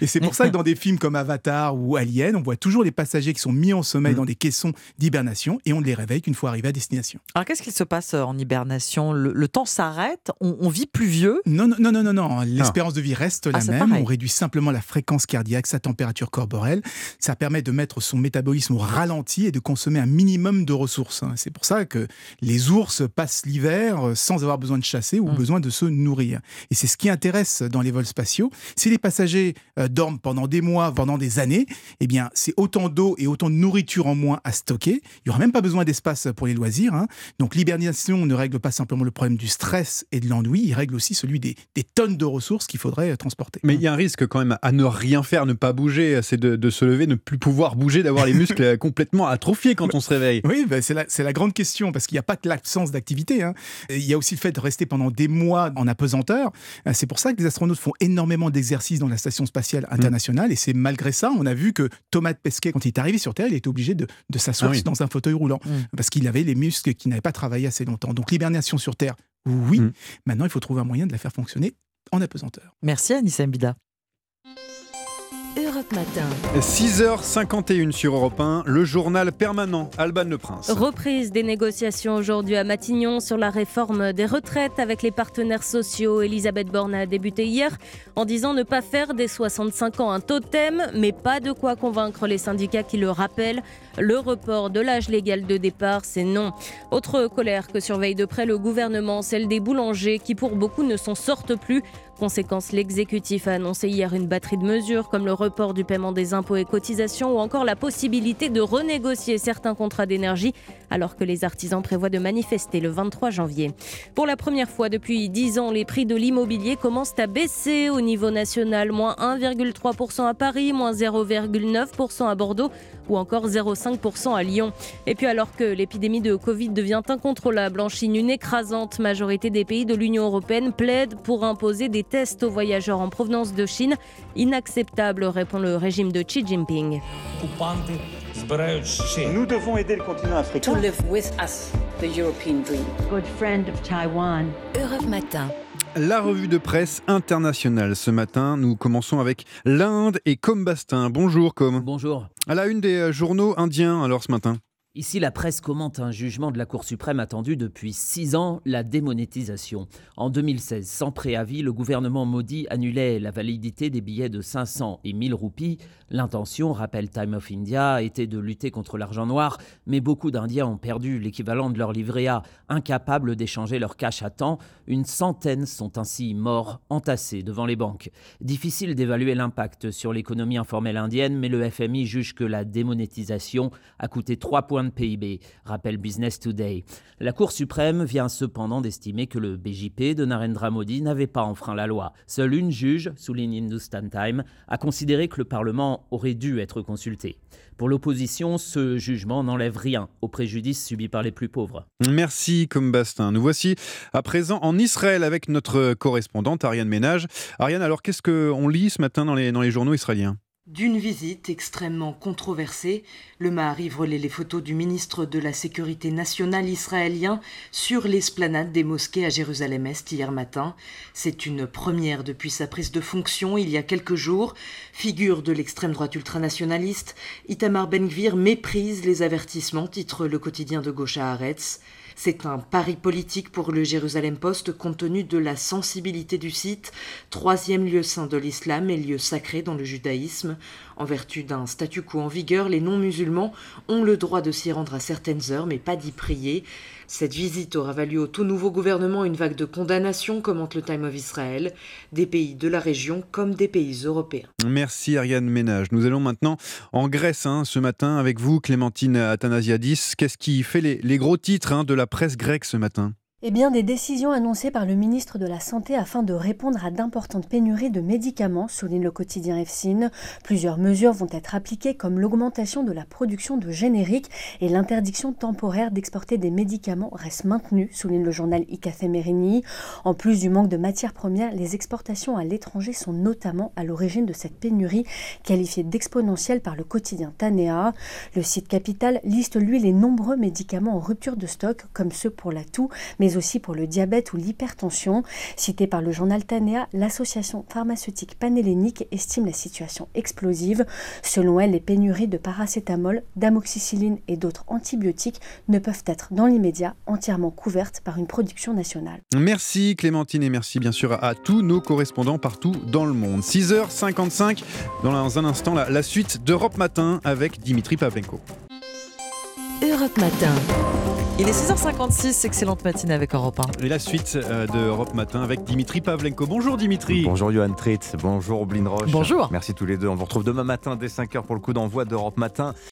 Et c'est pour ça que dans des films comme Avatar ou Alien, on voit toujours les passagers qui sont mis en sommeil mm. dans des caissons d'hibernation et on ne les réveille qu'une fois arrivés à destination. Alors qu'est-ce qui se passe euh, en hibernation? Le, temps s'arrête? On, vit plus vieux? Non, non, non, non, non. L'espérance de vie reste la ah, même. On réduit simplement la fréquence cardiaque, sa température corporelle. Ça permet de mettre son métabolisme au ralenti et de consommer un minimum de ressources. Hein. C'est pour ça que les ours passent l'hiver euh, sans avoir besoin de chasser ou mm. besoin de se nourrir. Et c'est ce qui intéresse dans les vols spatiaux. Si les passagers euh, dorment pendant des mois, pendant des années, eh bien, c'est autant d'eau et autant de nourriture en moins à stocker. Il n'y aura même pas besoin d'espace pour les loisirs. Hein. Donc, l'hibernation ne règle pas simplement le problème du stress et de l'ennui, il règle aussi celui des, tonnes de ressources qu'il faudrait transporter. Mais il y a un risque quand même à ne rien faire, ne pas bouger, c'est de, se lever, ne plus pouvoir bouger, d'avoir les muscles complètement atrophiés quand on se réveille. Oui, ben, c'est la, la, grande question, parce qu'il n'y a pas que l'absence d'activité. Hein. Il y a aussi le fait de rester pendant des mois en apesanteur. C'est pour ça que les astronautes font énormément d'exercices dans la station spatiale Mm. international. Et c'est malgré ça, on a vu que Thomas Pesquet, quand il est arrivé sur Terre, il était obligé de, s'asseoir ah dans un fauteuil roulant mm. parce qu'il avait les muscles qui n'avaient pas travaillé assez longtemps. Donc l'hibernation sur Terre, oui. Mm. Maintenant, il faut trouver un moyen de la faire fonctionner en apesanteur. Merci Anissa Mbida. Europe Matin. 6h51 sur Europe 1, le journal permanent Alban Le Prince. Reprise des négociations aujourd'hui à Matignon sur la réforme des retraites avec les partenaires sociaux. Elisabeth Borne a débuté hier en disant ne pas faire des 65 ans un totem, mais pas de quoi convaincre les syndicats qui le rappellent. Le report de l'âge légal de départ, c'est non. Autre colère que surveille de près le gouvernement, celle des boulangers qui pour beaucoup ne s'en sortent plus. Conséquence, l'exécutif a annoncé hier une batterie de mesures comme le report du paiement des impôts et cotisations ou encore la possibilité de renégocier certains contrats d'énergie alors que les artisans prévoient de manifester le 23 janvier. Pour la première fois depuis 10 ans, les prix de l'immobilier commencent à baisser au niveau national, moins 1,3% à Paris, moins 0,9% à Bordeaux ou encore 0,5% à Lyon. Et puis alors que l'épidémie de Covid devient incontrôlable en Chine, une écrasante majorité des pays de l'Union européenne plaide pour imposer des tests aux voyageurs en provenance de Chine. Inacceptable, répond le régime de Xi Jinping. Nous devons aider le continent africain. To live with us, the European dream. Good friend of Taiwan. Europe Matin. La revue de presse internationale ce matin. Nous commençons avec l'Inde et Com Bastin. Bonjour Com. Bonjour. À la une des journaux indiens alors ce matin. Ici, la presse commente un jugement de la Cour suprême attendu depuis six ans, la démonétisation. En 2016, sans préavis, le gouvernement maudit annulait la validité des billets de 500 et 1000 roupies. L'intention, rappelle Time of India, était de lutter contre l'argent noir, mais beaucoup d'Indiens ont perdu l'équivalent de leur livret A, incapables d'échanger leur cash à temps. Une centaine sont ainsi morts, entassés devant les banques. Difficile d'évaluer l'impact sur l'économie informelle indienne, mais le FMI juge que la démonétisation a coûté 3 points de PIB, rappelle Business Today. La Cour suprême vient cependant d'estimer que le BJP de Narendra Modi n'avait pas enfreint la loi. Seule une juge, souligne Hindustan Time, a considéré que le Parlement aurait dû être consulté. Pour l'opposition, ce jugement n'enlève rien au préjudice subi par les plus pauvres. Merci, comme Bastin. Nous voici à présent en Israël avec notre correspondante Ariane Ménage. Ariane, alors qu'est-ce qu'on lit ce matin dans les journaux israéliens? D'une visite extrêmement controversée, le Maariv relaie les photos du ministre de la Sécurité nationale israélien sur l'esplanade des mosquées à Jérusalem-Est hier matin. C'est une première depuis sa prise de fonction il y a quelques jours. Figure de l'extrême droite ultranationaliste, Itamar Ben-Gvir méprise les avertissements, titre le quotidien de gauche à Haaretz. C'est un pari politique pour le Jérusalem Post compte tenu de la sensibilité du site, troisième lieu saint de l'islam et lieu sacré dans le judaïsme. En vertu d'un statu quo en vigueur, les non-musulmans ont le droit de s'y rendre à certaines heures, mais pas d'y prier. Cette visite aura valu au tout nouveau gouvernement une vague de condamnations, commente le Time of Israel, des pays de la région comme des pays européens. Merci Ariane Ménage. Nous allons maintenant en Grèce hein, ce matin avec vous, Clémentine Athanasiadis. Qu'est-ce qui fait les, gros titres hein, de la presse grecque ce matin? Eh bien, des décisions annoncées par le ministre de la Santé afin de répondre à d'importantes pénuries de médicaments, souligne le quotidien EFSIN. Plusieurs mesures vont être appliquées comme l'augmentation de la production de génériques et l'interdiction temporaire d'exporter des médicaments reste maintenue, souligne le journal Icafé Merini. En plus du manque de matières premières, les exportations à l'étranger sont notamment à l'origine de cette pénurie qualifiée d'exponentielle par le quotidien Tanea. Le site Capital liste lui les nombreux médicaments en rupture de stock comme ceux pour la toux, aussi pour le diabète ou l'hypertension. Cité par le journal Tanea, l'association pharmaceutique panhellénique estime la situation explosive. Selon elle, les pénuries de paracétamol, d'amoxicilline et d'autres antibiotiques ne peuvent être dans l'immédiat entièrement couvertes par une production nationale. Merci Clémentine et merci bien sûr à, tous nos correspondants partout dans le monde. 6h55, dans un instant la, la suite d'Europe Matin avec Dimitri Pavlenko. Europe Matin. Il est 6h56, excellente matinée avec Europe 1. Et la suite euh, de Europe Matin avec Dimitri Pavlenko. Bonjour Dimitri. Bonjour Johan Tritz, bonjour Blin Roche. Bonjour. Merci tous les deux. On vous retrouve demain matin dès 5h pour le coup d'envoi d'Europe Matin.